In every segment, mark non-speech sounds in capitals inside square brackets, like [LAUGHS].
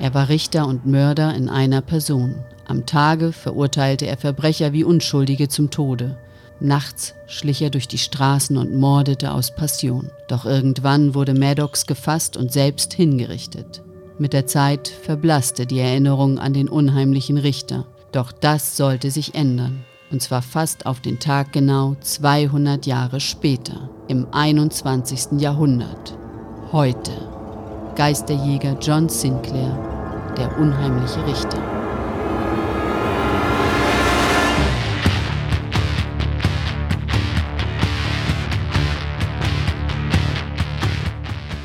Er war Richter und Mörder in einer Person. Am Tage verurteilte er Verbrecher wie Unschuldige zum Tode. Nachts schlich er durch die Straßen und mordete aus Passion. Doch irgendwann wurde Maddox gefasst und selbst hingerichtet. Mit der Zeit verblasste die Erinnerung an den unheimlichen Richter. Doch das sollte sich ändern. Und zwar fast auf den Tag genau 200 Jahre später, im 21. Jahrhundert. Heute. Geisterjäger John Sinclair, der unheimliche Richter.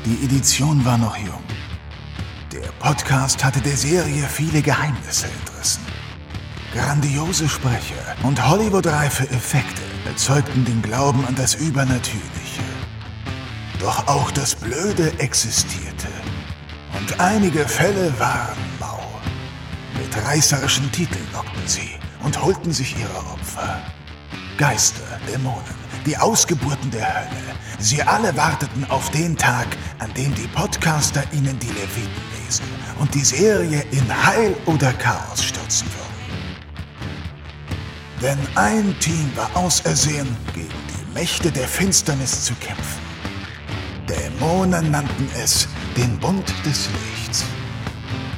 Die Edition war noch jung. Der Podcast hatte der Serie viele Geheimnisse entrissen. Grandiose Sprecher und Hollywood-reife Effekte erzeugten den Glauben an das Übernatürliche. Doch auch das Blöde existierte. Und einige Fälle waren mau. Mit reißerischen Titeln lockten sie und holten sich ihre Opfer. Geister, Dämonen, die Ausgeburten der Hölle. Sie alle warteten auf den Tag, an dem die Podcaster ihnen die Leviten lesen und die Serie in Heil oder Chaos stürzen würden. Denn ein Team war ausersehen, gegen die Mächte der Finsternis zu kämpfen. Dämonen nannten es den Bund des Lichts.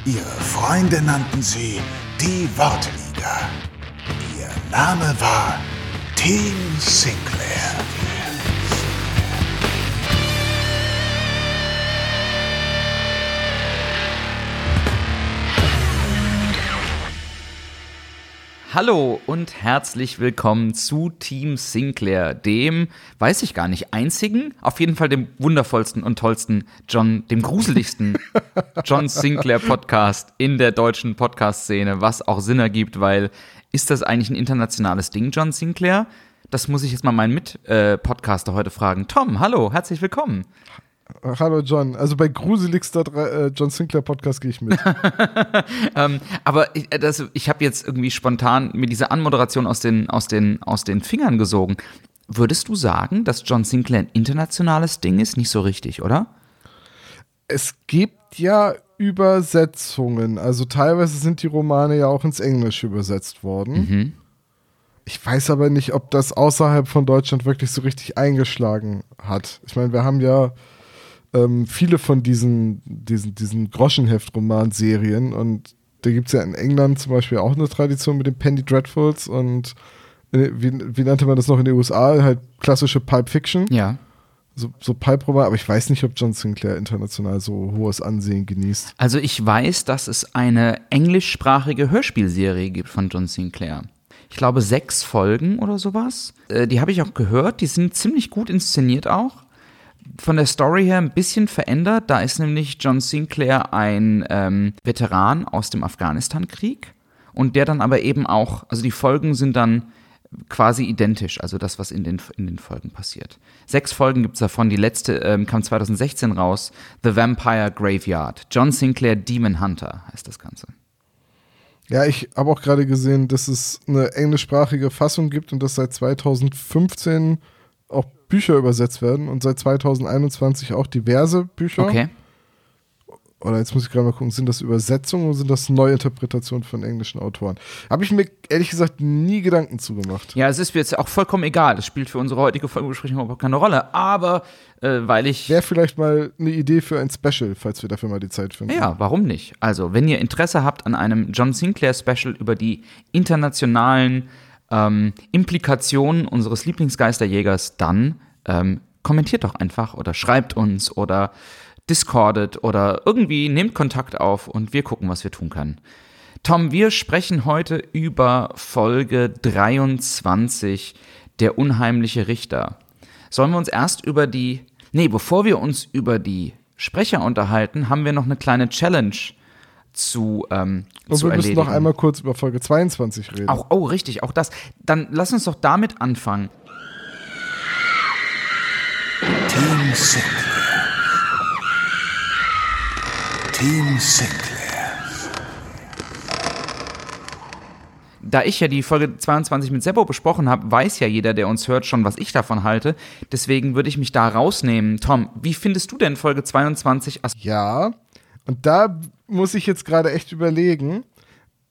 Ihre Freunde nannten sie die Wortliga. Ihr Name war Team Sinclair. Hallo und herzlich willkommen zu Team Sinclair, dem, weiß ich gar nicht, einzigen, auf jeden Fall dem wundervollsten und tollsten John, dem gruseligsten [LAUGHS] John Sinclair Podcast in der deutschen Podcast-Szene, was auch Sinn ergibt, weil ist das eigentlich ein internationales Ding, John Sinclair? Das muss ich jetzt mal meinen Mit-Podcaster heute fragen. Tom, hallo, herzlich willkommen. Hallo John. Also bei gruseligster äh, John Sinclair Podcast gehe ich mit. [LAUGHS] ähm, aber ich, äh, das, ich habe jetzt irgendwie spontan mir diese Anmoderation aus den, aus, den, aus den Fingern gesogen. Würdest du sagen, dass John Sinclair ein internationales Ding ist? Nicht so richtig, oder? Es gibt ja Übersetzungen. Also teilweise sind die Romane ja auch ins Englische übersetzt worden. Mhm. Ich weiß aber nicht, ob das außerhalb von Deutschland wirklich so richtig eingeschlagen hat. Ich meine, wir haben ja ähm, viele von diesen, diesen, diesen Groschenheft-Romanserien und da gibt es ja in England zum Beispiel auch eine Tradition mit den Penny Dreadfuls und äh, wie, wie, nannte man das noch in den USA? Halt klassische Pulp Fiction. Ja. So, so Pulp-Roman, aber ich weiß nicht, ob John Sinclair international so hohes Ansehen genießt. Also ich weiß, dass es eine englischsprachige Hörspielserie gibt von John Sinclair. Ich glaube sechs Folgen oder sowas. Äh, die habe ich auch gehört. Die sind ziemlich gut inszeniert auch von der Story her ein bisschen verändert. Da ist nämlich John Sinclair ein ähm, Veteran aus dem Afghanistan-Krieg und der dann aber eben auch, also die Folgen sind dann quasi identisch, also das, was in den, in den Folgen passiert. Sechs Folgen gibt es davon, die letzte ähm, kam 2016 raus, The Vampire Graveyard. John Sinclair Demon Hunter heißt das Ganze. Ja, ich habe auch gerade gesehen, dass es eine englischsprachige Fassung gibt und das seit 2015 auch Bücher übersetzt werden und seit 2021 auch diverse Bücher. Okay. Oder jetzt muss ich gerade mal gucken, sind das Übersetzungen oder sind das Neuinterpretationen von englischen Autoren? Habe ich mir ehrlich gesagt nie Gedanken zugemacht. Ja, es ist mir jetzt auch vollkommen egal. Das spielt für unsere heutige Folgebesprechung überhaupt keine Rolle. Aber äh, weil ich. Wäre vielleicht mal eine Idee für ein Special, falls wir dafür mal die Zeit finden. Ja, warum nicht? Also, wenn ihr Interesse habt an einem John Sinclair Special über die internationalen ähm, Implikationen unseres Lieblingsgeisterjägers, dann ähm, kommentiert doch einfach oder schreibt uns oder discordet oder irgendwie nehmt Kontakt auf und wir gucken, was wir tun können. Tom, wir sprechen heute über Folge 23, der unheimliche Richter. Sollen wir uns erst über die, nee, bevor wir uns über die Sprecher unterhalten, haben wir noch eine kleine Challenge zu, ähm, Und zu wir müssen noch einmal kurz über Folge 22 reden. Auch, oh, richtig, auch das. Dann lass uns doch damit anfangen. Team Sinclair. Team Sinclair. Da ich ja die Folge 22 mit Seppo besprochen habe, weiß ja jeder, der uns hört, schon, was ich davon halte. Deswegen würde ich mich da rausnehmen. Tom, wie findest du denn Folge 22? Ja, Und da muss ich jetzt gerade echt überlegen,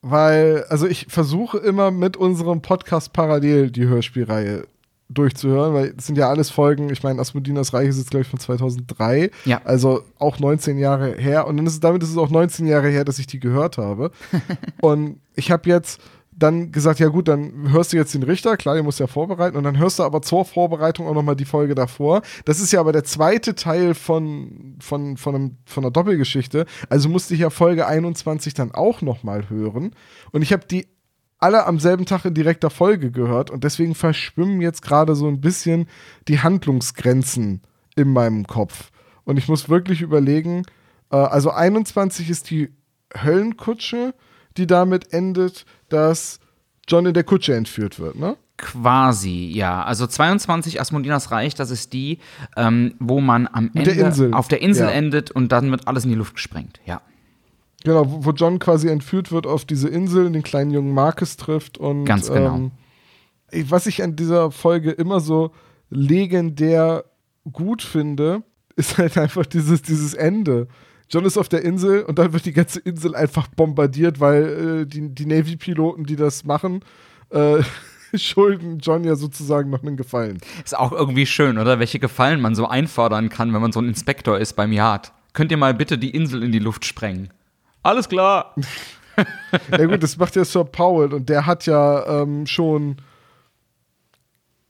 weil, also ich versuche immer mit unserem Podcast parallel die Hörspielreihe durchzuhören, weil es sind ja alles Folgen, ich meine, Asmodinas Reich ist jetzt, glaube ich, von 2003, Ja. also auch 19 Jahre her. Und dann ist es, damit ist es auch 19 Jahre her, dass ich die gehört habe. [LAUGHS] Und ich habe jetzt dann gesagt, ja gut, dann hörst du jetzt den Richter, klar, den musst ja vorbereiten. Und dann hörst du aber zur Vorbereitung auch nochmal die Folge davor. Das ist ja aber der zweite Teil von, von, von, einem, von einer Doppelgeschichte, also musste ich ja Folge 21 dann auch nochmal hören. Und ich habe die alle am selben Tag in direkter Folge gehört. Und deswegen verschwimmen jetzt gerade so ein bisschen die Handlungsgrenzen in meinem Kopf. Und ich muss wirklich überlegen, äh, also 21 ist die Höllenkutsche, die damit endet, dass John in der Kutsche entführt wird, ne? Quasi, ja. Also 22 Asmodinas Reich, das ist die, ähm, wo man am Ende der auf der Insel Ja. endet und dann wird alles in die Luft gesprengt. Ja. Genau, wo, John quasi entführt wird auf diese Insel, den kleinen jungen Marcus trifft und Ganz genau. ähm, was ich an dieser Folge immer so legendär gut finde, ist halt einfach dieses, dieses Ende. John ist auf der Insel und dann wird die ganze Insel einfach bombardiert, weil äh, die, die Navy-Piloten, die das machen, äh, [LAUGHS] schulden John ja sozusagen noch einen Gefallen. Ist auch irgendwie schön, oder? Welche Gefallen man so einfordern kann, wenn man so ein Inspektor ist beim Yard. Könnt ihr mal bitte die Insel in die Luft sprengen? Alles klar. [LAUGHS] Ja gut, das macht ja Sir Powell und der hat ja ähm, schon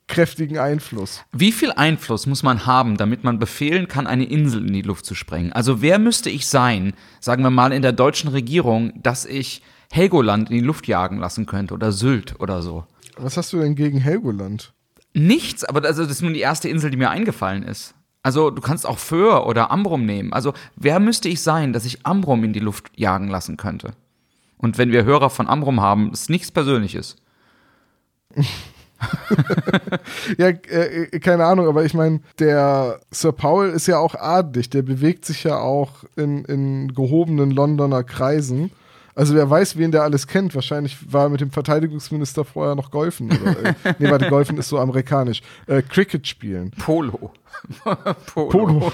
kräftigen Einfluss. Wie viel Einfluss muss man haben, damit man befehlen kann, eine Insel in die Luft zu sprengen? Also wer müsste ich sein, sagen wir mal in der deutschen Regierung, dass ich Helgoland in die Luft jagen lassen könnte oder Sylt oder so? Was hast du denn gegen Helgoland? Nichts, aber also das ist nur die erste Insel, die mir eingefallen ist. Also du kannst auch Föhr oder Ambrum nehmen. Also wer müsste ich sein, dass ich Ambrum in die Luft jagen lassen könnte? Und wenn wir Hörer von Ambrum haben, ist nichts Persönliches. [LAUGHS] [LAUGHS] Ja, äh, keine Ahnung, aber ich meine, der Sir Powell ist ja auch adlig, der bewegt sich ja auch in, in gehobenen Londoner Kreisen. Also wer weiß, wen der alles kennt. Wahrscheinlich war er mit dem Verteidigungsminister vorher noch golfen. Oder, äh, [LAUGHS] nee, warte, golfen ist so amerikanisch. Äh, Cricket spielen. Polo. [LAUGHS] Polo. Polo.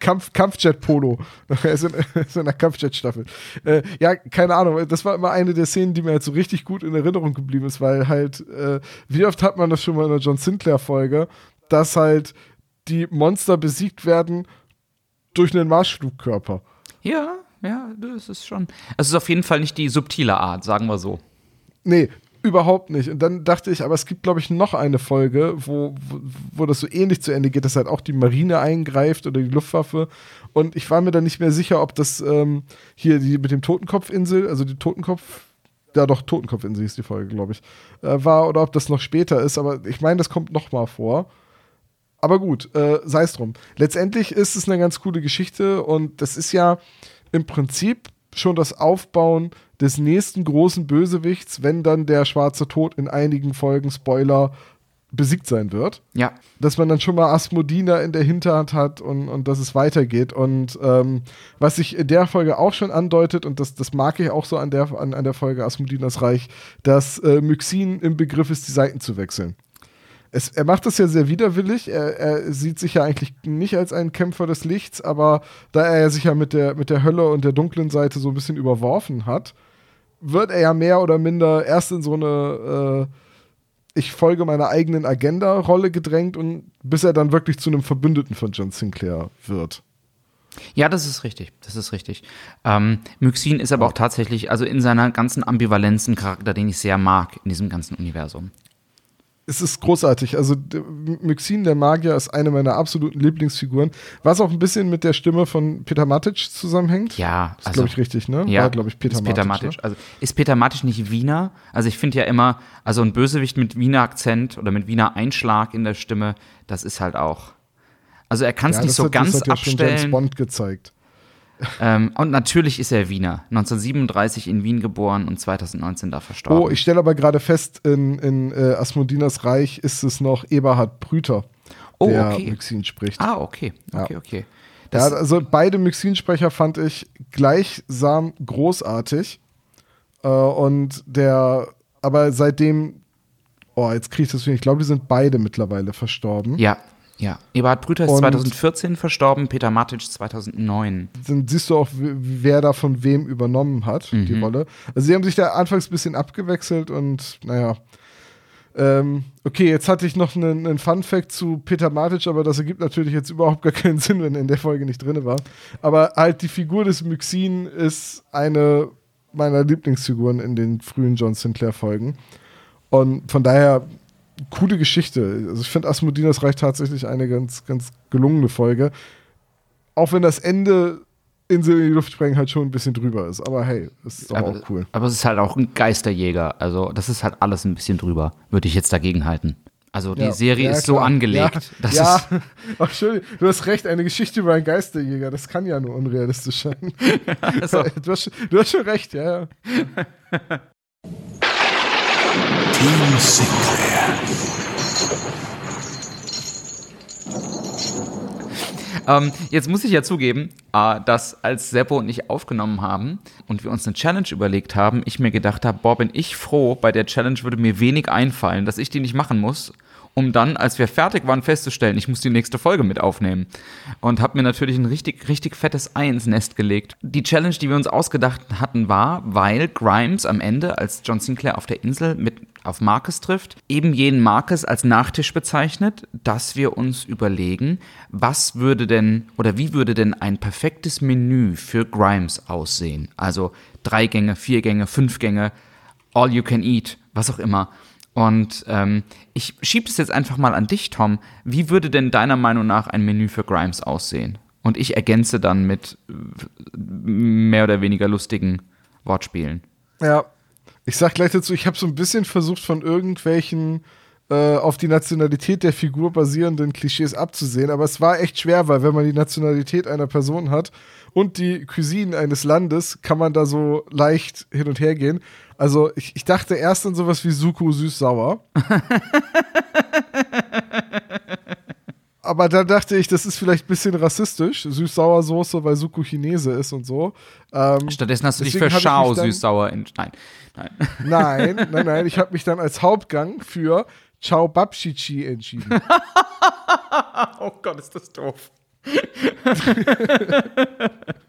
Kampf, Kampfjet-Polo. Er [LAUGHS] ist in, er ist in einer Kampfjet-Staffel. Äh, ja, keine Ahnung. Das war immer eine der Szenen, die mir halt so richtig gut in Erinnerung geblieben ist, weil halt, äh, wie oft hat man das schon mal in der John Sinclair-Folge, dass halt die Monster besiegt werden durch einen Marschflugkörper. Ja, ja, das ist schon. Es ist auf jeden Fall nicht die subtile Art, sagen wir so. Nee, überhaupt nicht. Und dann dachte ich, aber es gibt, glaube ich, noch eine Folge, wo, wo, wo das so ähnlich zu Ende geht, dass halt auch die Marine eingreift oder die Luftwaffe. Und ich war mir dann nicht mehr sicher, ob das ähm, hier die mit dem Totenkopfinsel, also die Totenkopf, ja doch, Totenkopfinsel ist die Folge, glaube ich, äh, war oder ob das noch später ist. Aber ich meine, das kommt noch mal vor. Aber gut, äh, sei es drum. Letztendlich ist es eine ganz coole Geschichte und das ist ja im Prinzip schon das Aufbauen des nächsten großen Bösewichts, wenn dann der schwarze Tod in einigen Folgen, Spoiler, besiegt sein wird. Ja. Dass man dann schon mal Asmodina in der Hinterhand hat und, und dass es weitergeht. Und ähm, was sich in der Folge auch schon andeutet, und das, das mag ich auch so an der, an, an der Folge Asmodinas Reich, dass äh, Myxin im Begriff ist, die Seiten zu wechseln. Es, er macht das ja sehr widerwillig. Er, er sieht sich ja eigentlich nicht als einen Kämpfer des Lichts, aber da er sich ja mit der, mit der Hölle und der dunklen Seite so ein bisschen überworfen hat, wird er ja mehr oder minder erst in so eine äh, Ich folge meiner eigenen Agenda-Rolle gedrängt und bis er dann wirklich zu einem Verbündeten von John Sinclair wird. Ja, das ist richtig. Das ist richtig. Ähm, Myxin ist aber auch tatsächlich, also in seiner ganzen Ambivalenz ein Charakter, den ich sehr mag in diesem ganzen Universum. Es ist großartig. Also Myxin, der Magier, ist eine meiner absoluten Lieblingsfiguren. Was auch ein bisschen mit der Stimme von Peter Matic zusammenhängt. Ja, Ist, also- glaube ich, richtig, ne? Ja, glaube ich, Peter ist Peter Matic. Matic. Ne? Also ist Peter Matic nicht Wiener? Also ich finde ja immer, also ein Bösewicht mit Wiener Akzent oder mit Wiener Einschlag in der Stimme, das ist halt auch. Also er kann es Ja, nicht so ganz das hat ja schon James abstellen. Bond gezeigt. Ähm, und natürlich ist er Wiener. 1937 in Wien geboren und 2019 da verstorben. Oh, ich stelle aber gerade fest, in, in äh, Asmodinas Reich ist es noch Eberhard Brüter, Oh, der okay. Myxin spricht. ah, okay. Okay, Ja. okay. Ja, also beide Myxin-Sprecher fand ich gleichsam großartig. Äh, und der, aber seitdem, oh, jetzt kriege ich das wieder, ich glaube, die sind beide mittlerweile verstorben. ja, Ja, Eberhard Brüter ist Und- 2014 verstorben, Peter Matic 2009. Dann siehst du auch, wer da von wem übernommen hat, die Rolle. Also sie haben sich da anfangs ein bisschen abgewechselt und naja. Ähm, okay, jetzt hatte ich noch einen, einen Fun-Fact zu Peter Matic, aber das ergibt natürlich jetzt überhaupt gar keinen [LAUGHS] Sinn, wenn er in der Folge nicht drin war. Aber halt die Figur des Myxin ist eine meiner Lieblingsfiguren in den frühen John Sinclair-Folgen. Und von daher, coole Geschichte. Also ich finde Asmodinas Reich tatsächlich eine ganz, ganz gelungene Folge. Auch wenn das Ende Insel in die Luft sprengen halt schon ein bisschen drüber ist. Aber hey, ist doch aber, auch cool. aber es ist halt auch ein Geisterjäger. Also, das ist halt alles ein bisschen drüber, würde ich jetzt dagegen halten. Also, die Ja, Serie ja, ist so klar. angelegt. Ja, ja. [LAUGHS] Ach, Entschuldigung, du hast recht, eine Geschichte über einen Geisterjäger, das kann ja nur unrealistisch sein. [LAUGHS] also, [LAUGHS] du, hast, du hast schon recht, ja. ja. Team Sinclair. Ähm, jetzt muss ich ja zugeben, äh, dass als Seppo und ich aufgenommen haben und wir uns eine Challenge überlegt haben, ich mir gedacht habe, boah, bin ich froh, bei der Challenge würde mir wenig einfallen, dass ich die nicht machen muss, um dann, als wir fertig waren, festzustellen, ich muss die nächste Folge mit aufnehmen. Und habe mir natürlich ein richtig, richtig fettes Ei ins Nest gelegt. Die Challenge, die wir uns ausgedacht hatten, war, weil Grimes am Ende, als John Sinclair auf der Insel mit auf Marcus trifft, eben jenen Marcus als Nachtisch bezeichnet, dass wir uns überlegen, was würde denn oder wie würde denn ein perfektes Menü für Grimes aussehen? Also drei Gänge, vier Gänge, fünf Gänge, all you can eat, was auch immer. Und ähm, ich schiebe es jetzt einfach mal an dich, Tom. Wie würde denn deiner Meinung nach ein Menü für Grimes aussehen? Und ich ergänze dann mit äh, mehr oder weniger lustigen Wortspielen. Ja, ich sag gleich dazu, ich habe so ein bisschen versucht, von irgendwelchen äh, auf die Nationalität der Figur basierenden Klischees abzusehen, aber es war echt schwer, weil wenn man die Nationalität einer Person hat und die Cuisine eines Landes, kann man da so leicht hin und her gehen. Also ich, ich dachte erst an sowas wie Suku süß-sauer. Aber dann dachte ich, das ist vielleicht ein bisschen rassistisch, süß-sauer-Soße, weil Suku Chinese ist und so. Ähm, Stattdessen hast du dich für Schau süß-sauer in. Nein, nein. Nein, [LAUGHS] nein, nein. Ich habe mich dann als Hauptgang für Chao Babshichi entschieden. [LAUGHS] Oh Gott, ist das doof. [LAUGHS]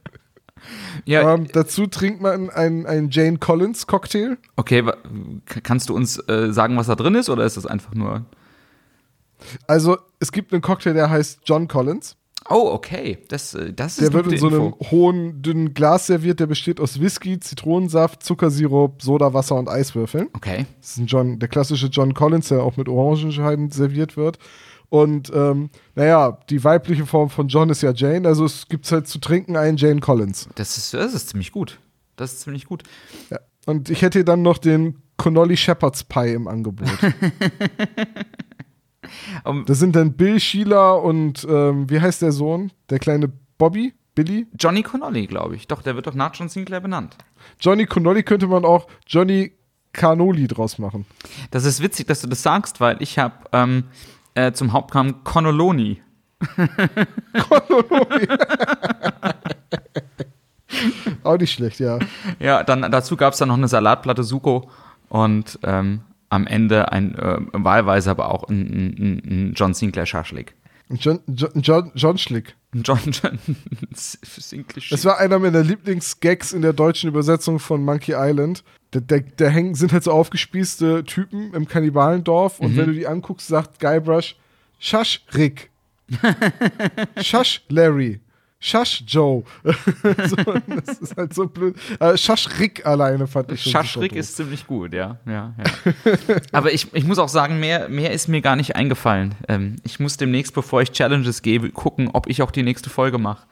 ja, ähm, dazu trinkt man einen, einen Jane Collins Cocktail. okay, kannst du uns äh, sagen, was da drin ist, oder ist das einfach nur. Also es gibt einen Cocktail, der heißt John Collins. Oh, okay. Das, äh, das ist Der wird in so einem Info. hohen, dünnen Glas serviert. Der besteht aus Whisky, Zitronensaft, Zuckersirup, Sodawasser und Eiswürfeln. Okay. Das ist ein John, der klassische John Collins, der auch mit Orangenscheiben serviert wird. Und ähm, naja, die weibliche Form von John ist ja Jane, also es gibt halt zu trinken einen Jane Collins. Das ist, das ist ziemlich gut. Das ist ziemlich gut. Ja. Und ich hätte dann noch den Connolly Shepherd's Pie im Angebot. [LAUGHS] Um, Das sind dann Bill Sheila und ähm, wie heißt der Sohn? Der kleine Bobby? Billy? Johnny Connolly, glaube ich. Doch, der wird doch nach John Sinclair benannt. Johnny Connolly könnte man auch Johnny Carnoli draus machen. Das ist witzig, dass du das sagst, weil ich habe ähm, äh, zum Hauptkamm Connoloni. [LAUGHS] [LAUGHS] Auch nicht schlecht, ja. Ja, dann dazu gab es dann noch eine Salatplatte Suko und ähm, am Ende ein äh, wahlweise aber auch ein, ein, ein John Sinclair Schaschlik. John, John, John, John Schlick. John, John [LAUGHS] Sinclair Das war einer meiner Lieblingsgags in der deutschen Übersetzung von Monkey Island. Da, da, da hängen, sind halt so aufgespießte Typen im Kannibalendorf und wenn du die anguckst, sagt Guybrush, Schasch Rick. [LAUGHS] Schasch Larry. Schasch Joe. [LAUGHS] so, das ist halt so blöd. Äh, Schasch Rick alleine fand ich schon Schaschlik super ist ziemlich gut, ja. ja, ja. [LAUGHS] Aber ich, ich muss auch sagen, mehr, mehr ist mir gar nicht eingefallen. Ähm, ich muss demnächst, bevor ich Challenges gebe, gucken, ob ich auch die nächste Folge mache.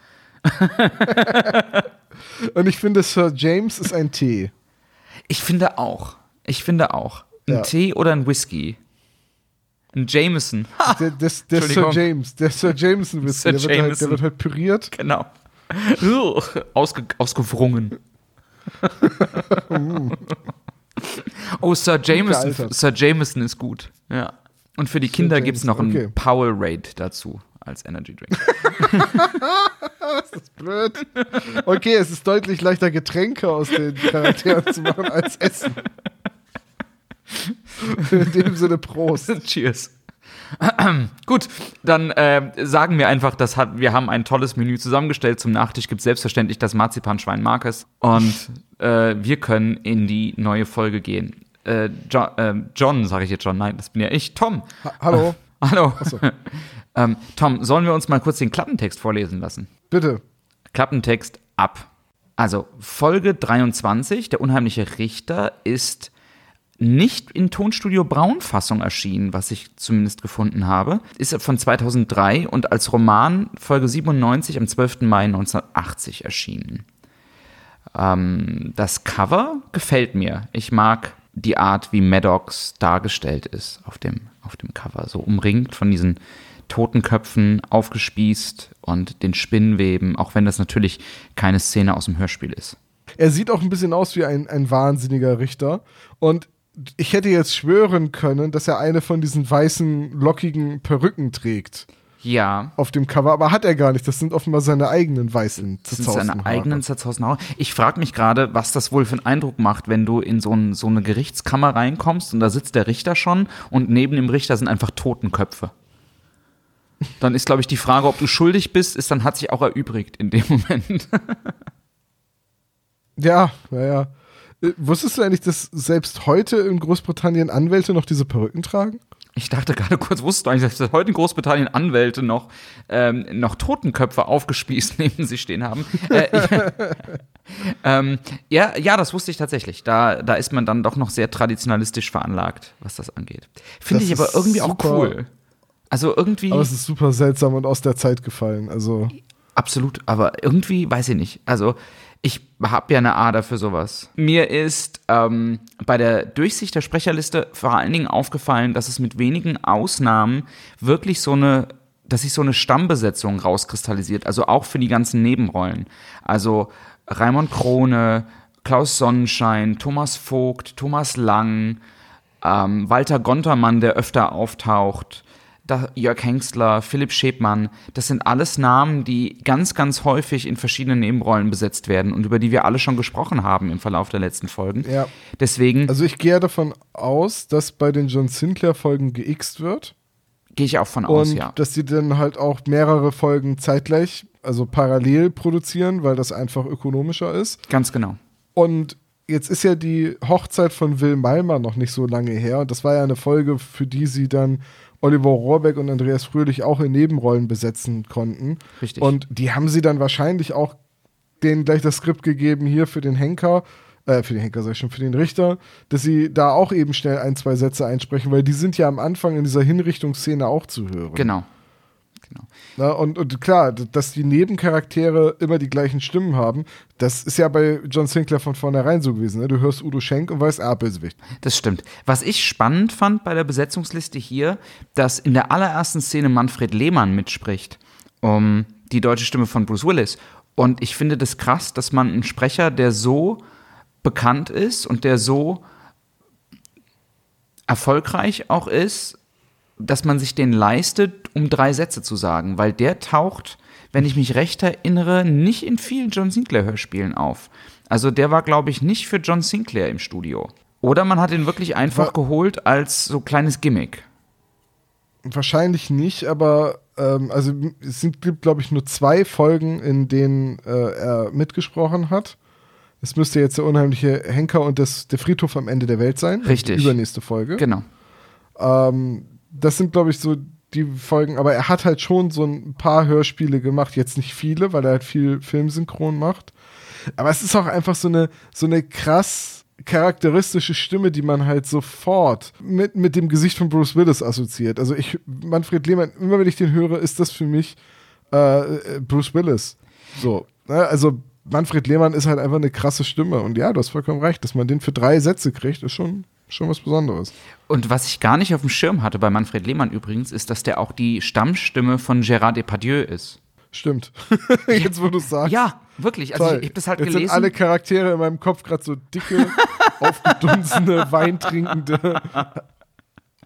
Und ich finde, Sir James ist ein Tee. Ich finde auch. Ich finde auch. Ein Ja. Tee oder ein Whisky? Ein Jameson. Ha, [LAUGHS] Der, der, der Sir. James, der Sir Jameson Whisky, Sir der, wird halt, Jameson. der wird halt püriert. genau. [LAUGHS] Ausge, ausgewrungen. [LAUGHS] oh, Sir Jameson. Sir Jameson ist gut. Ja. Und für die Kinder gibt es noch Jameson, einen okay. Powerade dazu als Energy Drink. [LAUGHS] Blöd. Okay, es ist deutlich leichter, Getränke aus den Charakteren zu machen als Essen. [LAUGHS] In dem Sinne Prost. [LAUGHS] Cheers. [CLEARS THROAT] Gut, dann äh, sagen wir einfach, das hat, wir haben ein tolles Menü zusammengestellt. Zum Nachtisch gibt es selbstverständlich das Marzipanschwein Marcus. Und äh, wir können in die neue Folge gehen. Äh, John, äh, John sage ich jetzt schon, nein, das bin ja ich. Tom. Ha hallo. Hallo. [LAUGHS] ähm, Tom, sollen wir uns mal kurz den Klappentext vorlesen lassen? Bitte. Klappentext ab. Also Folge 23, der unheimliche Richter, ist nicht in Tonstudio Braun-Fassung erschienen, was ich zumindest gefunden habe. Ist von 2003 und als Roman Folge 97 am 12. Mai 1980 erschienen. Ähm, das Cover gefällt mir. Ich mag die Art, wie Maddox dargestellt ist auf dem, auf dem Cover. So umringt von diesen Totenköpfen, aufgespießt und den Spinnweben, auch wenn das natürlich keine Szene aus dem Hörspiel ist. Er sieht auch ein bisschen aus wie ein, ein wahnsinniger Richter. Und ich hätte jetzt schwören können, dass er eine von diesen weißen, lockigen Perücken trägt. Ja. Auf dem Cover, aber hat er gar nicht. Das sind offenbar seine eigenen weißen Das sind seine eigenen zerzausenen Haare. Ich frage mich gerade, was das wohl für einen Eindruck macht, wenn du in so, ein, so eine Gerichtskammer reinkommst und da sitzt der Richter schon und neben dem Richter sind einfach Totenköpfe. Dann ist, glaube ich, die Frage, ob du schuldig bist, ist dann hat sich auch erübrigt in dem Moment. [LAUGHS] ja, naja. Äh, wusstest du eigentlich, dass selbst heute in Großbritannien Anwälte noch diese Perücken tragen? Ich dachte gerade kurz, wusstest du eigentlich, dass heute in Großbritannien Anwälte noch, ähm, noch Totenköpfe aufgespießt [LAUGHS] neben sich stehen haben? Äh, [LAUGHS] ähm, ja, ja, das wusste ich tatsächlich. Da, da ist man dann doch noch sehr traditionalistisch veranlagt, was das angeht. Finde ich aber irgendwie super. auch cool. Also irgendwie. Aber es ist super seltsam und aus der Zeit gefallen. Also. Absolut, aber irgendwie weiß ich nicht. Also ich habe ja eine Ader für sowas. Mir ist ähm, bei der Durchsicht der Sprecherliste vor allen Dingen aufgefallen, dass es mit wenigen Ausnahmen wirklich so eine, dass sich so eine Stammbesetzung rauskristallisiert, also auch für die ganzen Nebenrollen. Also Raimund Krone, Klaus Sonnenschein, Thomas Vogt, Thomas Lang, ähm, Walter Gontermann, der öfter auftaucht, da Jörg Hengstler, Philipp Schäbmann, das sind alles Namen, die ganz, ganz häufig in verschiedenen Nebenrollen besetzt werden und über die wir alle schon gesprochen haben im Verlauf der letzten Folgen. Ja. Deswegen. Also ich gehe davon aus, dass bei den John Sinclair-Folgen geixt wird. Gehe ich auch von aus, ja. Dass die dann halt auch mehrere Folgen zeitgleich, also parallel produzieren, weil das einfach ökonomischer ist. Ganz genau. Und jetzt ist ja die Hochzeit von Will Malmer noch nicht so lange her. Und das war ja eine Folge, für die sie dann Oliver Rohrbeck und Andreas Fröhlich auch in Nebenrollen besetzen konnten. Richtig. Und die haben sie dann wahrscheinlich auch denen gleich das Skript gegeben hier für den Henker, äh, für den Henker sag ich schon, für den Richter, dass sie da auch eben schnell ein, zwei Sätze einsprechen, weil die sind ja am Anfang in dieser Hinrichtungsszene auch zu hören. Genau. Genau. Na, und, und klar, dass die Nebencharaktere immer die gleichen Stimmen haben, das ist ja bei John Sinclair von vornherein so gewesen. Ne? Du hörst Udo Schenk und weißt, ah, Bösewicht. Das stimmt. Was ich spannend fand bei der Besetzungsliste hier, dass in der allerersten Szene Manfred Lehmann mitspricht, um die deutsche Stimme von Bruce Willis. Und ich finde das krass, dass man einen Sprecher, der so bekannt ist und der so erfolgreich auch ist, dass man sich den leistet, um drei Sätze zu sagen, weil der taucht, wenn ich mich recht erinnere, nicht in vielen John Sinclair-Hörspielen auf. Also der war, glaube ich, nicht für John Sinclair im Studio. Oder man hat ihn wirklich einfach war geholt als so kleines Gimmick. Wahrscheinlich nicht, aber ähm, also es sind, gibt, glaube ich, nur zwei Folgen, in denen äh, er mitgesprochen hat. Es müsste jetzt der unheimliche Henker und das, der Friedhof am Ende der Welt sein. Richtig. Die übernächste Folge. Genau. Ähm, das sind, glaube ich, so die Folgen, aber er hat halt schon so ein paar Hörspiele gemacht, jetzt nicht viele, weil er halt viel Filmsynchron macht. Aber es ist auch einfach so eine, so eine krass charakteristische Stimme, die man halt sofort mit, mit dem Gesicht von Bruce Willis assoziiert. Also ich, Manfred Lehmann, immer wenn ich den höre, ist das für mich äh, Bruce Willis. So, ne? also Manfred Lehmann ist halt einfach eine krasse Stimme. Und ja, du hast vollkommen recht, dass man den für drei Sätze kriegt, ist schon, schon was Besonderes. Und was ich gar nicht auf dem Schirm hatte bei Manfred Lehmann übrigens, ist, dass der auch die Stammstimme von Gérard Depardieu ist. Stimmt. [LAUGHS] Jetzt, wo du es sagst. Ja, wirklich. Also Toll. ich, ich habe das halt Jetzt gelesen. sind alle Charaktere in meinem Kopf gerade so dicke, [LAUGHS] aufgedunsene, weintrinkende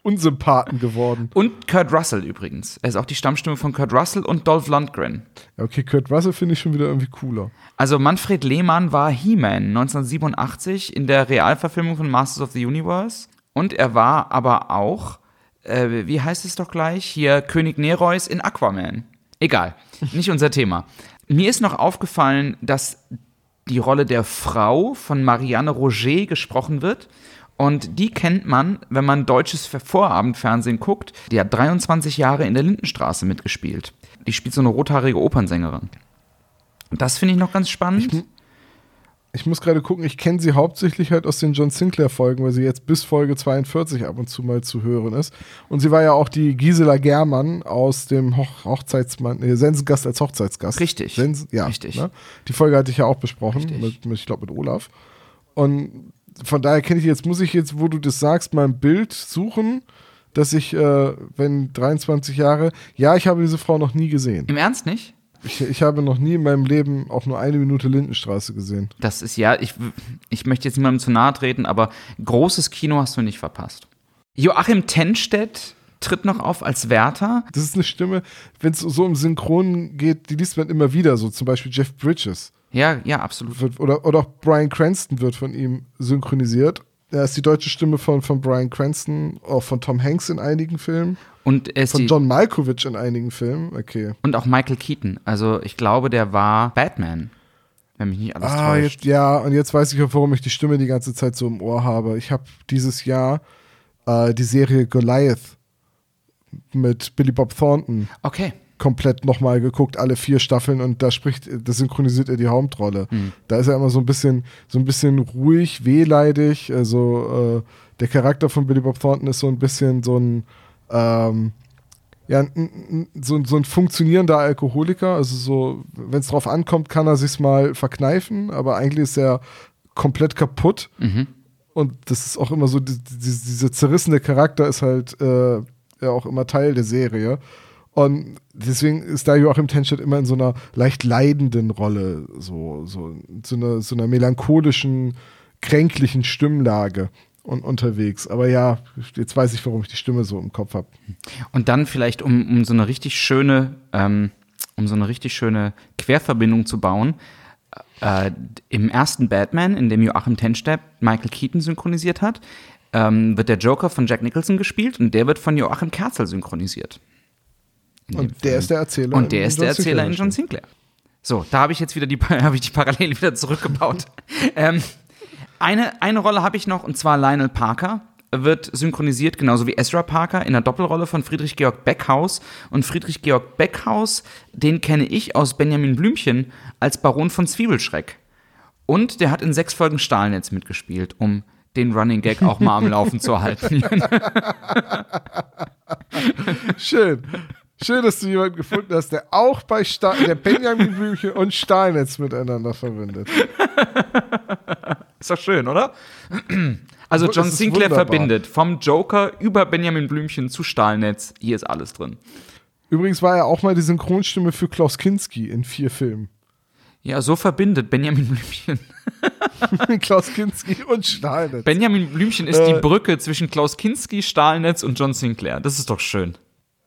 Unsympathen geworden. und Kurt Russell übrigens. Er ist auch die Stammstimme von Kurt Russell und Dolph Lundgren. Okay, Kurt Russell finde ich schon wieder irgendwie cooler. Also Manfred Lehmann war He-Man 1987 in der Realverfilmung von Masters of the Universe. Und er war aber auch äh, wie heißt es doch gleich? Hier König Nerois in Aquaman. Egal, nicht unser Thema. Mir ist noch aufgefallen, dass die Rolle der Frau von Marianne Roger gesprochen wird. Und die kennt man, wenn man deutsches Vorabendfernsehen guckt. Die hat 23 Jahre in der Lindenstraße mitgespielt. Die spielt so eine rothaarige Opernsängerin. Das finde ich noch ganz spannend. Ich, ich muss gerade gucken, ich kenne sie hauptsächlich halt aus den John Sinclair-Folgen, weil sie jetzt bis Folge 42 ab und zu mal zu hören ist. Und sie war ja auch die Gisela Germann aus dem Hoch Hochzeitsmann, nee, Sensengast als Hochzeitsgast. Richtig. Sens ja, Richtig. Ne? Die Folge hatte ich ja auch besprochen, mit, mit, ich glaube mit Olaf. Und von daher kenne ich jetzt, muss ich jetzt, wo du das sagst, mal ein Bild suchen, dass ich, äh, wenn 23 Jahre, ja, ich habe diese Frau noch nie gesehen. Im Ernst nicht? Ich, ich habe noch nie in meinem Leben auch nur eine Minute Lindenstraße gesehen. Das ist ja, ich, ich möchte jetzt niemandem zu nahe treten, aber großes Kino hast du nicht verpasst. Joachim Tenstedt tritt noch auf als Wärter. Das ist eine Stimme, wenn es so um Synchron geht, die liest man immer wieder, so zum Beispiel Jeff Bridges. Ja, ja, absolut. Wird, oder, oder auch Brian Cranston wird von ihm synchronisiert. Er ist die deutsche Stimme von, von Brian Cranston, auch von Tom Hanks in einigen Filmen. Und, er ist Von John Malkovich in einigen Filmen. Okay. und auch Michael Keaton. Also ich glaube, der war Batman, wenn mich nicht alles Ah, täuscht. jetzt, ja, und jetzt weiß ich auch, warum ich die Stimme die ganze Zeit so im Ohr habe. Ich habe dieses Jahr äh, die Serie Goliath mit Billy Bob Thornton Okay. Komplett nochmal geguckt, alle vier Staffeln und da spricht, da synchronisiert er die Hauptrolle. Da ist er immer so ein bisschen, so ein bisschen ruhig, wehleidig. Also äh, der Charakter von Billy Bob Thornton ist so ein bisschen so ein ähm, ja, so, so ein funktionierender Alkoholiker. Also so, wenn es drauf ankommt, kann er sich's mal verkneifen, aber eigentlich ist er komplett kaputt. Und das ist auch immer so, die, die, dieser zerrissene Charakter ist halt äh, ja auch immer Teil der Serie. Und deswegen ist da Joachim Tenstedt immer in so einer leicht leidenden Rolle, so, so, so, einer, so einer melancholischen, kränklichen Stimmlage und unterwegs. Aber ja, jetzt weiß ich, warum ich die Stimme so im Kopf habe. Und dann vielleicht, um, um so eine richtig schöne, ähm, um so eine richtig schöne Querverbindung zu bauen, äh, im ersten Batman, in dem Joachim Tenstedt Michael Keaton synchronisiert hat, ähm, wird der Joker von Jack Nicholson gespielt und der wird von Joachim Kerzel synchronisiert. Und der ist der Erzähler. Und der in ist der John Erzähler in Sinclair. John Sinclair. So, da habe ich jetzt wieder die, [LAUGHS] habe ich die Parallele wieder zurückgebaut. [LAUGHS] ähm, eine, eine Rolle habe ich noch, und zwar Lionel Parker wird synchronisiert, genauso wie Ezra Parker, in der Doppelrolle von Friedrich Georg Beckhaus. Und Friedrich Georg Beckhaus, den kenne ich aus Benjamin Blümchen als Baron von Zwiebelschreck. Und der hat in sechs Folgen Stahlnetz mitgespielt, um den Running Gag auch mal am Laufen zu [LAUGHS] halten. Schön. Schön, dass du jemanden gefunden hast, der auch bei Stahl, der Benjamin Blümchen und Stahlnetz miteinander verbindet. Ist doch schön, oder? Also John Sinclair wunderbar. verbindet vom Joker über Benjamin Blümchen zu Stahlnetz. Hier ist alles drin. Übrigens war er auch mal die Synchronstimme für Klaus Kinski in vier Filmen. Ja, so verbindet Benjamin Blümchen. [LAUGHS] Klaus Kinski und Stahlnetz. Benjamin Blümchen ist Äh. die Brücke zwischen Klaus Kinski, Stahlnetz und John Sinclair. Das ist doch schön.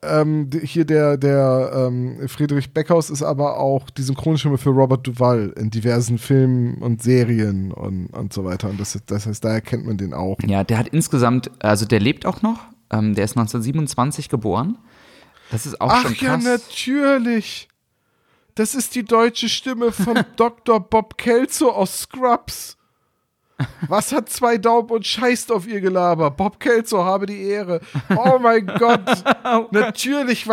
Ähm, hier der, der ähm, Friedrich Beckhaus ist aber auch die Synchronstimme für Robert Duvall in diversen Filmen und Serien und, und so weiter. Und das, das heißt, daher kennt man den auch. Ja, der hat insgesamt, also der lebt auch noch. Ähm, der ist 1927 geboren. Das ist auch Ach schon ja, krass. natürlich. Das ist die deutsche Stimme von [LAUGHS] Dr. Bob Kelso aus Scrubs. Was hat zwei Daumen und scheißt auf ihr Gelaber? Bob Kelso habe die Ehre. Oh mein [LAUGHS] Gott. Natürlich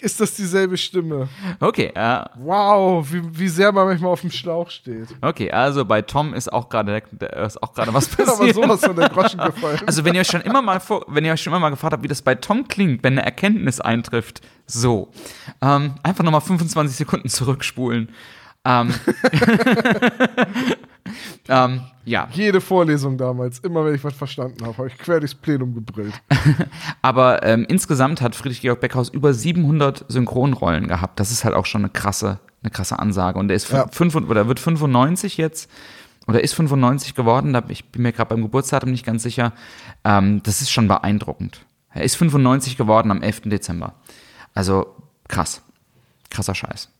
ist das dieselbe Stimme. Okay, äh, Wow, wie, wie sehr man manchmal auf dem Schlauch steht. okay, also bei Tom ist auch gerade ist auch gerade was [LAUGHS] Aber passiert. sowas von der Groschen gefallen. Also wenn ihr euch schon immer mal vor, wenn ihr euch schon immer mal gefragt habt, wie das bei Tom klingt, wenn eine Erkenntnis eintrifft, so ähm, einfach nochmal 25 Sekunden zurückspulen. Ähm, [LAUGHS] ähm, ja, Jede Vorlesung damals, immer wenn ich was verstanden habe, habe ich quer durchs Plenum gebrüllt. [LAUGHS] aber ähm, insgesamt hat Friedrich Georg Beckhaus über 700 Synchronrollen gehabt. Das ist halt auch schon eine krasse, eine krasse Ansage. Und er ist Ja. fünf, oder wird 95 jetzt oder ist 95 geworden. Da, ich bin mir gerade beim Geburtsdatum nicht ganz sicher. Ähm, das ist schon beeindruckend. Er ist 95 geworden am 11. Dezember. Also krass. Krasser Scheiß.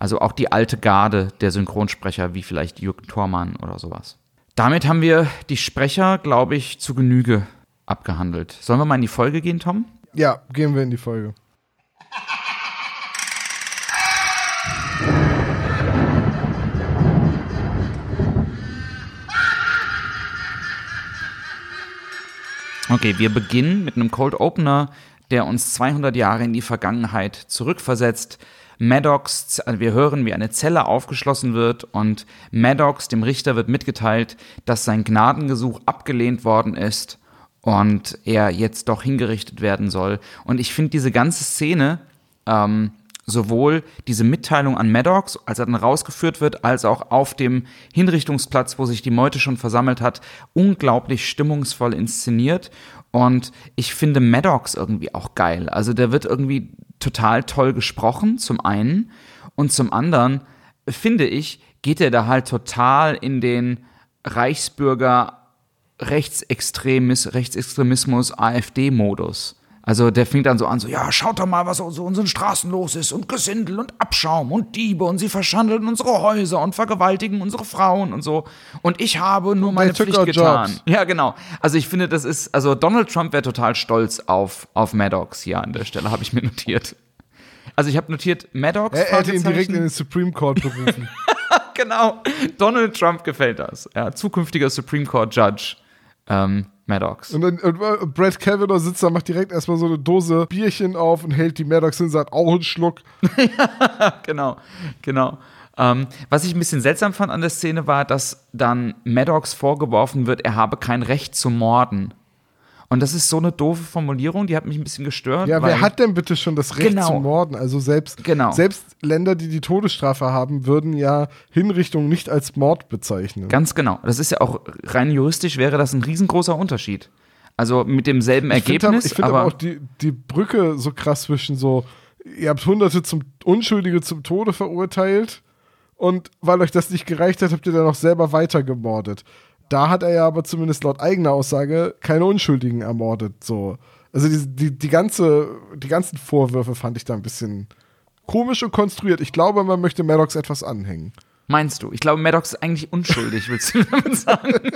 Also auch die alte Garde der Synchronsprecher, wie vielleicht Jürgen Thormann oder sowas. Damit haben wir die Sprecher, glaube ich, zu Genüge abgehandelt. Sollen wir mal in die Folge gehen, Tom? Ja, gehen wir in die Folge. Okay, wir beginnen mit einem Cold Opener, der uns 200 Jahre in die Vergangenheit zurückversetzt. Maddox, also wir hören, wie eine Zelle aufgeschlossen wird und Maddox, dem Richter, wird mitgeteilt, dass sein Gnadengesuch abgelehnt worden ist und er jetzt doch hingerichtet werden soll. Und ich finde diese ganze Szene, ähm, sowohl diese Mitteilung an Maddox, als er dann rausgeführt wird, als auch auf dem Hinrichtungsplatz, wo sich die Meute schon versammelt hat, unglaublich stimmungsvoll inszeniert. Und ich finde Maddox irgendwie auch geil. Also der wird irgendwie total toll gesprochen, zum einen. Und zum anderen, finde ich, geht er da halt total in den Reichsbürger Rechtsextremis, Rechtsextremismus AfD-Modus. Also der fängt dann so an, so, ja, schaut doch mal, was so in unseren Straßen los ist und Gesindel und Abschaum und Diebe und sie verschandeln unsere Häuser und vergewaltigen unsere Frauen und so. Und ich habe nur meine Pflicht getan. Jobs. [LAUGHS] Ja, genau. Also ich finde, das ist, also Donald Trump wäre total stolz auf, auf Maddox hier an der Stelle, habe ich mir notiert. Also ich habe notiert, Maddox. Er, er hätte ihn direkt in den Supreme Court berufen. [LAUGHS] genau. Donald Trump gefällt das. Ja, zukünftiger Supreme Court Judge. Ähm, Maddox. Und, dann, und Brad Kavanaugh sitzt da, macht direkt erstmal so eine Dose Bierchen auf und hält die Maddox hin und sagt, auch einen Schluck. [LAUGHS] genau, genau. Ähm, was ich ein bisschen seltsam fand an der Szene war, dass dann Maddox vorgeworfen wird, er habe kein Recht zu morden. Und das ist so eine doofe Formulierung, die hat mich ein bisschen gestört. Ja, wer hat denn bitte schon das Recht genau. zu morden? Also selbst, genau. selbst Länder, die die Todesstrafe haben, würden ja Hinrichtung nicht als Mord bezeichnen. Ganz genau. Das ist ja auch rein juristisch wäre das ein riesengroßer Unterschied. Also mit demselben ich Ergebnis. Find, ich finde aber, auch die, die Brücke so krass zwischen so, ihr habt Hunderte zum Unschuldige zum Tode verurteilt und weil euch das nicht gereicht hat, habt ihr dann noch selber weiter gemordet. Da hat er ja aber zumindest laut eigener Aussage keine Unschuldigen ermordet. So. Also die, die, die, ganze, die ganzen Vorwürfe fand ich da ein bisschen komisch und konstruiert. Ich glaube, man möchte Maddox etwas anhängen. Meinst du? Ich glaube, Maddox ist eigentlich unschuldig, [LAUGHS] willst du damit sagen? [LAUGHS]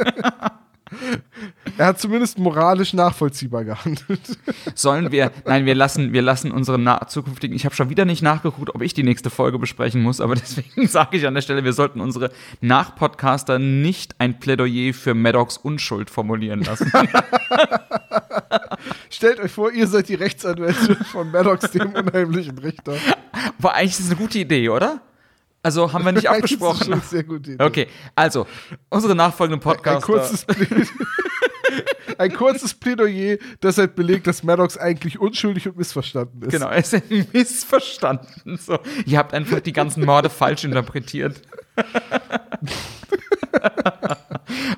er hat zumindest moralisch nachvollziehbar gehandelt. Sollen wir, nein, wir lassen, wir lassen unsere zukünftigen, ich habe schon wieder nicht nachgeguckt, ob ich die nächste Folge besprechen muss, aber [LAUGHS] deswegen sage ich an der Stelle, wir sollten unsere Nachpodcaster nicht ein Plädoyer für Maddox Unschuld formulieren lassen. [LAUGHS] Stellt euch vor, ihr seid die Rechtsanwälte von Maddox, dem unheimlichen Richter. War eigentlich eine gute Idee, oder? Also haben wir nicht abgesprochen. [LAUGHS] Das ist sehr gut. Idee. Okay, also unsere nachfolgenden Podcasts. Ein kurzes, ein kurzes Plädoyer, das halt belegt, dass Maddox eigentlich unschuldig und missverstanden ist. Genau, er ist missverstanden. So. Ihr habt einfach die ganzen Morde falsch interpretiert.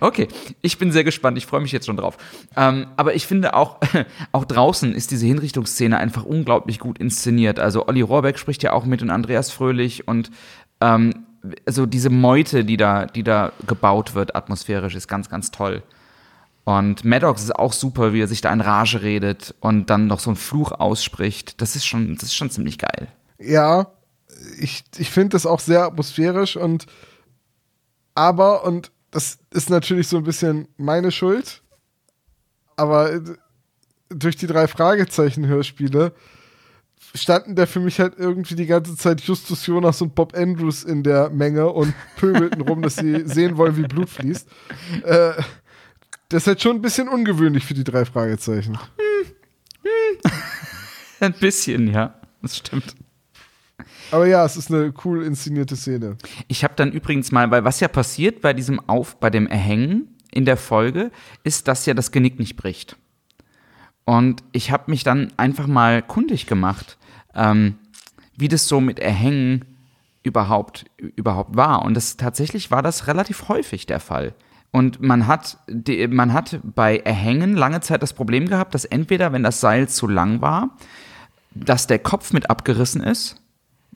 okay, ich bin sehr gespannt. Ich freue mich jetzt schon drauf. Ähm, aber ich finde auch, [LAUGHS] auch draußen ist diese Hinrichtungsszene einfach unglaublich gut inszeniert. Also Olli Rohrbeck spricht ja auch mit und Andreas Fröhlich und ähm, also diese Meute, die da, die da gebaut wird, atmosphärisch, ist ganz, ganz toll. Und Maddox ist auch super, wie er sich da in Rage redet und dann noch so einen Fluch ausspricht. Das ist schon, das ist schon ziemlich geil. Ja, ich, ich finde das auch sehr atmosphärisch und aber, und das ist natürlich so ein bisschen meine Schuld, aber durch die drei Fragezeichen-Hörspiele standen da für mich halt irgendwie die ganze Zeit Justus Jonas und Bob Andrews in der Menge und pöbelten rum, dass sie [LAUGHS] sehen wollen, wie Blut fließt. Äh, das ist halt schon ein bisschen ungewöhnlich für die drei Fragezeichen. [LAUGHS] ein bisschen, ja. Das stimmt. Aber ja, es ist eine cool inszenierte Szene. Ich habe dann übrigens mal, weil was ja passiert bei diesem Auf, bei dem Erhängen in der Folge, ist, dass ja das Genick nicht bricht. Und ich habe mich dann einfach mal kundig gemacht, ähm, wie das so mit Erhängen überhaupt, überhaupt war. Und das tatsächlich war das relativ häufig der Fall. Und man hat, man hat bei Erhängen lange Zeit das Problem gehabt, dass entweder, wenn das Seil zu lang war, dass der Kopf mit abgerissen ist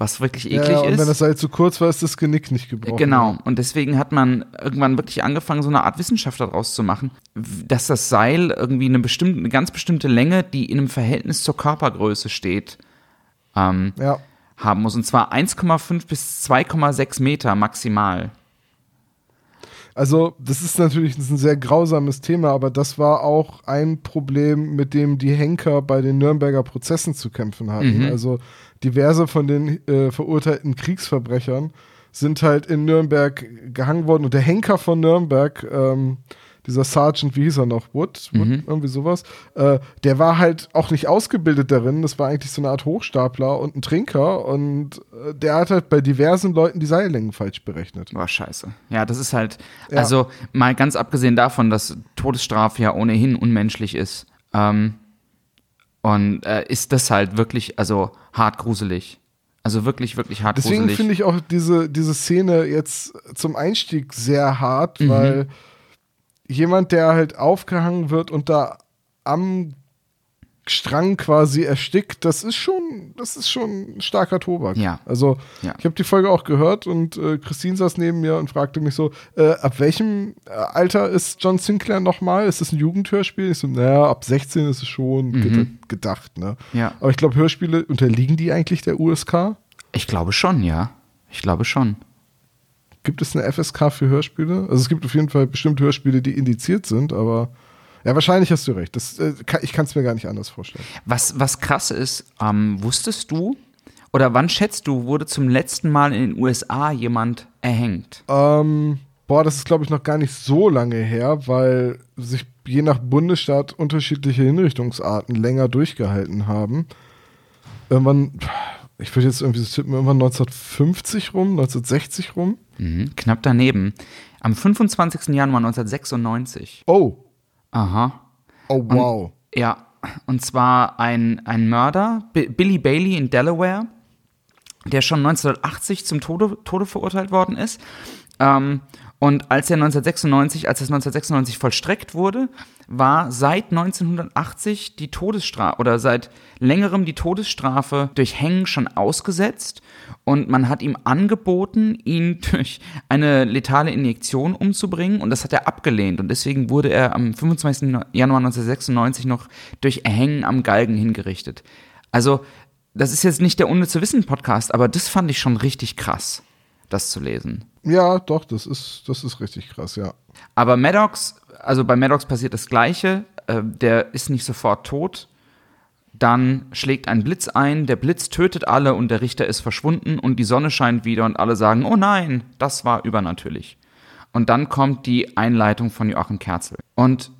was wirklich eklig ja, und ist. Und wenn das Seil zu kurz war, ist das Genick nicht gebrochen. Genau. Und deswegen hat man irgendwann wirklich angefangen, so eine Art Wissenschaft daraus zu machen, dass das Seil irgendwie eine bestimmte, eine ganz bestimmte Länge, die in einem Verhältnis zur Körpergröße steht, ähm, ja. haben muss. Und zwar 1,5 bis 2,6 Meter maximal. Also, das ist natürlich ein sehr grausames Thema, aber das war auch ein Problem, mit dem die Henker bei den Nürnberger Prozessen zu kämpfen hatten. Mhm. Also, diverse von den äh, verurteilten Kriegsverbrechern sind halt in Nürnberg gehangen worden und der Henker von Nürnberg, ähm, dieser Sergeant, wie hieß er noch? Wood? Wood Mhm. Irgendwie sowas. Äh, der war halt auch nicht ausgebildet darin. Das war eigentlich so eine Art Hochstapler und ein Trinker. Und äh, der hat halt bei diversen Leuten die Seillängen falsch berechnet. Boah, scheiße. Ja, das ist halt, Ja. also mal ganz abgesehen davon, dass Todesstrafe ja ohnehin unmenschlich ist, ähm, und äh, ist das halt wirklich, also hart gruselig. Also wirklich, wirklich hart Deswegen gruselig. finde ich auch diese, diese Szene jetzt zum Einstieg sehr hart, Mhm. weil jemand, der halt aufgehangen wird und da am Strang quasi erstickt, das ist schon, das ist schon ein starker Tobak. Ja. Also Ja. ich habe die Folge auch gehört und äh, Christine saß neben mir und fragte mich so, äh, ab welchem äh, Alter ist John Sinclair nochmal? Ist das ein Jugendhörspiel? Ich so, naja, ab 16 ist es schon ged gedacht, ne? Mhm. Ja. Aber ich glaube, Hörspiele, unterliegen die eigentlich der USK? Ich glaube schon, ja. Ich glaube schon. Gibt es eine FSK für Hörspiele? Also es gibt auf jeden Fall bestimmte Hörspiele, die indiziert sind, aber ja, wahrscheinlich hast du recht. Das, äh, ich kann es mir gar nicht anders vorstellen. Was, was krass ist, ähm, wusstest du oder wann schätzt du, wurde zum letzten Mal in den USA jemand erhängt? Ähm, boah, das ist glaube ich noch gar nicht so lange her, weil sich je nach Bundesstaat unterschiedliche Hinrichtungsarten länger durchgehalten haben. Irgendwann, ich würde jetzt irgendwie so tippen, irgendwann 1950 rum, 1960 rum. Mhm, knapp daneben. Am 25. Januar 1996. Oh, Aha. oh wow. Ja, und zwar ein, ein Mörder, B Billy Bailey in Delaware, der schon 1980 zum Tode, Tode verurteilt worden ist. Ähm, und als er 1996, als es 1996 vollstreckt wurde, war seit 1980 die Todesstrafe oder seit längerem die Todesstrafe durch Hängen schon ausgesetzt und man hat ihm angeboten, ihn [LAUGHS] durch eine letale Injektion umzubringen und das hat er abgelehnt und deswegen wurde er am 25. Januar 1996 noch durch Erhängen am Galgen hingerichtet. Also, das ist jetzt nicht der unnütze Wissen Podcast, aber das fand ich schon richtig krass, das zu lesen. Ja, doch, das ist, das ist richtig krass, ja. Aber Maddox, also bei Maddox passiert das Gleiche. Äh, der ist nicht sofort tot. Dann schlägt ein Blitz ein, der Blitz tötet alle und der Richter ist verschwunden und die Sonne scheint wieder und alle sagen, oh nein, das war übernatürlich. Und dann kommt die Einleitung von Joachim Kerzel. Und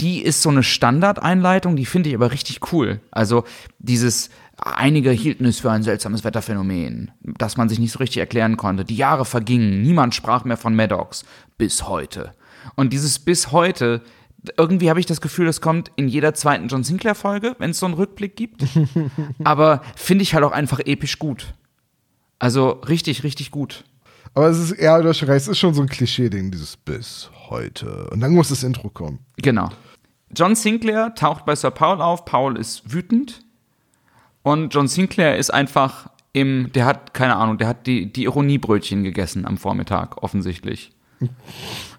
die ist so eine Standardeinleitung, die finde ich aber richtig cool. Also dieses, einige hielten es für ein seltsames Wetterphänomen, das man sich nicht so richtig erklären konnte. Die Jahre vergingen, niemand sprach mehr von Maddox. Bis heute. Und dieses bis heute, irgendwie habe ich das Gefühl, das kommt in jeder zweiten John Sinclair-Folge, wenn es so einen Rückblick gibt. [LAUGHS] aber finde ich halt auch einfach episch gut. Also richtig, richtig gut. Aber es ist, ja, du hast schon recht, es ist schon so ein Klischee-Ding, dieses bis heute. Und dann muss das Intro kommen. Genau. John Sinclair taucht bei Sir Paul auf. Paul ist wütend. Und John Sinclair ist einfach im, der hat, keine Ahnung, der hat die, die Ironiebrötchen gegessen am Vormittag, offensichtlich.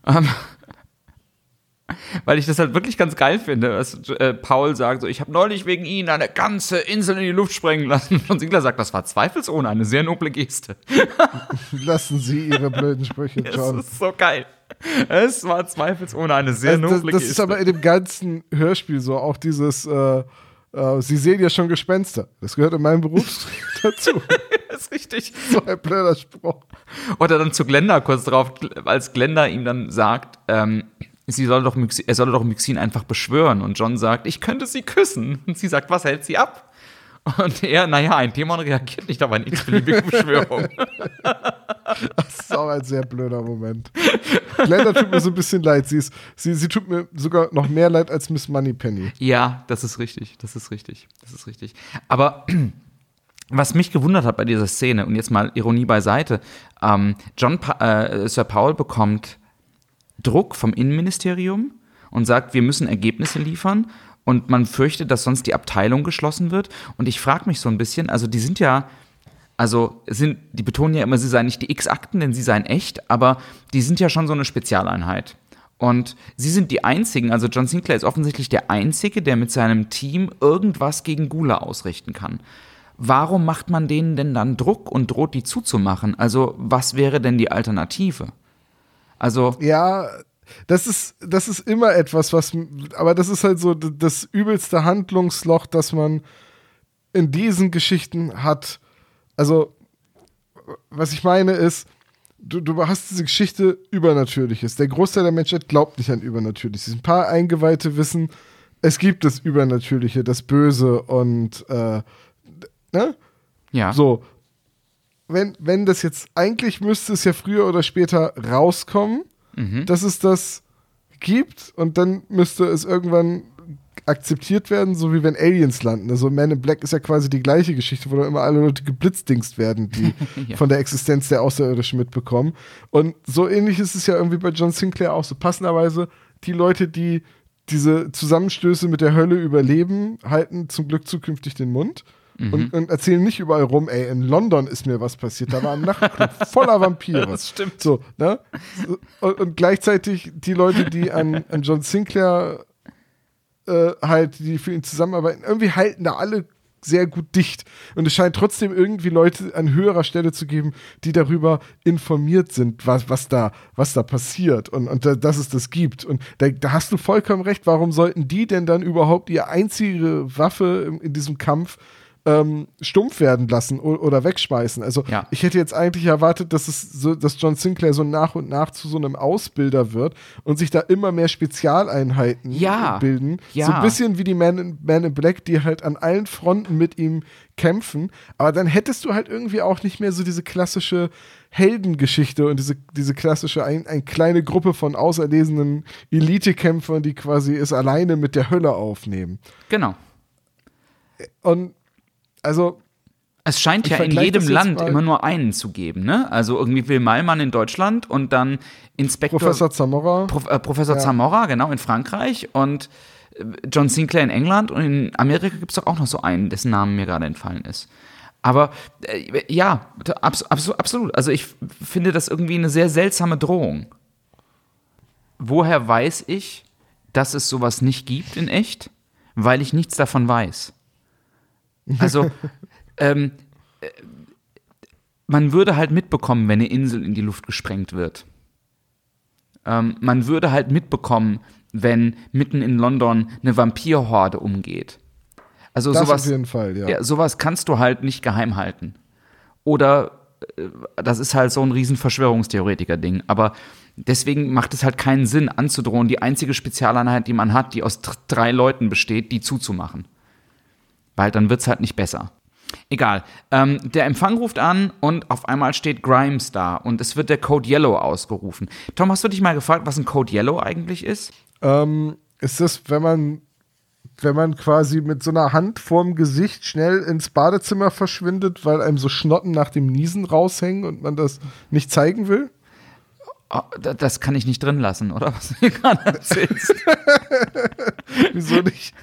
ähm, weil ich das halt wirklich ganz geil finde, was äh, Paul sagt, so, ich habe neulich wegen Ihnen eine ganze Insel in die Luft sprengen lassen. Und Sinclair sagt, das war zweifelsohne eine sehr noble Geste. Lassen Sie Ihre blöden Sprüche, Das John. ist so geil. Es war zweifelsohne eine sehr Also das, noble das Geste. ist aber in dem ganzen Hörspiel so, auch dieses, äh, äh, Sie sehen ja schon Gespenster. Das gehört in meinem Beruf [LAUGHS] dazu. das ist richtig. So ein blöder Spruch. Oder dann zu Glenda kurz drauf, als Glenda ihm dann sagt, ähm, sie soll doch Myxin, er solle doch Myxin einfach beschwören. Und John sagt, ich könnte sie küssen. Und sie sagt, was hält sie ab? Und er, naja, ein Dämon reagiert nicht auf eine x-beliebige [LAUGHS] Beschwörung. Das ist auch ein sehr blöder Moment. Glenda tut mir so ein bisschen leid. Sie, ist, sie, sie tut mir sogar noch mehr leid als Miss Moneypenny. ja, das ist richtig, das ist richtig, das ist richtig. Aber [CLEARS THROAT] was mich gewundert hat bei dieser Szene, und jetzt mal Ironie beiseite, ähm, John pa äh, Sir Paul bekommt Druck vom Innenministerium und sagt, wir müssen Ergebnisse liefern und man fürchtet, dass sonst die Abteilung geschlossen wird. Und ich frage mich so ein bisschen, also die sind ja, also sind, die betonen ja immer, sie seien nicht die X-Akten, denn sie seien echt, aber die sind ja schon so eine Spezialeinheit. Und sie sind die einzigen, also John Sinclair ist offensichtlich der Einzige, der mit seinem Team irgendwas gegen Gula ausrichten kann. Warum macht man denen denn dann Druck und droht die zuzumachen? Also, was wäre denn die Alternative? Also. Ja, das ist, das ist immer etwas, was, aber das ist halt so das übelste Handlungsloch, das man in diesen Geschichten hat. Also, was ich meine ist, du, du hast diese Geschichte Übernatürliches. Der Großteil der Menschheit glaubt nicht an Übernatürliches. Ein paar Eingeweihte wissen, es gibt das Übernatürliche, das Böse und, äh, ne? Ja. So. Wenn, wenn das jetzt, eigentlich müsste es ja früher oder später rauskommen, Mhm. dass es das gibt und dann müsste es irgendwann akzeptiert werden, so wie wenn Aliens landen. Also Man in Black ist ja quasi die gleiche Geschichte, wo dann immer alle Leute geblitzdingst werden, die [LAUGHS] Ja. von der Existenz der Außerirdischen mitbekommen. Und so ähnlich ist es ja irgendwie bei John Sinclair auch so. Passenderweise die Leute, die diese Zusammenstöße mit der Hölle überleben, halten zum Glück zukünftig den Mund. Mhm. Und, und erzählen nicht überall rum, ey, in London ist mir was passiert, da war ein Nachtclub [LAUGHS] voller Vampire. Das stimmt. So, ne? Und, und gleichzeitig die Leute, die an, an John Sinclair äh, halt, die für ihn zusammenarbeiten, irgendwie halten da alle sehr gut dicht. Und es scheint trotzdem irgendwie Leute an höherer Stelle zu geben, die darüber informiert sind, was, was, da, was da passiert und, und da, dass es das gibt. Und da, da hast du vollkommen recht. Warum sollten die denn dann überhaupt ihre einzige Waffe in, in diesem Kampf ähm, stumpf werden lassen oder wegschmeißen. Also Ja. ich hätte jetzt eigentlich erwartet, dass es so, dass John Sinclair so nach und nach zu so einem Ausbilder wird und sich da immer mehr Spezialeinheiten Ja. bilden. Ja. So ein bisschen wie die Man in, Man in Black, die halt an allen Fronten mit ihm kämpfen. Aber dann hättest du halt irgendwie auch nicht mehr so diese klassische Heldengeschichte und diese, diese klassische ein, eine kleine Gruppe von auserlesenen Elitekämpfern, die quasi es alleine mit der Hölle aufnehmen. Genau. Und also Es scheint ja in jedem Land immer nur einen zu geben, ne? Also irgendwie Will Malmann in Deutschland und dann Inspektor Professor Zamora. Prof, äh, Professor Ja. Zamora, genau, in Frankreich und äh, John Sinclair in England und in Amerika gibt es doch auch noch so einen, dessen Name mir gerade entfallen ist. Aber äh, ja, abs abs absolut. Also ich finde das irgendwie eine sehr seltsame Drohung. Woher weiß ich, dass es sowas nicht gibt in echt? Weil ich nichts davon weiß. Also, [LAUGHS] ähm, äh, man würde halt mitbekommen, wenn eine Insel in die Luft gesprengt wird. Ähm, man würde halt mitbekommen, wenn mitten in London eine Vampirhorde umgeht. Also das sowas, auf jeden Fall, ja. ja, sowas kannst du halt nicht geheim halten. Oder äh, das ist halt so ein riesen Verschwörungstheoretiker-Ding. Aber deswegen macht es halt keinen Sinn, anzudrohen, die einzige Spezialeinheit, die man hat, die aus dr- drei Leuten besteht, die zuzumachen. Weil dann wird es halt nicht besser. Egal. Ähm, der Empfang ruft an und auf einmal steht Grimes da und es wird der Code Yellow ausgerufen. Tom, hast du dich mal gefragt, was ein Code Yellow eigentlich ist? Ähm, ist das, wenn man, wenn man quasi mit so einer Hand vorm Gesicht schnell ins Badezimmer verschwindet, weil einem so Schnotten nach dem Niesen raushängen und man das nicht zeigen will? Oh, da- das kann ich nicht drin lassen, oder? Was du gerade [LAUGHS] erzählst. Wieso nicht?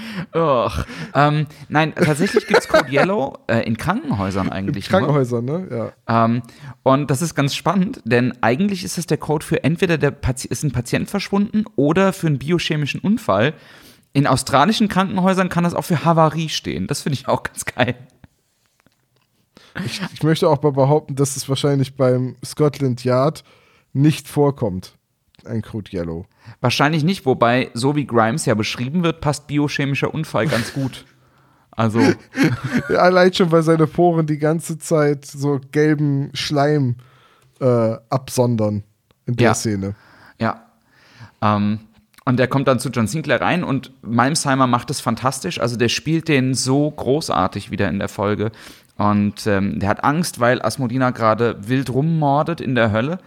[LAUGHS] Och. Ähm, nein, tatsächlich gibt es Code Yellow äh, in Krankenhäusern eigentlich. nur. Krankenhäuser, ne? Ja. Ähm, und das ist ganz spannend, denn eigentlich ist es der Code für entweder der Pati ist ein Patient verschwunden oder für einen biochemischen Unfall. In australischen Krankenhäusern kann das auch für Havarie stehen. Das finde ich auch ganz geil. Ich, ich möchte auch mal behaupten, dass es wahrscheinlich beim Scotland Yard nicht vorkommt. Ein Code Yellow. Wahrscheinlich nicht, wobei, so wie Grimes ja beschrieben wird, passt biochemischer Unfall ganz gut. Also, [LAUGHS] allein schon, weil seine Poren die ganze Zeit so gelben Schleim äh, absondern in der Ja. Szene. ja. Ähm, und der kommt dann zu John Sinclair rein und Malmsheimer macht es fantastisch. Also der spielt den so großartig wieder in der Folge. Und ähm, der hat Angst, weil Asmodina gerade wild rummordet in der Hölle.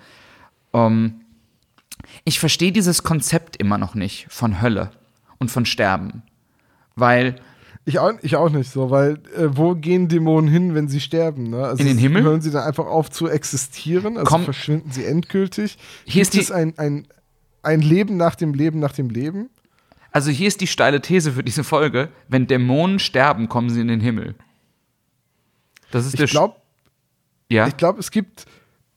Ähm, ich verstehe dieses Konzept immer noch nicht von Hölle und von Sterben. Weil Ich auch, ich auch nicht so, weil äh, wo gehen Dämonen hin, wenn sie sterben? Ne? Also In den Himmel? Hören sie dann einfach auf zu existieren? Also Komm. verschwinden sie endgültig? Hier ist Gibt die- es ein, ein, ein Leben nach dem Leben nach dem Leben? Also hier ist die steile These für diese Folge. Wenn Dämonen sterben, kommen sie in den Himmel. Das ist der Ich glaube, ja. ich glaub, es gibt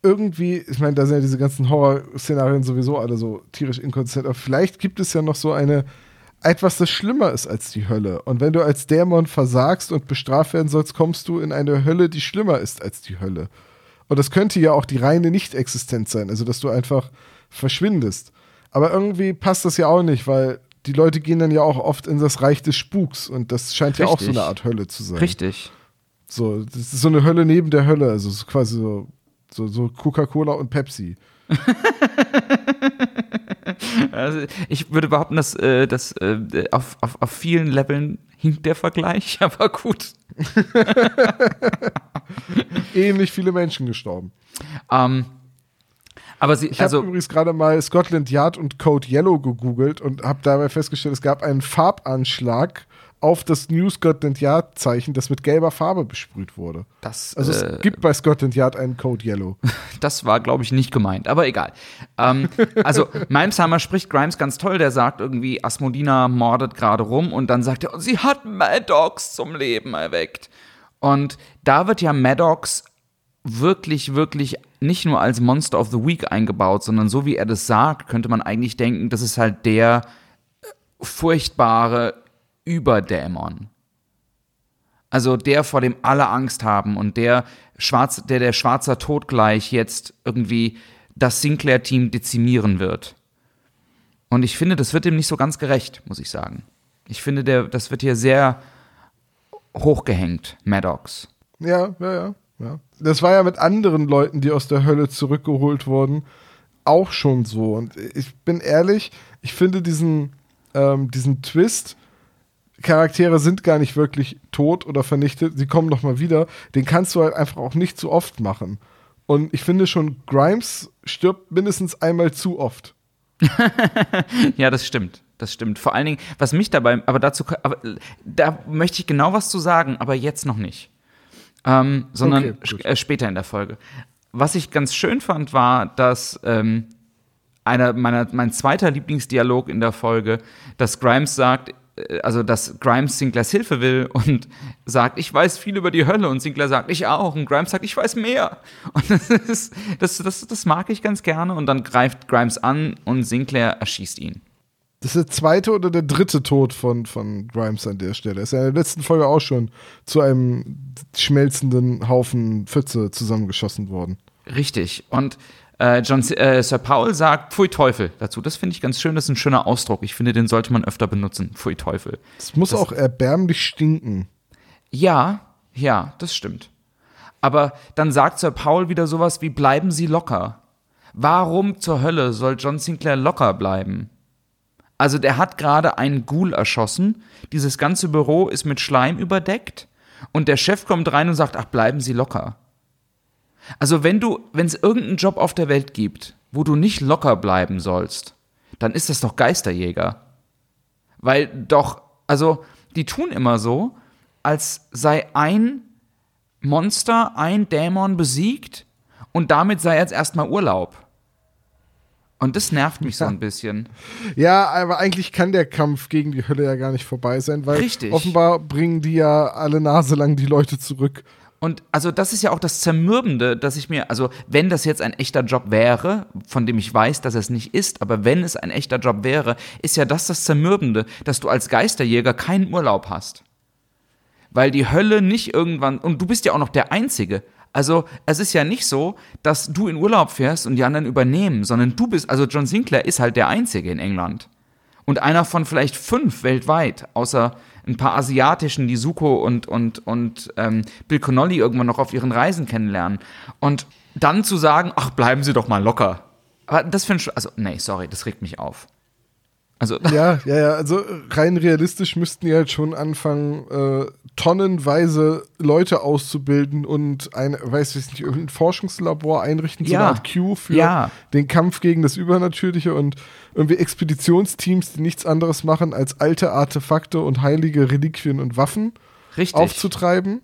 irgendwie, ich meine, da sind ja diese ganzen Horrorszenarien sowieso alle so tierisch inkonsistent, aber vielleicht gibt es ja noch so eine etwas, das schlimmer ist als die Hölle. Und wenn du als Dämon versagst und bestraft werden sollst, kommst du in eine Hölle, die schlimmer ist als die Hölle. Und das könnte ja auch die reine Nicht-Existenz sein, also dass du einfach verschwindest. Aber irgendwie passt das ja auch nicht, weil die Leute gehen dann ja auch oft in das Reich des Spuks und das scheint Richtig. ja auch so eine Art Hölle zu sein. Richtig. So, das ist so eine Hölle neben der Hölle, also so quasi so, so, so Coca-Cola und Pepsi. [LAUGHS] Also ich würde behaupten, dass, äh, dass äh, auf, auf, auf vielen Leveln hinkt der Vergleich, [LAUGHS] aber gut. [LAUGHS] Ähnlich viele Menschen gestorben. Ähm, aber sie, Ich habe also, übrigens gerade mal Scotland Yard und Code Yellow gegoogelt und habe dabei festgestellt, es gab einen Farbanschlag auf das New Scotland Yard Zeichen, das mit gelber Farbe besprüht wurde. das, Also äh, es gibt bei Scotland Yard einen Code Yellow. [LAUGHS] das war, glaube ich, nicht gemeint, aber egal. Ähm, also, [LAUGHS] Malmsheimer spricht Grimes ganz toll, der sagt irgendwie, Asmodina mordet gerade rum und dann sagt er, "Oh, sie hat Maddox zum Leben erweckt. Und da wird ja Maddox wirklich, wirklich nicht nur als Monster of the Week eingebaut, sondern so wie er das sagt, könnte man eigentlich denken, das ist halt der äh, furchtbare Überdämon. Also der, vor dem alle Angst haben und der schwarz, der der schwarzer Tod gleich jetzt irgendwie das Sinclair-Team dezimieren wird. Und ich finde, das wird ihm nicht so ganz gerecht, muss ich sagen. Ich finde, der, das wird hier sehr hochgehängt, Maddox. Ja, ja, ja, ja. Das war ja mit anderen Leuten, die aus der Hölle zurückgeholt wurden, auch schon so. Und ich bin ehrlich, ich finde diesen, ähm, diesen Twist, Charaktere sind gar nicht wirklich tot oder vernichtet, sie kommen noch mal wieder, den kannst du halt einfach auch nicht zu oft machen. Und ich finde schon, Grimes stirbt mindestens einmal zu oft. [LAUGHS] Ja, das stimmt. Das stimmt. Vor allen Dingen, was mich dabei, aber dazu, aber da möchte ich genau was zu sagen, aber jetzt noch nicht. Ähm, sondern Okay, äh, später in der Folge. Was ich ganz schön fand, war, dass ähm, einer meiner, mein zweiter Lieblingsdialog in der Folge, dass Grimes sagt, also dass Grimes Sinclairs Hilfe will und sagt, ich weiß viel über die Hölle und Sinclair sagt, ich auch und Grimes sagt, ich weiß mehr. Und das ist, das, das, das mag ich ganz gerne und dann greift Grimes an und Sinclair erschießt ihn. Das ist der zweite oder der dritte Tod von, von Grimes an der Stelle. Er ist ja in der letzten Folge auch schon zu einem schmelzenden Haufen Pfütze zusammengeschossen worden. Richtig. Und äh, John, äh, Sir Paul sagt Pfui Teufel dazu. Das finde ich ganz schön, das ist ein schöner Ausdruck. Ich finde, den sollte man öfter benutzen. Pfui Teufel. Es muss auch erbärmlich stinken. Ja, ja, das stimmt. Aber dann sagt Sir Paul wieder sowas wie bleiben Sie locker. Warum zur Hölle soll John Sinclair locker bleiben? Also der hat gerade einen Ghoul erschossen, dieses ganze Büro ist mit Schleim überdeckt und der Chef kommt rein und sagt, ach, bleiben Sie locker. Also wenn du, wenn es irgendeinen Job auf der Welt gibt, wo du nicht locker bleiben sollst, dann ist das doch Geisterjäger. Weil doch, also die tun immer so, als sei ein Monster, ein Dämon besiegt und damit sei jetzt erstmal Urlaub. Und das nervt mich so ein bisschen. Ja, aber eigentlich kann der Kampf gegen die Hölle ja gar nicht vorbei sein, weil Richtig. offenbar bringen die ja alle Nase lang die Leute zurück. Und also das ist ja auch das Zermürbende, dass ich mir, also wenn das jetzt ein echter Job wäre, von dem ich weiß, dass es nicht ist, aber wenn es ein echter Job wäre, ist ja das das Zermürbende, dass du als Geisterjäger keinen Urlaub hast. Weil die Hölle nicht irgendwann, und du bist ja auch noch der Einzige. Also es ist ja nicht so, dass du in Urlaub fährst und die anderen übernehmen, sondern du bist, also John Sinclair ist halt der Einzige in England. Und einer von vielleicht fünf weltweit, außer ein paar asiatischen, die Suko und, und, und ähm, Bill Connolly irgendwann noch auf ihren Reisen kennenlernen. Und dann zu sagen, ach, bleiben Sie doch mal locker. Aber das finde ich, also, nee, sorry, das regt mich auf. Also, [LAUGHS] Ja, ja, ja. Also rein realistisch müssten die halt schon anfangen, äh, tonnenweise Leute auszubilden und ein, weiß ich nicht, irgendein Forschungslabor einrichten, so Ja. eine Art Q für Ja. den Kampf gegen das Übernatürliche und irgendwie Expeditionsteams, die nichts anderes machen, als alte Artefakte und heilige Reliquien und Waffen richtig. aufzutreiben.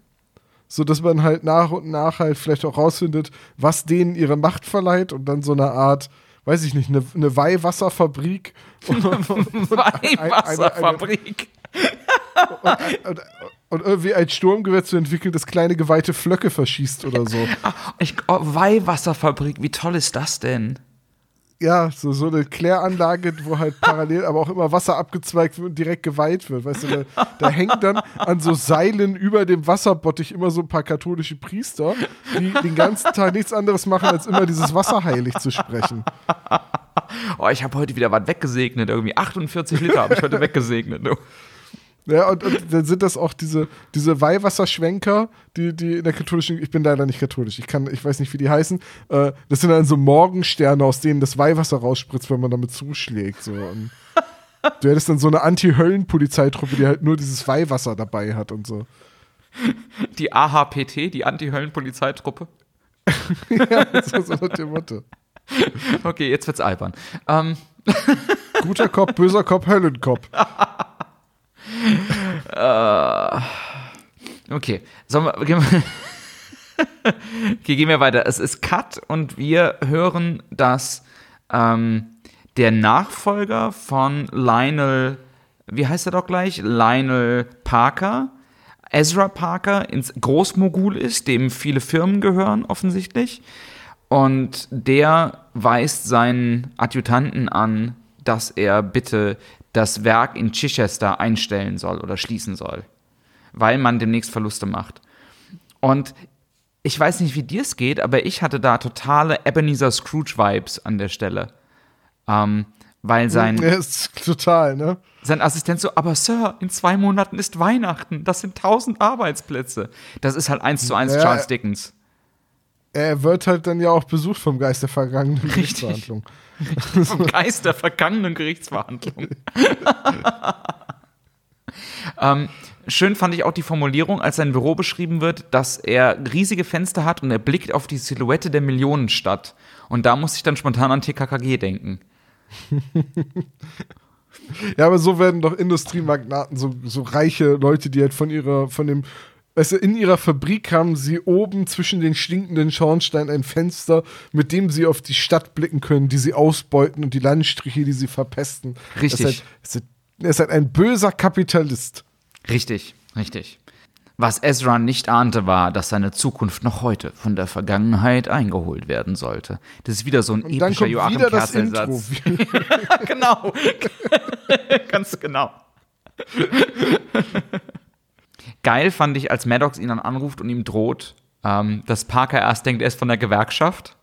So dass man halt nach und nach halt vielleicht auch rausfindet, was denen ihre Macht verleiht und dann so eine Art, weiß ich nicht, eine, eine Weihwasserfabrik [LAUGHS] und, Weihwasserfabrik. und, und irgendwie ein Sturmgewehr zu entwickeln, das kleine geweihte Flöcke verschießt oder so. [LAUGHS] Ich, oh, Weihwasserfabrik, wie toll ist das denn? Ja, so, so eine Kläranlage, wo halt parallel aber auch immer Wasser abgezweigt wird und direkt geweiht wird. Weißt du, da, da hängt dann an so Seilen über dem Wasserbottich immer so ein paar katholische Priester, die den ganzen Tag nichts anderes machen, als immer dieses Wasser heilig zu sprechen. Oh, ich habe heute wieder was weggesegnet. Irgendwie 48 Liter habe ich heute weggesegnet. Ja, und, und, dann sind das auch diese, diese Weihwasserschwenker, die, die in der katholischen, ich bin leider nicht katholisch, ich kann, ich weiß nicht, wie die heißen. Äh, das sind dann so Morgensterne, aus denen das Weihwasser rausspritzt, wenn man damit zuschlägt. So. Und [LAUGHS] du hättest dann so eine Anti-Höllen-Polizeitruppe, die halt nur dieses Weihwasser dabei hat und so. Die AHPT, die Anti-Höllen-Polizeitruppe. [LAUGHS] ja, so, so nach dem Motto. Okay, jetzt wird's albern. Ähm. Guter Kopf, böser Kopf, Höllenkopf. [LAUGHS] uh, okay, Sollen wir, gehen wir [LAUGHS] okay, gehen wir weiter. Es ist Cut und wir hören, dass ähm, der Nachfolger von Lionel, wie heißt er doch gleich? Lionel Parker, Ezra Parker, ins Großmogul ist, dem viele Firmen gehören offensichtlich. Und der weist seinen Adjutanten an, dass er bitte das Werk in Chichester einstellen soll oder schließen soll, weil man demnächst Verluste macht. Und ich weiß nicht, wie dir es geht, aber ich hatte da totale Ebenezer Scrooge-Vibes an der Stelle. Ähm, weil sein. [LAUGHS] Ja, ist total, ne? Sein Assistent so, aber Sir, in zwei Monaten ist Weihnachten, das sind tausend Arbeitsplätze. Das ist halt eins zu eins ja, Charles Dickens er wird halt dann ja auch besucht vom Geist der vergangenen Gerichtsverhandlung. vom Geist der vergangenen Gerichtsverhandlung. [LAUGHS] ähm, schön fand ich auch die Formulierung, als sein Büro beschrieben wird, dass er riesige Fenster hat und er blickt auf die Silhouette der Millionenstadt. Und da muss ich dann spontan an TKKG denken. [LAUGHS] ja, aber so werden doch Industriemagnaten, so, so reiche Leute, die halt von ihrer, von dem Weißt du, in ihrer Fabrik haben sie oben zwischen den stinkenden Schornsteinen ein Fenster, mit dem sie auf die Stadt blicken können, die sie ausbeuten und die Landstriche, die sie verpesten. Richtig. Er ist halt ein böser Kapitalist. Richtig, richtig. Was Ezra nicht ahnte, war, dass seine Zukunft noch heute von der Vergangenheit eingeholt werden sollte. Das ist wieder so ein und epischer Joachim Kerzel-Satz. [LAUGHS] [LAUGHS] genau. [LAUGHS] Ganz genau. Geil fand ich, als Maddox ihn dann anruft und ihm droht, ähm, dass Parker erst denkt, er ist von der Gewerkschaft.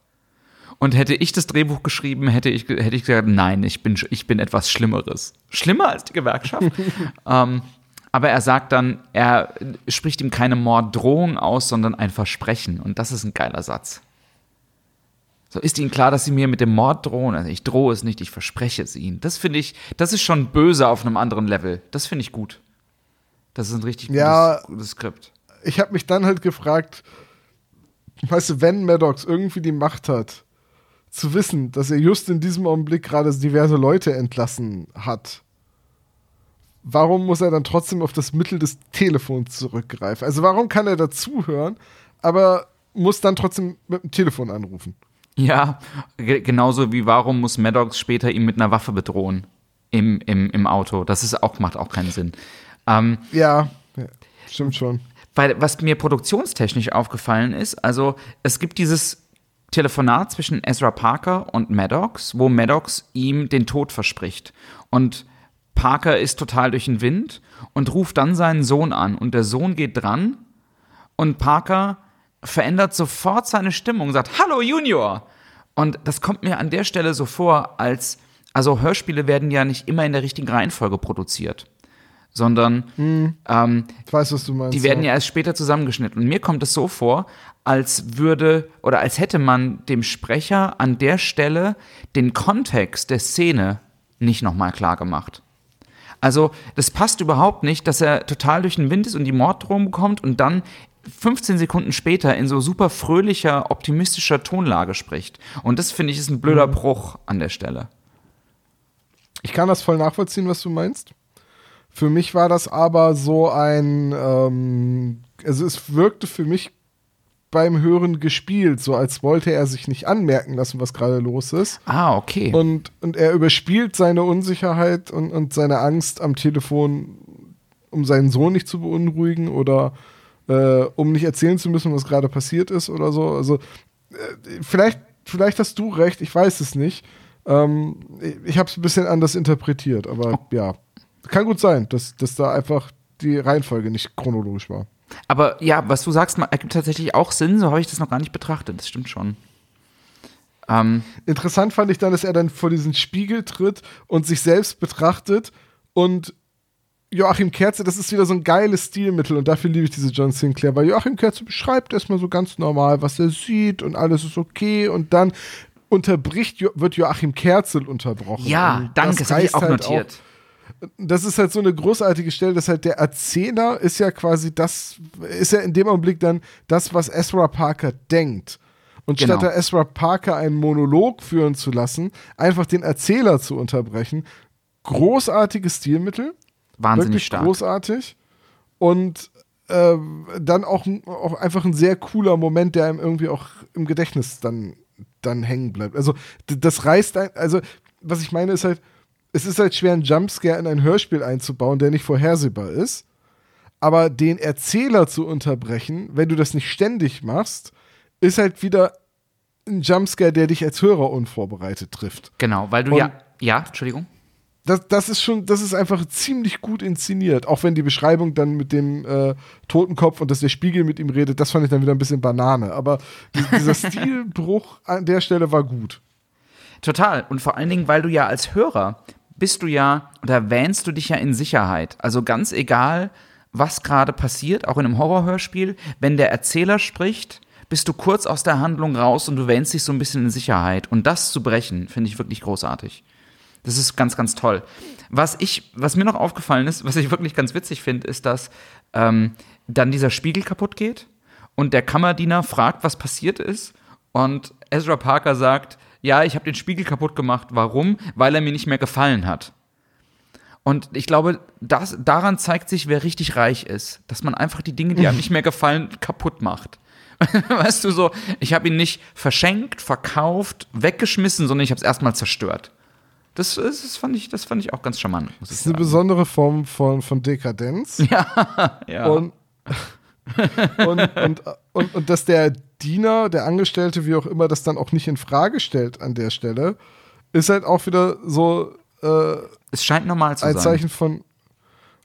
Und hätte ich das Drehbuch geschrieben, hätte ich, hätte ich gesagt, nein, ich bin, ich bin etwas Schlimmeres. Schlimmer als die Gewerkschaft. [LAUGHS] ähm, aber er sagt dann, er spricht ihm keine Morddrohung aus, sondern ein Versprechen. Und das ist ein geiler Satz. So ist ihnen klar, dass sie mir mit dem Mord drohen. Also ich drohe es nicht, ich verspreche es ihnen. Das finde ich, das ist schon böse auf einem anderen Level. Das finde ich gut. Das ist ein richtig gutes, ja, gutes Skript. Ich habe mich dann halt gefragt, weißt du, wenn Maddox irgendwie die Macht hat, zu wissen, dass er just in diesem Augenblick gerade diverse Leute entlassen hat, warum muss er dann trotzdem auf das Mittel des Telefons zurückgreifen? Also warum kann er dazuhören, aber muss dann trotzdem mit dem Telefon anrufen? Ja, genauso wie warum muss Maddox später ihn mit einer Waffe bedrohen im, im, im Auto. Das ist auch, macht auch keinen Sinn. Ähm, ja, ja, stimmt schon. Weil, was mir produktionstechnisch aufgefallen ist, also es gibt dieses Telefonat zwischen Ezra Parker und Maddox, wo Maddox ihm den Tod verspricht. Und Parker ist total durch den Wind und ruft dann seinen Sohn an. Und der Sohn geht dran und Parker verändert sofort seine Stimmung und sagt, Hallo Junior! Und das kommt mir an der Stelle so vor, als, also Hörspiele werden ja nicht immer in der richtigen Reihenfolge produziert sondern hm. ähm, weiß, meinst, die werden ja. ja erst später zusammengeschnitten. Und mir kommt es so vor, als würde oder als hätte man dem Sprecher an der Stelle den Kontext der Szene nicht nochmal klar gemacht. Also, das passt überhaupt nicht, dass er total durch den Wind ist und die Morddrohung bekommt und dann 15 Sekunden später in so super fröhlicher, optimistischer Tonlage spricht. Und das finde ich ist ein blöder mhm. Bruch an der Stelle. Ich kann das voll nachvollziehen, was du meinst. Für mich war das aber so ein, ähm, also es wirkte für mich beim Hören gespielt, so als wollte er sich nicht anmerken lassen, was gerade los ist. Ah, okay. Und, und er überspielt seine Unsicherheit und, und seine Angst am Telefon, um seinen Sohn nicht zu beunruhigen oder äh, um nicht erzählen zu müssen, was gerade passiert ist oder so. Also äh, vielleicht, vielleicht hast du recht, ich weiß es nicht. Ähm, ich habe es ein bisschen anders interpretiert, aber oh. ja. Kann gut sein, dass, dass da einfach die Reihenfolge nicht chronologisch war. Aber ja, was du sagst, ergibt tatsächlich auch Sinn, so habe ich das noch gar nicht betrachtet, das stimmt schon. Ähm, Interessant fand ich dann, dass er dann vor diesen Spiegel tritt und sich selbst betrachtet und Joachim Kerze, das ist wieder so ein geiles Stilmittel und dafür liebe ich diese John Sinclair, weil Joachim Kerze beschreibt erstmal so ganz normal, was er sieht und alles ist okay und dann unterbricht, wird Joachim Kerzel unterbrochen. Ja, danke, das, das habe ich auch halt notiert. Auch, das ist halt so eine großartige Stelle, dass halt der Erzähler ist ja quasi das, ist ja in dem Augenblick dann das, was Ezra Parker denkt. Und genau. statt der Ezra Parker einen Monolog führen zu lassen, einfach den Erzähler zu unterbrechen, großartiges Stilmittel. Wahnsinnig wirklich stark. großartig. Und äh, dann auch, auch einfach ein sehr cooler Moment, der einem irgendwie auch im Gedächtnis dann, dann hängen bleibt. Also, das reißt ein, also, was ich meine, ist halt, es ist halt schwer, einen Jumpscare in ein Hörspiel einzubauen, der nicht vorhersehbar ist. Aber den Erzähler zu unterbrechen, wenn du das nicht ständig machst, ist halt wieder ein Jumpscare, der dich als Hörer unvorbereitet trifft. Genau, weil du Und ja. Ja, Entschuldigung das, das ist schon, das ist einfach ziemlich gut inszeniert. Auch wenn die Beschreibung dann mit dem äh, Totenkopf und dass der Spiegel mit ihm redet, das fand ich dann wieder ein bisschen Banane. Aber dieser [LAUGHS] Stilbruch an der Stelle war gut. Total. Und vor allen Dingen, weil du ja als Hörer bist du ja, oder wähnst du dich ja in Sicherheit. Also ganz egal, was gerade passiert, auch in einem Horrorhörspiel, wenn der Erzähler spricht, bist du kurz aus der Handlung raus und du wähnst dich so ein bisschen in Sicherheit. Und das zu brechen, finde ich wirklich großartig. Das ist ganz, ganz toll. Was ich, was mir noch aufgefallen ist, was ich wirklich ganz witzig finde, ist, dass ähm, dann dieser Spiegel kaputt geht und der Kammerdiener fragt, was passiert ist und Ezra Parker sagt, ja, ich habe den Spiegel kaputt gemacht. Warum? Weil er mir nicht mehr gefallen hat. Und ich glaube, das, daran zeigt sich, wer richtig reich ist. Dass man einfach die Dinge, die einem [LAUGHS] nicht mehr gefallen, kaputt macht. [LAUGHS] weißt du so, ich habe ihn nicht verschenkt, verkauft, weggeschmissen, sondern ich habe es erstmal zerstört. Das, das, fand ich, das fand ich auch ganz charmant. das ist eine besondere Form von, von Dekadenz. [LAUGHS] Ja, ja. Und, [LAUGHS] und, und, und, und, dass der Diener, der Angestellte, wie auch immer, das dann auch nicht in Frage stellt an der Stelle, ist halt auch wieder so. Äh, es scheint normal zu ein sein. Ein Zeichen von.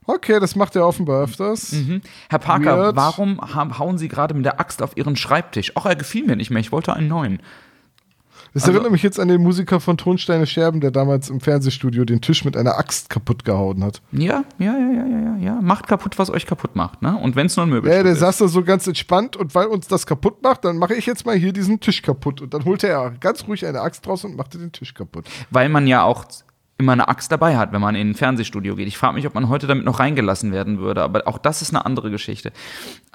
Okay, das macht er offenbar öfters. Mhm. Herr Parker, Weird. warum hauen Sie gerade mit der Axt auf Ihren Schreibtisch? Ach, er gefiel mir nicht mehr. Ich wollte einen neuen. Das also, erinnert mich jetzt an den Musiker von Tonsteine Scherben, der damals im Fernsehstudio den Tisch mit einer Axt kaputt gehauen hat. Ja, ja, ja, ja, ja, ja. Macht kaputt, was euch kaputt macht, ne? Und wenn es nur ein Möbel ist. Ja, der saß da so ganz entspannt und weil uns das kaputt macht, dann mache ich jetzt mal hier diesen Tisch kaputt. Und dann holte er ganz ruhig eine Axt raus und machte den Tisch kaputt. Weil man ja auch immer eine Axt dabei hat, wenn man in ein Fernsehstudio geht. Ich frage mich, ob man heute damit noch reingelassen werden würde, aber auch das ist eine andere Geschichte.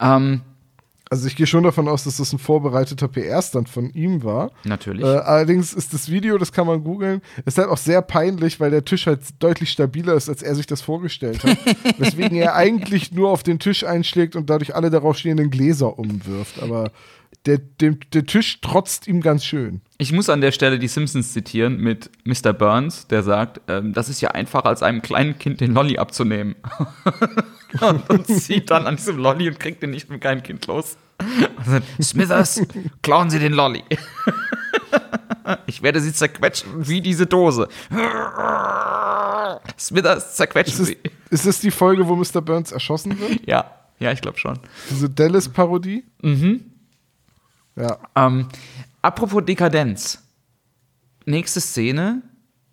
Ähm, also ich gehe schon davon aus, dass das ein vorbereiteter PR-Stand von ihm war. Natürlich. Äh, allerdings ist das Video, das kann man googeln, ist halt auch sehr peinlich, weil der Tisch halt deutlich stabiler ist, als er sich das vorgestellt hat. [LAUGHS] Weswegen er eigentlich nur auf den Tisch einschlägt und dadurch alle darauf stehenden Gläser umwirft. Aber der, der, der Tisch trotzt ihm ganz schön. Ich muss an der Stelle die Simpsons zitieren mit Mr. Burns, der sagt, ähm, das ist ja einfacher als einem kleinen Kind den Lolly abzunehmen. [LAUGHS] [LAUGHS] und, und zieht dann an diesem Lolly und kriegt den nicht mit keinem Kind los. Sagt, Smithers, klauen Sie den Lolly. [LAUGHS] ich werde Sie zerquetschen wie diese Dose. [LAUGHS] Smithers, zerquetschen ist Sie. Ist das die Folge, wo Mr. Burns erschossen wird? Ja, ja, ich glaube schon. Diese Dallas-Parodie? Mhm. Ja. Ähm, apropos Dekadenz. Nächste Szene: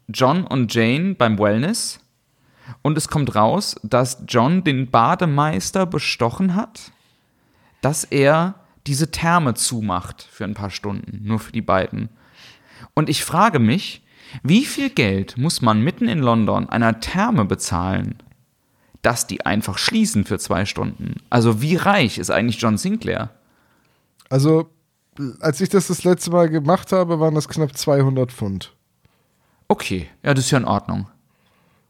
John und Jane beim Wellness. Und es kommt raus, dass John den Bademeister bestochen hat dass er diese Therme zumacht für ein paar Stunden, nur für die beiden. Und ich frage mich, wie viel Geld muss man mitten in London einer Therme bezahlen, dass die einfach schließen für zwei Stunden? Also wie reich ist eigentlich John Sinclair? Also, als ich das das letzte Mal gemacht habe, waren das knapp 200 Pfund. Okay, ja, das ist ja in Ordnung.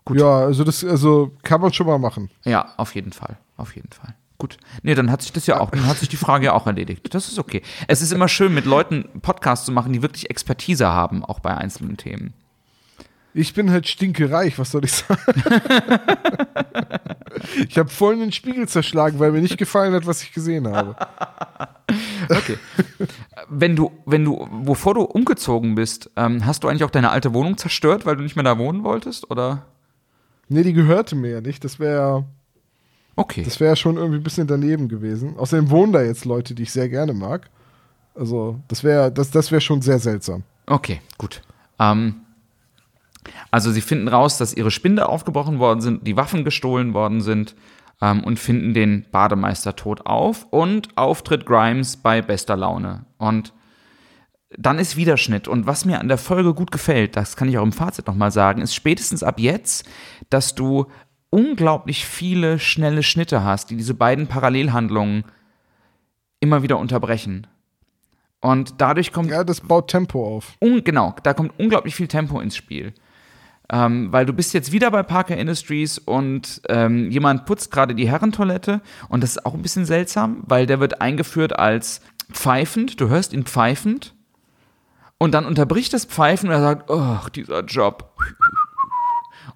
Gut. Ja, also das also kann man schon mal machen. Ja, auf jeden Fall, auf jeden Fall. Gut. Nee, dann hat sich das ja auch, dann hat sich die Frage ja auch erledigt. Das ist okay. Es ist immer schön, mit Leuten Podcasts zu machen, die wirklich Expertise haben, auch bei einzelnen Themen. Ich bin halt stinkereich, was soll ich sagen? [LAUGHS] ich habe vorhin den Spiegel zerschlagen, weil mir nicht gefallen hat, was ich gesehen habe. Okay. wenn du, wenn du, wovor du umgezogen bist, ähm, hast du eigentlich auch deine alte Wohnung zerstört, weil du nicht mehr da wohnen wolltest, oder? Nee, die gehörte mir ja nicht. Das wäre Okay. das wäre schon irgendwie ein bisschen daneben gewesen. Außerdem wohnen da jetzt Leute, die ich sehr gerne mag. Also, das wäre das, das wär schon sehr seltsam. Okay, gut. Ähm, also sie finden raus, dass ihre Spinde aufgebrochen worden sind, die Waffen gestohlen worden sind ähm, und finden den Bademeister tot auf und auftritt Grimes bei bester Laune. Und dann ist Wiederschnitt. Und was mir an der Folge gut gefällt, das kann ich auch im Fazit nochmal sagen, ist spätestens ab jetzt, dass du unglaublich viele schnelle Schnitte hast, die diese beiden Parallelhandlungen immer wieder unterbrechen. Und dadurch kommt Ja, das baut Tempo auf. un genau, da kommt unglaublich viel Tempo ins Spiel. Ähm, weil du bist jetzt wieder bei Parker Industries und ähm, jemand putzt gerade die Herrentoilette und das ist auch ein bisschen seltsam, weil der wird eingeführt als pfeifend, du hörst ihn pfeifend und dann unterbricht das Pfeifen und er sagt, oh, dieser Job.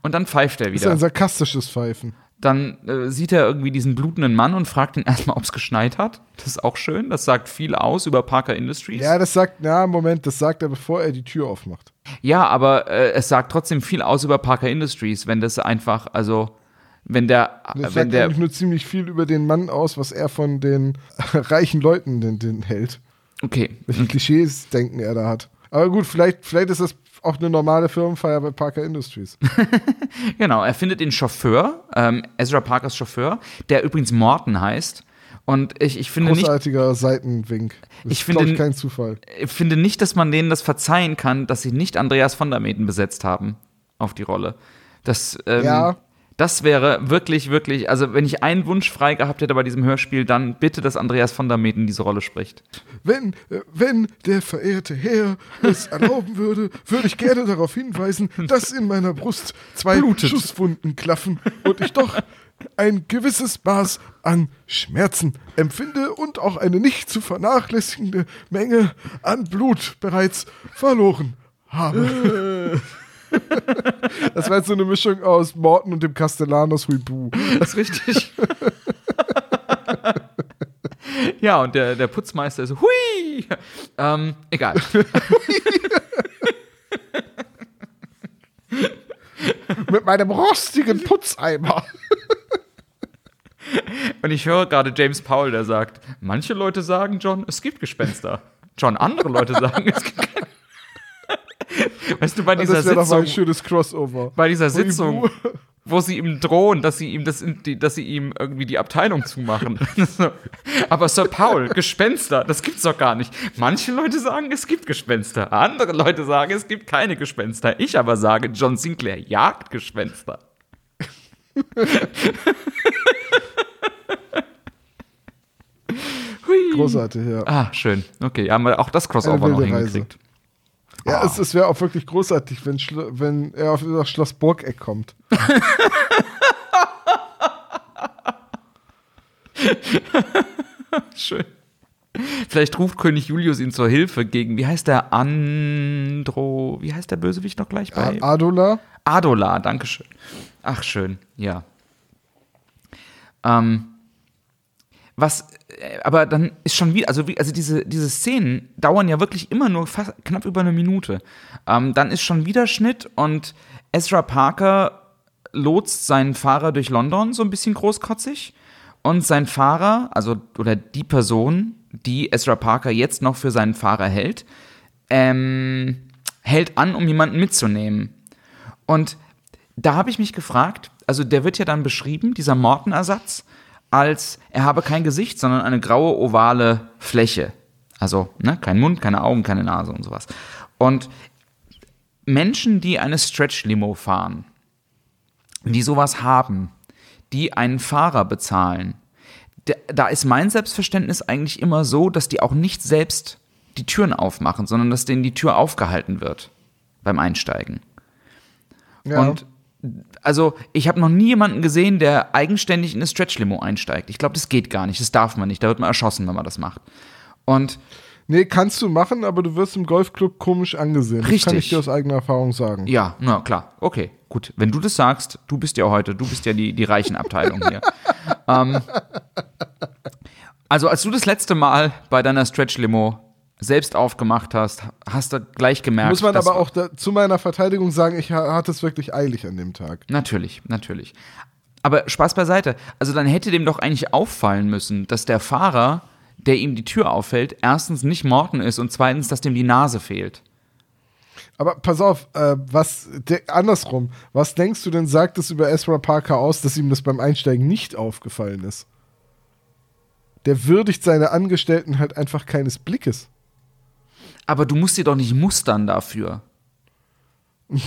Und dann pfeift er Das ist wieder. ein sarkastisches Pfeifen. Dann äh, sieht er irgendwie diesen blutenden Mann und fragt ihn erstmal, ob es geschneit hat. Das ist auch schön. Das sagt viel aus über Parker Industries. Ja, das sagt, na, Moment, das sagt er, bevor er die Tür aufmacht. Ja, aber äh, es sagt trotzdem viel aus über Parker Industries, wenn das einfach, also, wenn der, Das wenn sagt der, nur ziemlich viel über den Mann aus, was er von den [LAUGHS] reichen Leuten den, den hält. okay, Welche Klischees denken er da hat. Aber gut, vielleicht, vielleicht ist das auch eine normale Firmenfeier bei Parker Industries. [LAUGHS] genau, er findet den Chauffeur, ähm, Ezra Parkers Chauffeur, der übrigens Morton heißt. Und ich, ich finde nicht, Großartiger Seitenwink. Das Ich ist, finde- ich, kein Zufall. ich finde nicht, dass man denen das verzeihen kann, dass sie nicht Andreas von der Meten besetzt haben auf die Rolle. Das, ähm, Ja. Das wäre wirklich, wirklich, also wenn ich einen Wunsch frei gehabt hätte bei diesem Hörspiel, dann bitte, dass Andreas von der Meten diese Rolle spricht. Wenn, äh, wenn der verehrte Herr es [LAUGHS] erlauben würde, würde ich gerne darauf hinweisen, dass in meiner Brust zwei Blutet. Schusswunden klaffen und ich doch ein gewisses Maß an Schmerzen empfinde und auch eine nicht zu vernachlässigende Menge an Blut bereits verloren habe. [LAUGHS] Das war jetzt so eine Mischung aus Morten und dem Castellanos Huibu. Das ist richtig. ja, und der, der Putzmeister ist so, hui! Ähm, egal. [LAUGHS] Mit meinem rostigen Putzeimer. Und ich höre gerade James Powell, der sagt, manche Leute sagen, John, es gibt Gespenster. John, andere Leute sagen, es gibt keine. [LAUGHS] Weißt du, bei dieser Das doch mal ein Sitzung, schönes Crossover. bei dieser. Sitzung, wo sie ihm drohen, dass sie ihm das, dass sie ihm irgendwie die Abteilung zumachen. [LAUGHS] Aber Sir Paul, Gespenster, das gibt's doch gar nicht. Manche Leute sagen, es gibt Gespenster. Andere Leute sagen, es gibt keine Gespenster. Ich aber sage, John Sinclair jagt Gespenster. [LAUGHS] Großartig, ja. Ah, schön. Okay, haben wir auch das Crossover noch wilde Reise. Ja, es, es wäre auch wirklich großartig, wenn, wenn er auf das Schloss Burgeck kommt. [LAUGHS] Schön. Vielleicht ruft König Julius ihn zur Hilfe gegen, wie heißt der Andro, wie heißt der Bösewicht noch gleich bei? Adola? Adola, Dankeschön. Ach, schön, ja. Ähm, was, aber dann ist schon wieder, also, wie, also diese, diese Szenen dauern ja wirklich immer nur fast, knapp über eine Minute. Ähm, dann ist schon wieder Schnitt und Ezra Parker lotst seinen Fahrer durch London so ein bisschen großkotzig. Und sein Fahrer, also, oder die Person, die Ezra Parker jetzt noch für seinen Fahrer hält, ähm, hält an, um jemanden mitzunehmen. Und da habe ich mich gefragt, also der wird ja dann beschrieben, dieser Morton-Ersatz, als er habe kein Gesicht, sondern eine graue ovale Fläche. Also ne, kein Mund, keine Augen, keine Nase und sowas. Und Menschen, die eine Stretch-Limo fahren, die sowas haben, die einen Fahrer bezahlen, da- ist mein Selbstverständnis eigentlich immer so, dass die auch nicht selbst die Türen aufmachen, sondern dass denen die Tür aufgehalten wird beim Einsteigen. Ja. Und also, ich habe noch nie jemanden gesehen, der eigenständig in eine Stretch-Limo einsteigt. Ich glaube, das geht gar nicht. Das darf man nicht. Da wird man erschossen, wenn man das macht. Und nee, kannst du machen, aber du wirst im Golfclub komisch angesehen. Das kann Richtig. ich dir aus eigener Erfahrung sagen. ja, na klar. Okay, gut. Wenn du das sagst, du bist ja heute, du bist ja die, die reichen Abteilung hier. [LAUGHS] ähm, Also, als du das letzte Mal bei deiner Stretch-Limo selbst aufgemacht hast, hast du gleich gemerkt. Muss man aber auch da, zu meiner Verteidigung sagen, ich ha- hatte es wirklich eilig an dem Tag. Natürlich, natürlich. Aber Spaß beiseite. Also dann hätte dem doch eigentlich auffallen müssen, dass der Fahrer, der ihm die Tür auffällt, erstens nicht Morten ist und zweitens, dass dem die Nase fehlt. Aber pass auf, äh, was de, andersrum, was denkst du denn, sagt es über Ezra Parker aus, dass ihm das beim Einsteigen nicht aufgefallen ist? Der würdigt seine Angestellten halt einfach keines Blickes. Aber du musst dir doch nicht mustern dafür. [LAUGHS]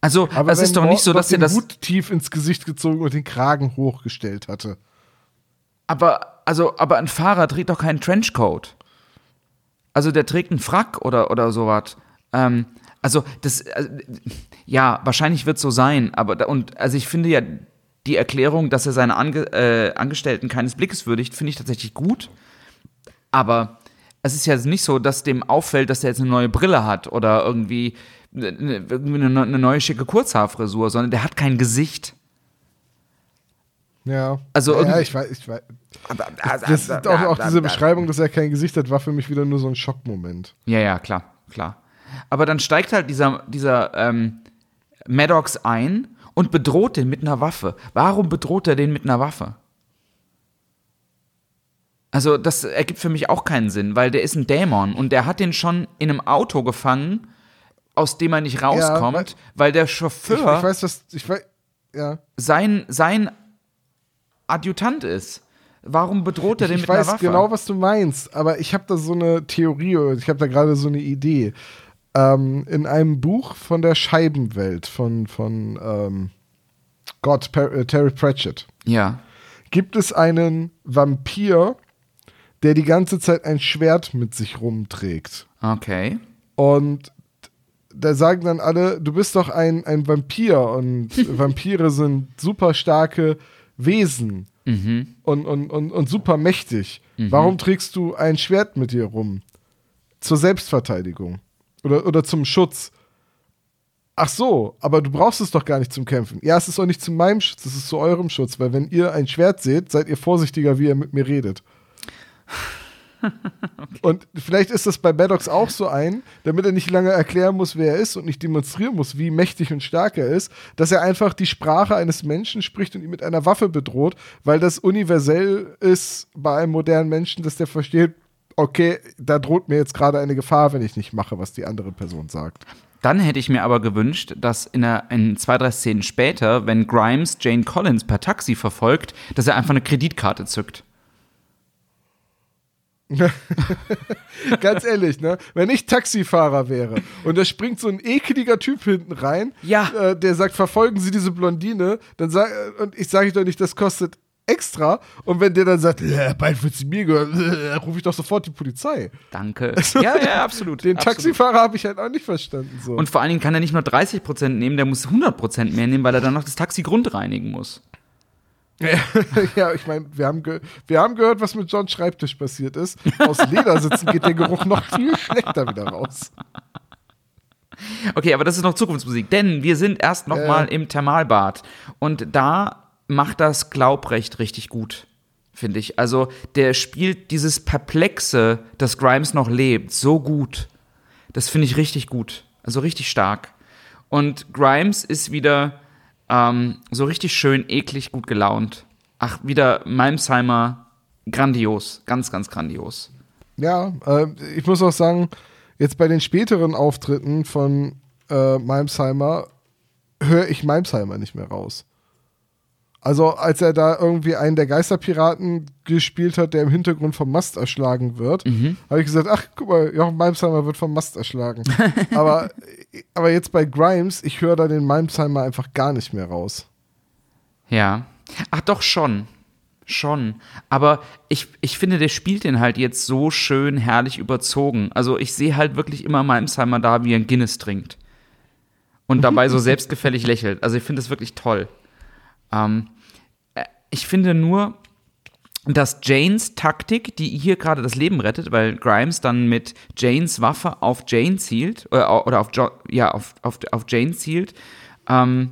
Also, Aber es wenn ist doch nicht so, dass den das. Hut tief ins Gesicht gezogen und den Kragen hochgestellt hatte. Aber, also, aber ein Fahrer trägt doch keinen Trenchcoat. Also, der trägt einen Frack oder, oder sowas. Ähm, also, das, äh, ja, wahrscheinlich wird es so sein, aber, und, also, ich finde ja die Erklärung, dass er seine Ange äh, Angestellten keines Blickes würdigt, finde ich tatsächlich gut. Aber es ist ja nicht so, dass dem auffällt, dass er jetzt eine neue Brille hat oder irgendwie eine, irgendwie eine, eine neue schicke Kurzhaarfrisur, sondern der hat kein Gesicht. Ja. Also ja, ich weiß, ich weiß. Das ist auch, auch diese Beschreibung, dass er kein Gesicht hat, war für mich wieder nur so ein Schockmoment. Ja, ja, klar, klar. Aber dann steigt halt dieser, dieser ähm, Maddox ein und bedroht den mit einer Waffe. Warum bedroht er den mit einer Waffe? Also, das ergibt für mich auch keinen Sinn, weil der ist ein Dämon und der hat den schon in einem Auto gefangen, aus dem er nicht rauskommt, weil der Ich, Chauffeur ich weiß, was. Ich weiß, ja. sein, sein Adjutant ist. Warum bedroht er den Ich mit einer weiß Waffe? genau, was du meinst, aber ich habe da so eine Theorie, oder ich habe da gerade so eine Idee. Ähm, in einem Buch von der Scheibenwelt von, von ähm, Gott, äh, Terry Pratchett, Ja. gibt es einen Vampir, der die ganze Zeit ein Schwert mit sich rumträgt. Okay. Und da sagen dann alle, du bist doch ein, ein Vampir und [LAUGHS] Vampire sind super starke Wesen und, und, und, und super mächtig. Warum trägst du ein Schwert mit dir rum? Zur Selbstverteidigung oder, oder zum Schutz. Ach so, aber du brauchst es doch gar nicht zum Kämpfen. Ja, es ist auch nicht zu meinem Schutz, es ist zu eurem Schutz, weil wenn ihr ein Schwert seht, seid ihr vorsichtiger, wie ihr mit mir redet. [LAUGHS] Und vielleicht ist das bei Maddox auch so ein, damit er nicht lange erklären muss, wer er ist und nicht demonstrieren muss, wie mächtig und stark er ist, dass er einfach die Sprache eines Menschen spricht und ihn mit einer Waffe bedroht, weil das universell ist bei einem modernen Menschen, dass der versteht, okay, da droht mir jetzt gerade eine Gefahr, wenn ich nicht mache, was die andere Person sagt. Dann hätte ich mir aber gewünscht, dass in, einer, in zwei, drei Szenen später, wenn Grimes Jane Collins per Taxi verfolgt, dass er einfach eine Kreditkarte zückt. [LAUGHS] Ganz ehrlich, ne? Wenn ich Taxifahrer wäre und da springt so ein ekliger Typ hinten rein, Ja. äh, der sagt, verfolgen Sie diese Blondine, dann sag, äh, und ich sage doch nicht, das kostet extra. Und wenn der dann sagt, ja, bald wird sie mir gehören, äh, rufe ich doch sofort die Polizei. Danke. [LAUGHS] Ja, ja, absolut. Den absolut. Taxifahrer habe ich halt auch nicht verstanden. So. Und vor allen Dingen kann er nicht nur 30% nehmen, der muss 100% mehr nehmen, weil er dann noch das Taxi grundreinigen muss. [LAUGHS] ja, ich meine, wir, haben wir haben gehört, was mit Johns Schreibtisch passiert ist. Aus Ledersitzen geht der Geruch noch viel schlechter wieder raus. Okay, aber das ist noch Zukunftsmusik, denn wir sind erst noch Äh. mal im Thermalbad und da macht das Glaubrecht richtig gut, finde ich. Also der spielt dieses Perplexe, dass Grimes noch lebt, so gut. Das finde ich richtig gut, also richtig stark. Und Grimes ist wieder ähm, so richtig schön eklig gut gelaunt. Ach, wieder Malmsheimer, grandios, ganz, ganz grandios. Ja, äh, ich muss auch sagen, jetzt bei den späteren Auftritten von äh, Malmsheimer höre ich Malmsheimer nicht mehr raus. Also als er da irgendwie einen der Geisterpiraten gespielt hat, der im Hintergrund vom Mast erschlagen wird, habe ich gesagt, ach guck mal, Jochen Malmsheimer wird vom Mast erschlagen. [LAUGHS] aber, aber jetzt bei Grimes, ich höre da den Malmsheimer einfach gar nicht mehr raus. Ja. Ach doch schon. Schon. Aber ich, ich finde, der spielt den halt jetzt so schön herrlich überzogen. Also ich sehe halt wirklich immer Malmsheimer da, wie er ein Guinness trinkt. Und dabei so [LAUGHS] selbstgefällig lächelt. Also ich finde das wirklich toll. Ähm, äh, ich finde nur, dass Janes Taktik, die hier gerade das Leben rettet, weil Grimes dann mit Janes Waffe auf Jane zielt, äh, oder auf, jo ja, auf, auf, auf Jane zielt, ähm,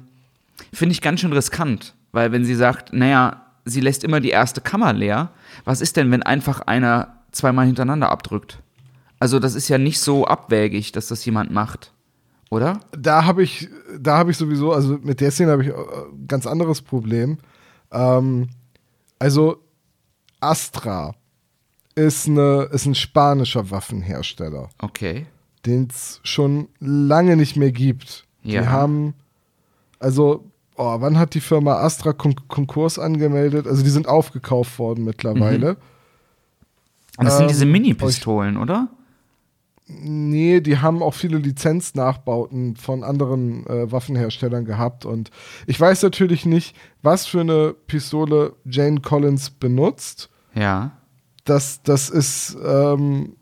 finde ich ganz schön riskant. Weil wenn sie sagt, naja, sie lässt immer die erste Kammer leer. Was ist denn, wenn einfach einer zweimal hintereinander abdrückt? Also das ist ja nicht so abwägig, dass das jemand macht, oder? Da habe ich, da habe ich sowieso, also mit der Szene habe ich ein ganz anderes Problem. Ähm, also Astra ist, eine, ist ein spanischer Waffenhersteller. Okay. Den es schon lange nicht mehr gibt. Ja. Die haben, also, oh, wann hat die Firma Astra Kon Konkurs angemeldet? Also die sind aufgekauft worden mittlerweile. Das sind Ähm, diese Mini-Pistolen, oder? Nee, die haben auch viele Lizenznachbauten von anderen äh, Waffenherstellern gehabt. Und ich weiß natürlich nicht, was für eine Pistole Jane Collins benutzt. Ja. Das, das, ist, ähm,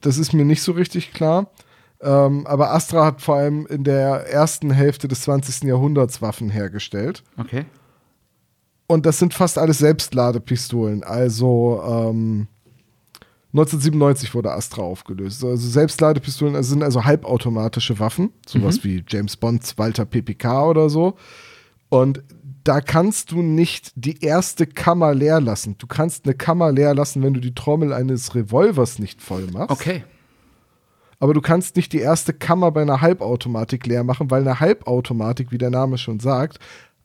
das ist mir nicht so richtig klar. Ähm, aber Astra hat vor allem in der ersten Hälfte des 20. Jahrhunderts Waffen hergestellt. Okay. Und das sind fast alles Selbstladepistolen. Also ähm, 1997 wurde Astra aufgelöst. Also Selbstladepistolen sind also halbautomatische Waffen, sowas wie James Bonds Walter PPK oder so. Und da kannst du nicht die erste Kammer leer lassen. Du kannst eine Kammer leer lassen, wenn du die Trommel eines Revolvers nicht voll machst. Okay. Aber du kannst nicht die erste Kammer bei einer Halbautomatik leer machen, weil eine Halbautomatik, wie der Name schon sagt,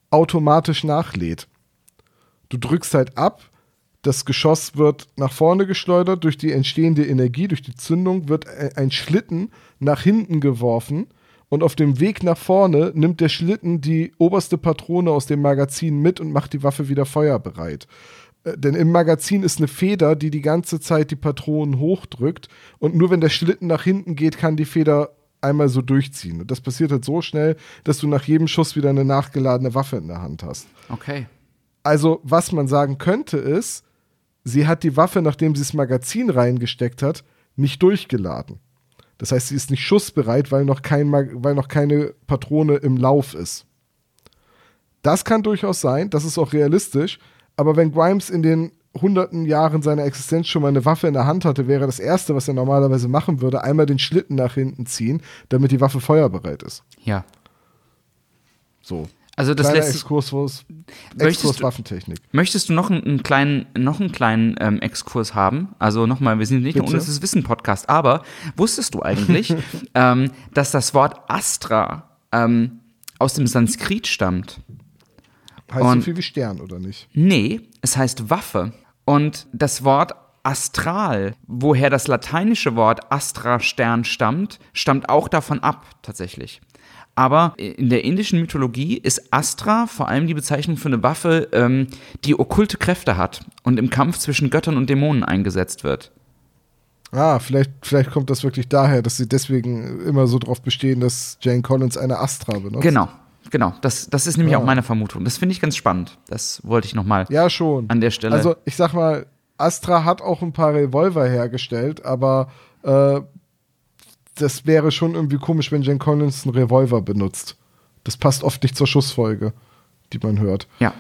automatisch nachlädt. Du drückst halt ab, das Geschoss wird nach vorne geschleudert, durch die entstehende Energie, durch die Zündung wird e- ein Schlitten nach hinten geworfen und auf dem Weg nach vorne nimmt der Schlitten die oberste Patrone aus dem Magazin mit und macht die Waffe wieder feuerbereit. Äh, Denn im Magazin ist eine Feder, die die ganze Zeit die Patronen hochdrückt und nur wenn der Schlitten nach hinten geht, kann die Feder einmal so durchziehen. Und das passiert halt so schnell, dass du nach jedem Schuss wieder eine nachgeladene Waffe in der Hand hast. Okay. Also, was man sagen könnte, ist, sie hat die Waffe, nachdem sie das Magazin reingesteckt hat, nicht durchgeladen. Das heißt, sie ist nicht schussbereit, weil noch, kein weil noch keine Patrone im Lauf ist. Das kann durchaus sein, das ist auch realistisch, aber wenn Grimes in den hunderten Jahren seiner Existenz schon mal eine Waffe in der Hand hatte, wäre das Erste, was er normalerweise machen würde, einmal den Schlitten nach hinten ziehen, damit die Waffe feuerbereit ist. Ja. So. Also das Kleiner lässt Exkurs, Exkurs Möchtest du- Waffentechnik. Möchtest du noch einen, einen kleinen, noch einen kleinen ähm, Exkurs haben? Also nochmal, wir sind nicht ein Bitte. unnützes Wissen-Podcast, aber wusstest du eigentlich, [LAUGHS] ähm, dass das Wort Astra ähm, aus dem Sanskrit stammt? Heißt so Und- viel wie Stern, oder nicht? Nee, es heißt Waffe. Und das Wort astral, woher das lateinische Wort Astra Stern stammt, stammt auch davon ab, tatsächlich. Aber in der indischen Mythologie ist Astra vor allem die Bezeichnung für eine Waffe, ähm, die okkulte Kräfte hat und im Kampf zwischen Göttern und Dämonen eingesetzt wird. Ah, vielleicht, vielleicht kommt das wirklich daher, dass sie deswegen immer so drauf bestehen, dass Jane Collins eine Astra benutzt. Genau, genau. Das, das ist nämlich Ja. auch meine Vermutung. Das finde ich ganz spannend. Das wollte ich nochmal Ja, schon. an der Stelle. Also, ich sag mal, Astra hat auch ein paar Revolver hergestellt, aber äh, das wäre schon irgendwie komisch, wenn Jane Collins einen Revolver benutzt. Das passt oft nicht zur Schussfolge, die man hört. ja.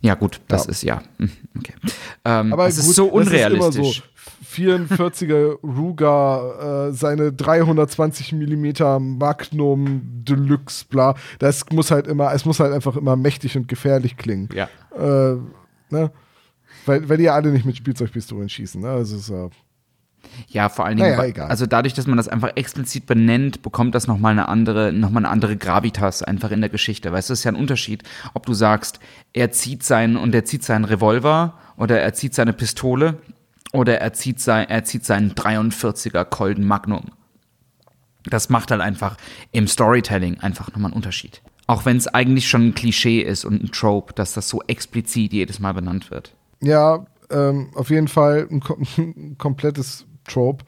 Ja, gut, das Ja. ist ja. hm, Okay. Ähm, Aber das gut, ist so unrealistisch. ist immer so. 44er Ruger, äh, seine 320 Millimeter Magnum Deluxe, bla. Das muss halt immer, es muss halt einfach immer mächtig und gefährlich klingen. Ja. Äh, ne? Weil, weil die ja alle nicht mit Spielzeugpistolen schießen, ne? Also ist ja. Ja, vor allen Dingen, Naja, egal. also dadurch, dass man das einfach explizit benennt, bekommt das nochmal eine andere, noch mal eine andere Gravitas einfach in der Geschichte. Weißt du, es ist ja ein Unterschied, ob du sagst, er zieht seinen und er zieht seinen Revolver oder er zieht seine Pistole oder er zieht sein, er zieht seinen 43er Colden Magnum. Das macht halt einfach im Storytelling einfach nochmal einen Unterschied. Auch wenn es eigentlich schon ein Klischee ist und ein Trope, dass das so explizit jedes Mal benannt wird. Ja, ähm, auf jeden Fall ein, kom [LAUGHS] ein komplettes Trope.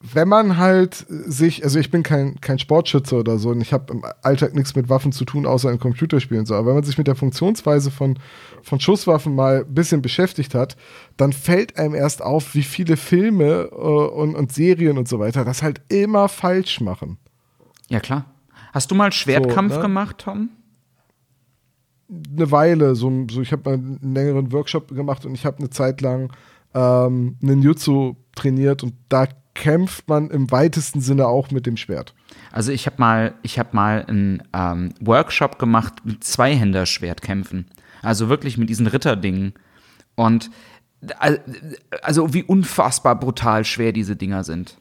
Wenn man halt sich, also ich bin kein, kein Sportschütze oder so und ich habe im Alltag nichts mit Waffen zu tun, außer in Computerspielen und so, aber wenn man sich mit der Funktionsweise von, von Schusswaffen mal ein bisschen beschäftigt hat, dann fällt einem erst auf, wie viele Filme äh, und, und Serien und so weiter das halt immer falsch machen. Ja, klar. Hast du mal Schwertkampf ne? gemacht, Tom? eine Weile, so, so ich habe mal einen längeren Workshop gemacht und ich habe eine Zeit lang ähm, Ninjutsu trainiert und da kämpft man im weitesten Sinne auch mit dem Schwert. Also ich habe mal, ich habe mal einen ähm, Workshop gemacht mit Zweihänder-Schwertkämpfen. Also wirklich mit diesen Ritterdingen. Und also wie unfassbar brutal schwer diese Dinger sind.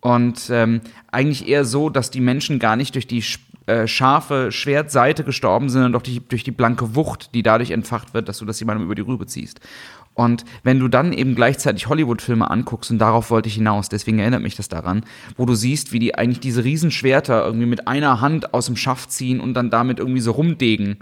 Und ähm, eigentlich eher so, dass die Menschen gar nicht durch die äh, scharfe Schwertseite gestorben sind, sondern durch die, durch die blanke Wucht, die dadurch entfacht wird, dass du das jemandem über die Rübe ziehst. Und wenn du dann eben gleichzeitig Hollywood-Filme anguckst, und darauf wollte ich hinaus, deswegen erinnert mich das daran, wo du siehst, wie die eigentlich diese Riesenschwerter irgendwie mit einer Hand aus dem Schaft ziehen und dann damit irgendwie so rumdegen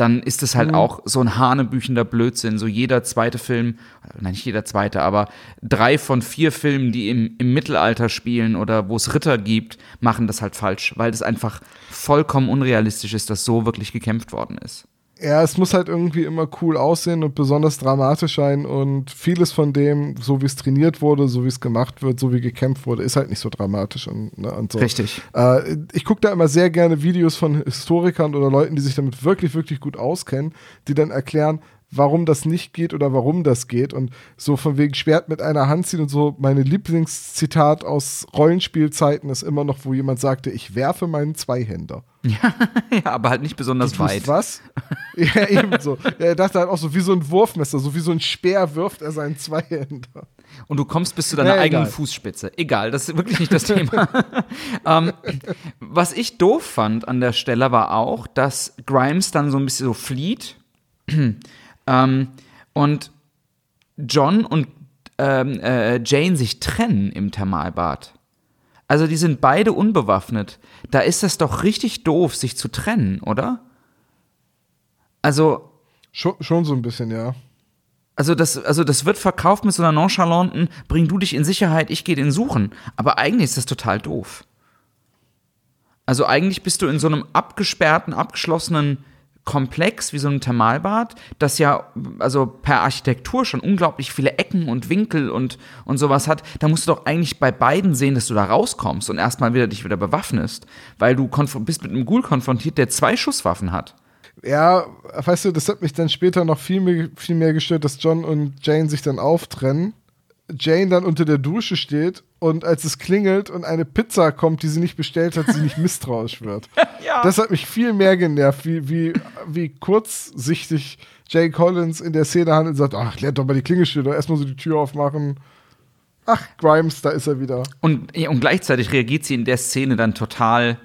dann ist es halt mhm. auch so ein hanebüchender Blödsinn. So jeder zweite Film, nein, nicht jeder zweite, aber drei von vier Filmen, die im, im Mittelalter spielen oder wo es Ritter gibt, machen das halt falsch, weil das einfach vollkommen unrealistisch ist, dass so wirklich gekämpft worden ist. Ja, es muss halt irgendwie immer cool aussehen und besonders dramatisch sein und vieles von dem, so wie es trainiert wurde, so wie es gemacht wird, so wie gekämpft wurde, ist halt nicht so dramatisch und, ne, und so. Richtig. Äh, ich gucke da immer sehr gerne Videos von Historikern oder Leuten, die sich damit wirklich, wirklich gut auskennen, die dann erklären, warum das nicht geht oder warum das geht. Und so von wegen Schwert mit einer Hand ziehen und so. Meine Lieblingszitat aus Rollenspielzeiten ist immer noch, wo jemand sagte, ich werfe meinen Zweihänder. Ja, [LAUGHS] ja aber halt nicht besonders weit. Was? [LAUGHS] ja, ebenso. Ja, er dachte halt auch so wie so ein Wurfmesser, so wie so ein Speer wirft er seinen Zweihänder. Und du kommst bis zu deiner ja, eigenen Fußspitze. Egal, das ist wirklich nicht das Thema. [LAUGHS] ähm, was ich doof fand an der Stelle war auch, dass Grimes dann so ein bisschen so flieht ähm, und John und ähm, äh, Jane sich trennen im Thermalbad. Also die sind beide unbewaffnet. Da ist es doch richtig doof, sich zu trennen, oder? Also. Schon, schon so ein bisschen, ja. Also das, also das wird verkauft mit so einer nonchalanten, bring du dich in Sicherheit, ich gehe den suchen. Aber eigentlich ist das total doof. Also eigentlich bist du in so einem abgesperrten, abgeschlossenen Komplex wie so ein Thermalbad, das ja also per Architektur schon unglaublich viele Ecken und Winkel und, und sowas hat, da musst du doch eigentlich bei beiden sehen, dass du da rauskommst und erstmal wieder dich wieder bewaffnest, weil du bist mit einem Ghoul konfrontiert, der zwei Schusswaffen hat. Ja, weißt du, das hat mich dann später noch viel mehr, viel mehr gestört, dass John und Jane sich dann auftrennen Jane dann unter der Dusche steht und als es klingelt und eine Pizza kommt, die sie nicht bestellt hat, sie nicht [LAUGHS] misstrauisch wird. ja. Das hat mich viel mehr genervt, wie, wie, wie kurzsichtig Jay Collins in der Szene handelt und sagt, ach, lernt doch mal die Klingelstunde, erstmal so die Tür aufmachen. Ach, Grimes, da ist er wieder. Und, und gleichzeitig reagiert sie in der Szene dann total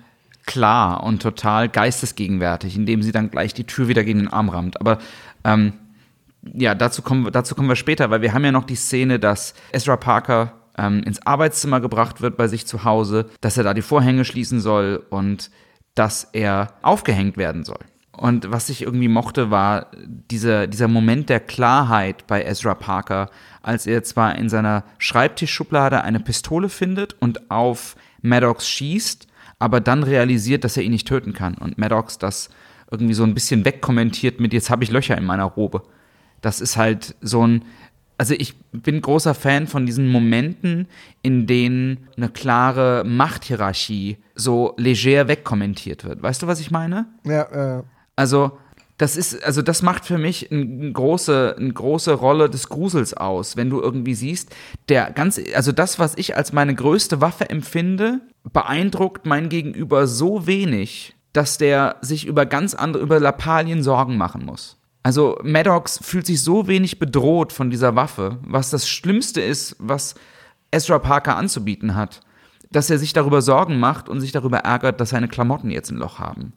klar und total geistesgegenwärtig, indem sie dann gleich die Tür wieder gegen den Arm rammt. Aber ähm, ja, dazu kommen, dazu kommen wir später, weil wir haben ja noch die Szene, dass Ezra Parker ähm, ins Arbeitszimmer gebracht wird bei sich zu Hause, dass er da die Vorhänge schließen soll und dass er aufgehängt werden soll. Und was ich irgendwie mochte, war dieser, dieser Moment der Klarheit bei Ezra Parker, als er zwar in seiner Schreibtischschublade eine Pistole findet und auf Maddox schießt, aber dann realisiert, dass er ihn nicht töten kann. Und Maddox das irgendwie so ein bisschen wegkommentiert mit, jetzt habe ich Löcher in meiner Robe. Das ist halt so ein, also ich bin großer Fan von diesen Momenten, in denen eine klare Machthierarchie so leger wegkommentiert wird. Weißt du, was ich meine? Ja, äh. Also, das ist, also das macht für mich eine große, eine große Rolle des Grusels aus, wenn du irgendwie siehst, der ganz, also das, was ich als meine größte Waffe empfinde, beeindruckt mein Gegenüber so wenig, dass der sich über ganz andere, über Lappalien Sorgen machen muss. Also Maddox fühlt sich so wenig bedroht von dieser Waffe, was das Schlimmste ist, was Ezra Parker anzubieten hat, dass er sich darüber Sorgen macht und sich darüber ärgert, dass seine Klamotten jetzt ein Loch haben.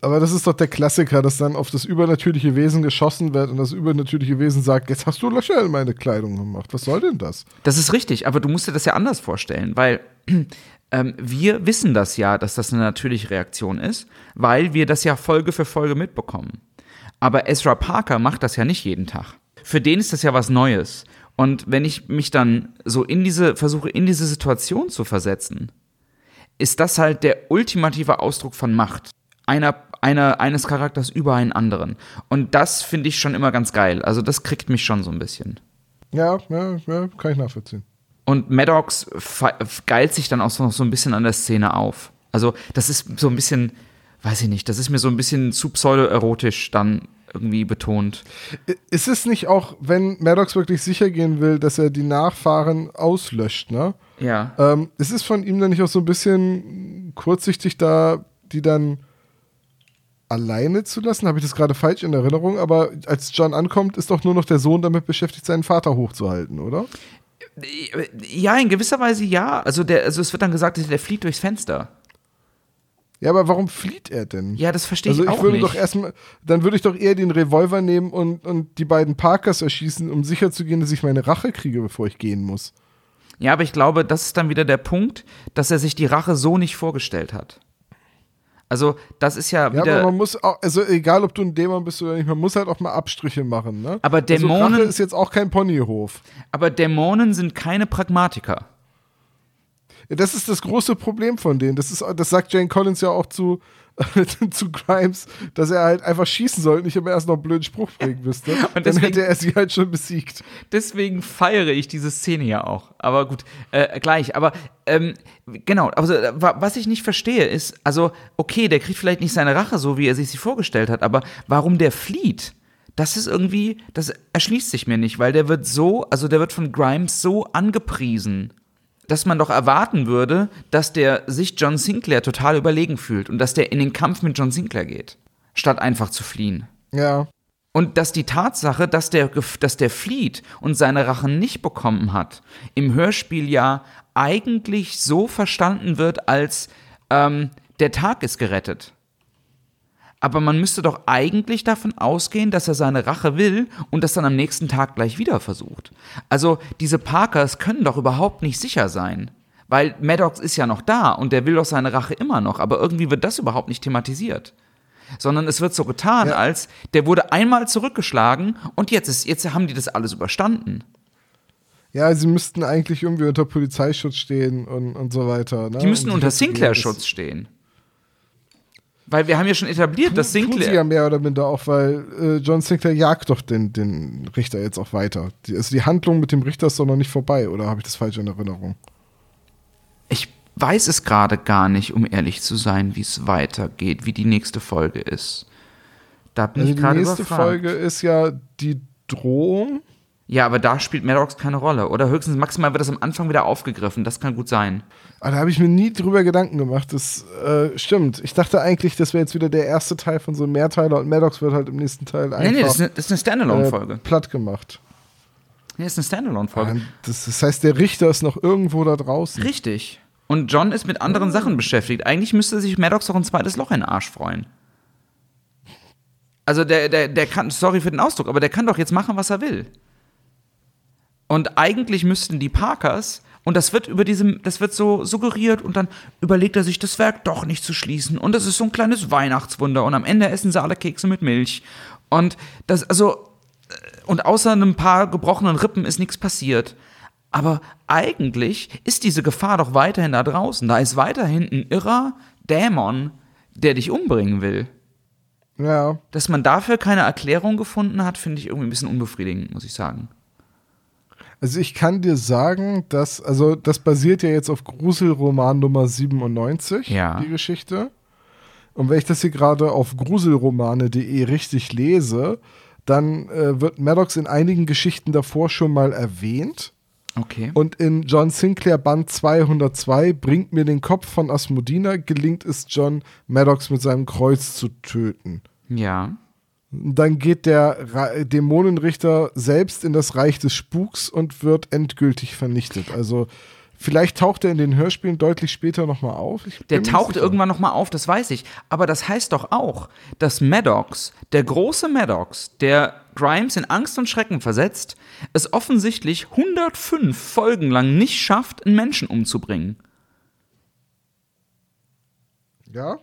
Aber das ist doch der Klassiker, dass dann auf das übernatürliche Wesen geschossen wird und das übernatürliche Wesen sagt, jetzt hast du Löcher in meine Kleidung gemacht. Was soll denn das? Das ist richtig, aber du musst dir das ja anders vorstellen, weil [CLEARS THROAT] ähm, wir wissen das ja, dass das eine natürliche Reaktion ist, weil wir das ja Folge für Folge mitbekommen. Aber Ezra Parker macht das ja nicht jeden Tag. Für den ist das ja was Neues. Und wenn ich mich dann so in diese, versuche, in diese Situation zu versetzen, ist das halt der ultimative Ausdruck von Macht. Einer, einer, eines Charakters über einen anderen. Und das finde ich schon immer ganz geil. Also das kriegt mich schon so ein bisschen. Ja, ja, ja kann ich nachvollziehen. Und Maddox geilt sich dann auch noch so ein bisschen an der Szene auf. Also das ist so ein bisschen, weiß ich nicht, das ist mir so ein bisschen zu pseudoerotisch dann irgendwie betont. Ist es nicht auch, wenn Maddox wirklich sicher gehen will, dass er die Nachfahren auslöscht, ne? Ja. Ähm, ist es von ihm dann nicht auch so ein bisschen kurzsichtig da, die dann alleine zu lassen. Habe ich das gerade falsch in Erinnerung? Aber als John ankommt, ist doch nur noch der Sohn damit beschäftigt, seinen Vater hochzuhalten, oder? Ja, in gewisser Weise ja. Also, der, also es wird dann gesagt, der flieht durchs Fenster. Ja, aber warum flieht er denn? Ja, das verstehe also ich ich auch würde nicht. doch erstmal, dann würde ich doch eher den Revolver nehmen und, und die beiden Parkers erschießen, um sicherzugehen, dass ich meine Rache kriege, bevor ich gehen muss. Ja, aber ich glaube, das ist dann wieder der Punkt, dass er sich die Rache so nicht vorgestellt hat. Also, das ist ja Ja, wieder. aber man muss auch, also egal ob du ein Dämon bist oder nicht, man muss halt auch mal Abstriche machen, ne? Aber also Dämonen- Rache ist jetzt auch kein Ponyhof. aber Dämonen sind keine Pragmatiker. Ja, Das ist das große Problem von denen. Das, ist, das sagt Jane Collins ja auch zu, [LAUGHS] zu Grimes, dass er halt einfach schießen soll, nicht immer erst noch einen blöden Spruch bringen [LAUGHS] müsste. Dann deswegen- hätte er sie halt schon besiegt. Deswegen feiere ich diese Szene ja auch. Aber gut, äh, gleich. Aber ähm, genau, also äh, wa- was ich nicht verstehe ist, also okay, der kriegt vielleicht nicht seine Rache so, wie er sich sie vorgestellt hat, aber warum der flieht? Das ist irgendwie, das erschließt sich mir nicht, weil der wird so, also der wird von Grimes so angepriesen, dass man doch erwarten würde, dass der sich John Sinclair total überlegen fühlt und dass der in den Kampf mit John Sinclair geht, statt einfach zu fliehen. Ja. Und dass die Tatsache, dass der, dass der flieht und seine Rache nicht bekommen hat, im Hörspiel ja eigentlich so verstanden wird, als ähm, der Tag ist gerettet. Aber man müsste doch eigentlich davon ausgehen, dass er seine Rache will und das dann am nächsten Tag gleich wieder versucht. Also diese Parkers können doch überhaupt nicht sicher sein. Weil Maddox ist ja noch da und der will doch seine Rache immer noch, aber irgendwie wird das überhaupt nicht thematisiert sondern es wird so getan, Ja. als der wurde einmal zurückgeschlagen und jetzt ist jetzt haben die das alles überstanden. Ja, sie müssten eigentlich irgendwie unter Polizeischutz stehen und, und so weiter. Ne? Die müssen Um unter Sinclair-Schutz stehen. Weil wir haben ja schon etabliert, dass Das tun ja Sinclair mehr oder minder auch, weil äh, John Sinclair jagt doch den, den Richter jetzt auch weiter. Die, also die Handlung mit dem Richter ist doch noch nicht vorbei, oder habe ich das falsch in Erinnerung? Ich weiß es gerade gar nicht, um ehrlich zu sein, wie es weitergeht, wie die nächste Folge ist. Da bin Also ich die gerade nächste überfragt. Folge ist ja die Drohung. Ja, aber da spielt Maddox keine Rolle. Oder höchstens maximal wird das am Anfang wieder aufgegriffen. Das kann gut sein. Ah, da habe ich mir nie drüber Gedanken gemacht. Das äh, stimmt. Ich dachte eigentlich, das wäre jetzt wieder der erste Teil von so einem Mehrteiler und Maddox wird halt im nächsten Teil einfach Nee, nee, das ist eine, eine Standalone-Folge. äh, platt gemacht. Nee, das ist eine Standalone-Folge. Das, das heißt, der Richter ist noch irgendwo da draußen. Richtig. Und John ist mit anderen Sachen beschäftigt. Eigentlich müsste sich Maddox doch ein zweites Loch in den Arsch freuen. Also der, der, der kann, sorry für den Ausdruck, aber der kann doch jetzt machen, was er will. Und eigentlich müssten die Parkers, und das wird über diesem, das wird so suggeriert, und dann überlegt er sich, das Werk doch nicht zu schließen. Und das ist so ein kleines Weihnachtswunder. Und am Ende essen sie alle Kekse mit Milch. Und das, also, und außer einem paar gebrochenen Rippen ist nichts passiert. Aber eigentlich ist diese Gefahr doch weiterhin da draußen. Da ist weiterhin ein irrer Dämon, der dich umbringen will. Ja. Dass man dafür keine Erklärung gefunden hat, finde ich irgendwie ein bisschen unbefriedigend, muss ich sagen. Also ich kann dir sagen, dass, also das basiert ja jetzt auf Gruselroman Nummer 97, Ja. die Geschichte. Und wenn ich das hier gerade auf gruselromane.de richtig lese, dann äh, wird Maddox in einigen Geschichten davor schon mal erwähnt. Okay. Und in John Sinclair Band 202 bringt mir den Kopf von Asmodina, gelingt es John, Maddox mit seinem Kreuz zu töten. ja. Dann geht der Ra Dämonenrichter selbst in das Reich des Spuks und wird endgültig vernichtet. Also vielleicht taucht er in den Hörspielen deutlich später nochmal auf. Der taucht irgendwann nochmal auf, das weiß ich. Aber das heißt doch auch, dass Maddox, der große Maddox, der Grimes in Angst und Schrecken versetzt, es offensichtlich 105 Folgen lang nicht schafft, einen Menschen umzubringen. Ja?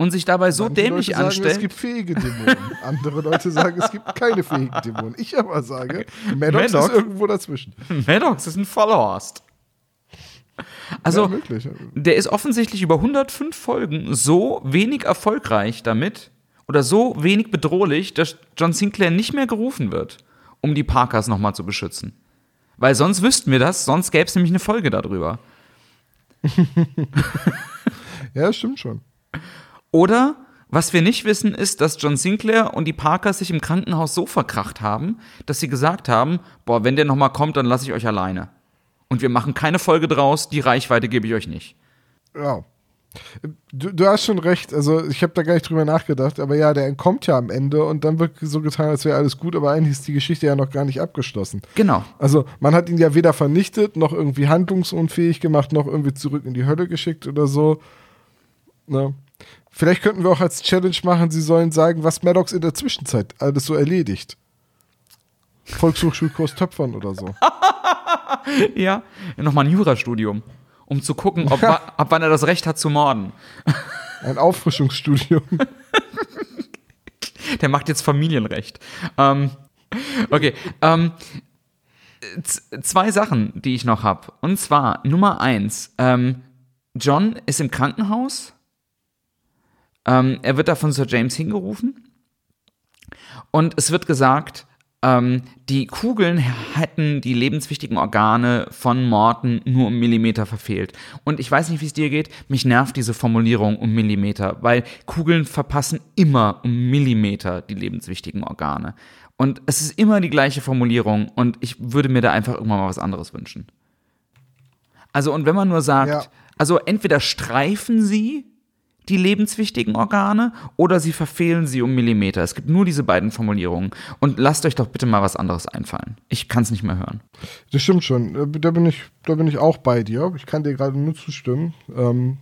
Und sich dabei so Manche dämlich Leute sagen, anstellt. Es gibt fähige Dämonen. Andere Leute sagen, es gibt keine fähigen Dämonen. Ich aber sage, Maddox, Maddox? ist irgendwo dazwischen. Maddox ist ein Vollhorst. Also, ja, der ist offensichtlich über 105 Folgen so wenig erfolgreich damit oder so wenig bedrohlich, dass John Sinclair nicht mehr gerufen wird, um die Parkers nochmal zu beschützen. Weil sonst wüssten wir das, sonst gäbe es nämlich eine Folge darüber. [LAUGHS] Ja, stimmt schon. Oder was wir nicht wissen, ist, dass John Sinclair und die Parkers sich im Krankenhaus so verkracht haben, dass sie gesagt haben: Boah, wenn der nochmal kommt, dann lasse ich euch alleine. Und wir machen keine Folge draus, die Reichweite gebe ich euch nicht. Ja. Du, du hast schon recht, also ich habe da gar nicht drüber nachgedacht, aber ja, der entkommt ja am Ende und dann wird so getan, als wäre alles gut, aber eigentlich ist die Geschichte ja noch gar nicht abgeschlossen. Genau. Also man hat ihn ja weder vernichtet, noch irgendwie handlungsunfähig gemacht, noch irgendwie zurück in die Hölle geschickt oder so. Ne? Vielleicht könnten wir auch als Challenge machen, sie sollen sagen, was Maddox in der Zwischenzeit alles so erledigt. Volkshochschulkurs Töpfern oder so. [LAUGHS] ja, nochmal ein Jurastudium, um zu gucken, ob, wa- ab wann er das Recht hat zu morden. Ein Auffrischungsstudium. [LAUGHS] Der macht jetzt Familienrecht. Ähm, okay, ähm, zwei Sachen, die ich noch habe. Und zwar Nummer eins: ähm, John ist im Krankenhaus. Ähm, er wird da von Sir James hingerufen. Und es wird gesagt, ähm, die Kugeln hätten die lebenswichtigen Organe von Morton nur um Millimeter verfehlt. Und ich weiß nicht, wie es dir geht, mich nervt diese Formulierung um Millimeter, weil Kugeln verpassen immer um Millimeter die lebenswichtigen Organe. Und es ist immer die gleiche Formulierung und ich würde mir da einfach irgendwann mal was anderes wünschen. Also, und wenn man nur sagt, Ja. also entweder streifen sie die lebenswichtigen Organe oder sie verfehlen sie um Millimeter. Es gibt nur diese beiden Formulierungen. Und lasst euch doch bitte mal was anderes einfallen. Ich kann es nicht mehr hören. Das stimmt schon. Äh, Da bin ich, da bin ich auch bei dir. Ich kann dir gerade nur zustimmen. Ähm,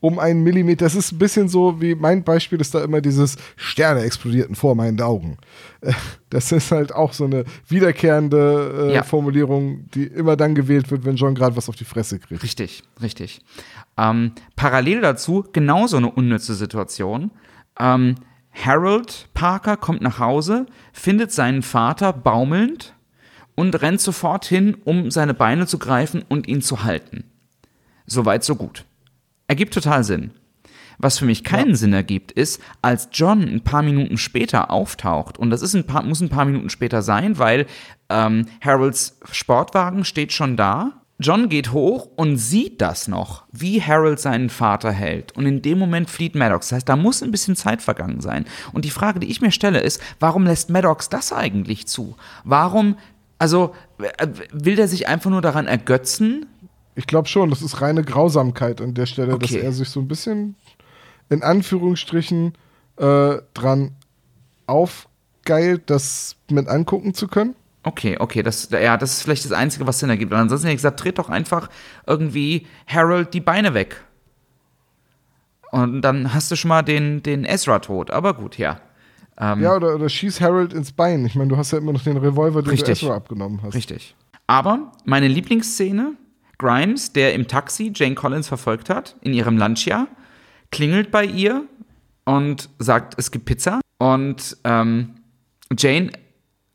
um einen Millimeter, das ist ein bisschen so wie mein Beispiel ist da immer dieses Sterne explodierten vor meinen Augen. Äh, Das ist halt auch so eine wiederkehrende äh, Ja. Formulierung, die immer dann gewählt wird, wenn John gerade was auf die Fresse kriegt. Richtig, richtig. Ähm, parallel dazu genauso eine unnütze Situation. Ähm, Harold Parker kommt nach Hause, findet seinen Vater baumelnd und rennt sofort hin, um seine Beine zu greifen und ihn zu halten. Soweit, so gut. Ergibt total Sinn. Was für mich keinen Sinn ergibt, ist, als John ein paar Minuten später auftaucht, und das ist ein paar, muss ein paar Minuten später sein, weil ähm, Harolds Sportwagen steht schon da. John geht hoch und sieht das noch, wie Harold seinen Vater hält. Und in dem Moment flieht Maddox. Das heißt, da muss ein bisschen Zeit vergangen sein. Und die Frage, die ich mir stelle, ist, warum lässt Maddox das eigentlich zu? Warum, also, äh, will der sich einfach nur daran ergötzen, Ich glaube schon, das ist reine Grausamkeit an der Stelle, dass Okay. er sich so ein bisschen in Anführungsstrichen äh, dran aufgeilt, das mit angucken zu können. Okay, okay, das, ja, das ist vielleicht das Einzige, was Sinn ergibt. Und ansonsten hätte ich gesagt, dreht doch einfach irgendwie Harold die Beine weg. Und dann hast du schon mal den, den Ezra tot. Aber gut, ja. Ähm, Ja, oder, oder schieß Harold ins Bein. Ich meine, du hast ja immer noch den Revolver, den Richtig. du Ezra abgenommen hast. Richtig. Aber meine Lieblingsszene, Grimes, der im Taxi Jane Collins verfolgt hat, in ihrem Lunchjahr, klingelt bei ihr und sagt, es gibt Pizza. Und ähm, Jane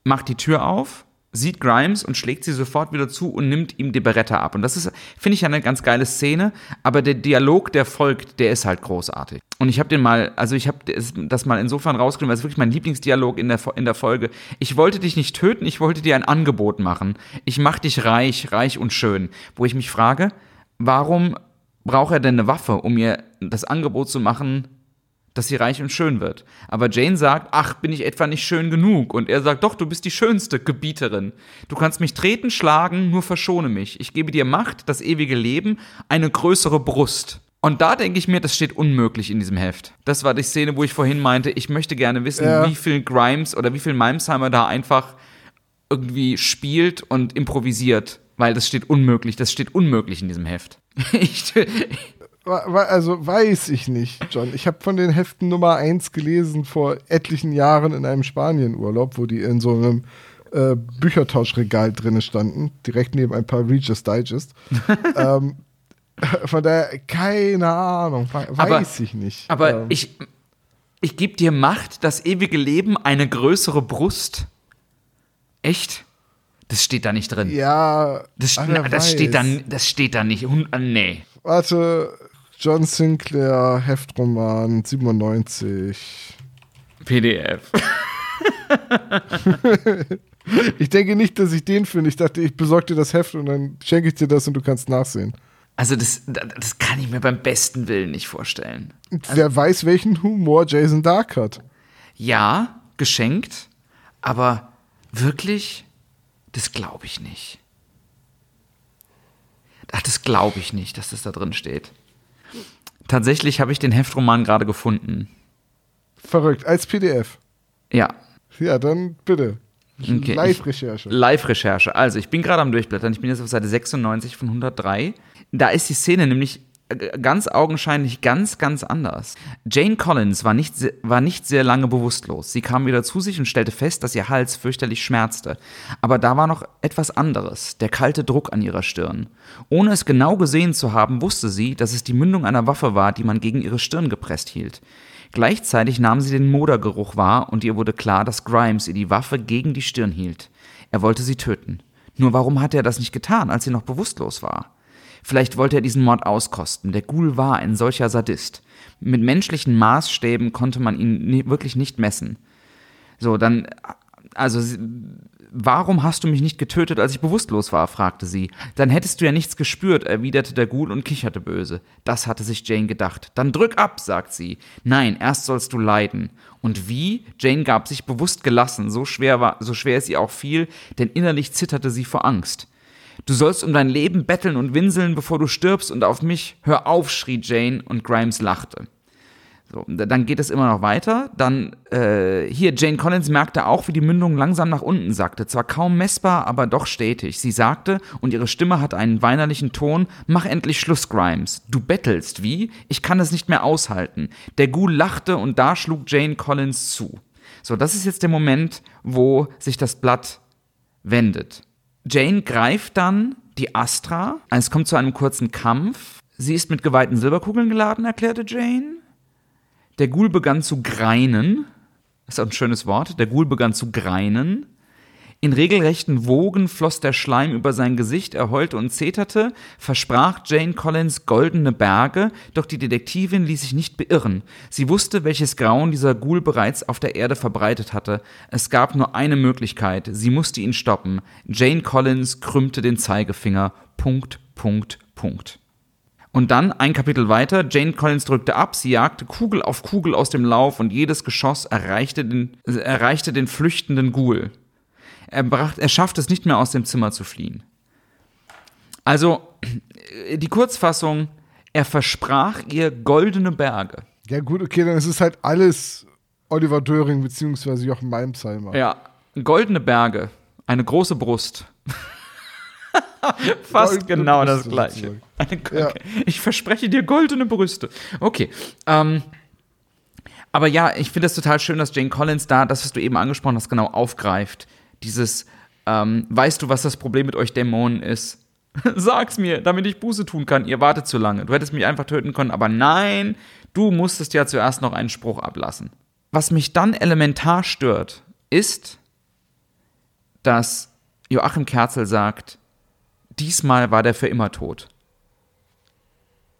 macht die Tür auf, sieht Grimes und schlägt sie sofort wieder zu und nimmt ihm die Beretta ab. Und das ist, finde ich, eine ganz geile Szene. Aber der Dialog, der folgt, der ist halt großartig. Und ich habe den mal, also ich habe das mal insofern rausgenommen, weil es wirklich mein Lieblingsdialog in der, in der Folge. Ich wollte dich nicht töten, ich wollte dir ein Angebot machen. Ich mach dich reich, reich und schön. Wo ich mich frage, warum braucht er denn eine Waffe, um ihr das Angebot zu machen, dass sie reich und schön wird. Aber Jane sagt, ach, bin ich etwa nicht schön genug? Und er sagt, doch, du bist die schönste Gebieterin. Du kannst mich treten, schlagen, nur verschone mich. Ich gebe dir Macht, das ewige Leben, eine größere Brust. Und da denke ich mir, das steht unmöglich in diesem Heft. Das war die Szene, wo ich vorhin meinte, ich möchte gerne wissen, Ja. wie viel Grimes oder wie viel Mimesheimer da einfach irgendwie spielt und improvisiert. Weil das steht unmöglich, das steht unmöglich in diesem Heft. [LAUGHS] Ich, Also weiß ich nicht, John. Ich habe von den Heften Nummer 1 gelesen vor etlichen Jahren in einem Spanienurlaub, wo die in so einem äh, Büchertauschregal drinne standen, direkt neben ein paar Reader's Digest. [LAUGHS] ähm, von daher, keine Ahnung, we- weiß Aber- ich nicht. Aber ähm, ich, ich gebe dir Macht, das ewige Leben, eine größere Brust. Echt? Das steht da nicht drin. ja, Das, na, das, steht da, das steht da nicht. Äh, Nee. Warte, John Sinclair, Heftroman 97. PDF. [LAUGHS] Ich denke nicht, dass ich den finde. Ich dachte, ich besorge dir das Heft und dann schenke ich dir das und du kannst nachsehen. Also, das, das kann ich mir beim besten Willen nicht vorstellen. Wer weiß, welchen Humor Jason Dark hat. Ja, geschenkt, aber wirklich, das glaube ich nicht. Ach, das glaube ich nicht, dass das da drin steht. Tatsächlich habe ich den Heftroman gerade gefunden. Verrückt. Als PDF. Ja. Ja, dann bitte. Okay. Live-Recherche. Live-Recherche. Also, ich bin gerade am Durchblättern. Ich bin jetzt auf Seite 96 von 103. Da ist die Szene nämlich ganz augenscheinlich ganz, ganz anders. Jane Collins war nicht, war nicht sehr lange bewusstlos. Sie kam wieder zu sich und stellte fest, dass ihr Hals fürchterlich schmerzte. Aber da war noch etwas anderes, der kalte Druck an ihrer Stirn. Ohne es genau gesehen zu haben, wusste sie, dass es die Mündung einer Waffe war, die man gegen ihre Stirn gepresst hielt. Gleichzeitig nahm sie den Modergeruch wahr und ihr wurde klar, dass Grimes ihr die Waffe gegen die Stirn hielt. Er wollte sie töten. Nur warum hatte er das nicht getan, als sie noch bewusstlos war? Vielleicht wollte er diesen Mord auskosten. Der Ghoul war ein solcher Sadist. Mit menschlichen Maßstäben konnte man ihn wirklich nicht messen. So, dann, also, warum hast du mich nicht getötet, als ich bewusstlos war? fragte sie. Dann hättest du ja nichts gespürt, erwiderte der Ghoul und kicherte böse. Das hatte sich Jane gedacht. Dann drück ab, sagt sie. Nein, erst sollst du leiden. Und wie? Jane gab sich bewusst gelassen, so schwer war, so schwer es ihr auch fiel, denn innerlich zitterte sie vor Angst. Du sollst um dein Leben betteln und winseln, bevor du stirbst und auf mich. Hör auf, schrie Jane und Grimes lachte. So, dann geht es immer noch weiter. Dann, äh, hier, Jane Collins merkte auch, wie die Mündung langsam nach unten sackte. Zwar kaum messbar, aber doch stetig. Sie sagte, und ihre Stimme hatte einen weinerlichen Ton, mach endlich Schluss, Grimes. Du bettelst, wie? Ich kann es nicht mehr aushalten. Der Ghoul lachte und da schlug Jane Collins zu. So, das ist jetzt der Moment, wo sich das Blatt wendet. Jane greift dann die Astra. Es kommt zu einem kurzen Kampf. Sie ist mit geweihten Silberkugeln geladen, erklärte Jane. Der Ghoul begann zu greinen. Das ist auch ein schönes Wort. Der Ghoul begann zu greinen. In regelrechten Wogen floss der Schleim über sein Gesicht, er heulte und zeterte, versprach Jane Collins goldene Berge, doch die Detektivin ließ sich nicht beirren. Sie wusste, welches Grauen dieser Ghoul bereits auf der Erde verbreitet hatte. Es gab nur eine Möglichkeit, sie musste ihn stoppen. Jane Collins krümmte den Zeigefinger. Punkt, Punkt, Punkt. Und dann, ein Kapitel weiter, Jane Collins drückte ab, sie jagte Kugel auf Kugel aus dem Lauf und jedes Geschoss erreichte den, erreichte den flüchtenden Ghoul. Er, bracht, er schafft es nicht mehr aus dem Zimmer zu fliehen. Also, die Kurzfassung, er versprach ihr goldene Berge. Ja, gut, okay, dann ist es halt alles Oliver Döring beziehungsweise Jochen Malmsheimer. Ja, goldene Berge, eine große Brust. [LAUGHS] Fast Goldene genau das Brüste gleiche. sozusagen. Eine, Ja. Ich verspreche dir goldene Brüste. Okay. Ähm, aber ja, ich finde es total schön, dass Jane Collins da, das, was du eben angesprochen hast, genau aufgreift. Dieses, ähm, weißt du, was das Problem mit euch Dämonen ist? [LAUGHS] Sag's mir, damit ich Buße tun kann. Ihr wartet zu lange. Du hättest mich einfach töten können, aber nein, du musstest ja zuerst noch einen Spruch ablassen. Was mich dann elementar stört, ist, dass Joachim Kerzel sagt, diesmal war der für immer tot.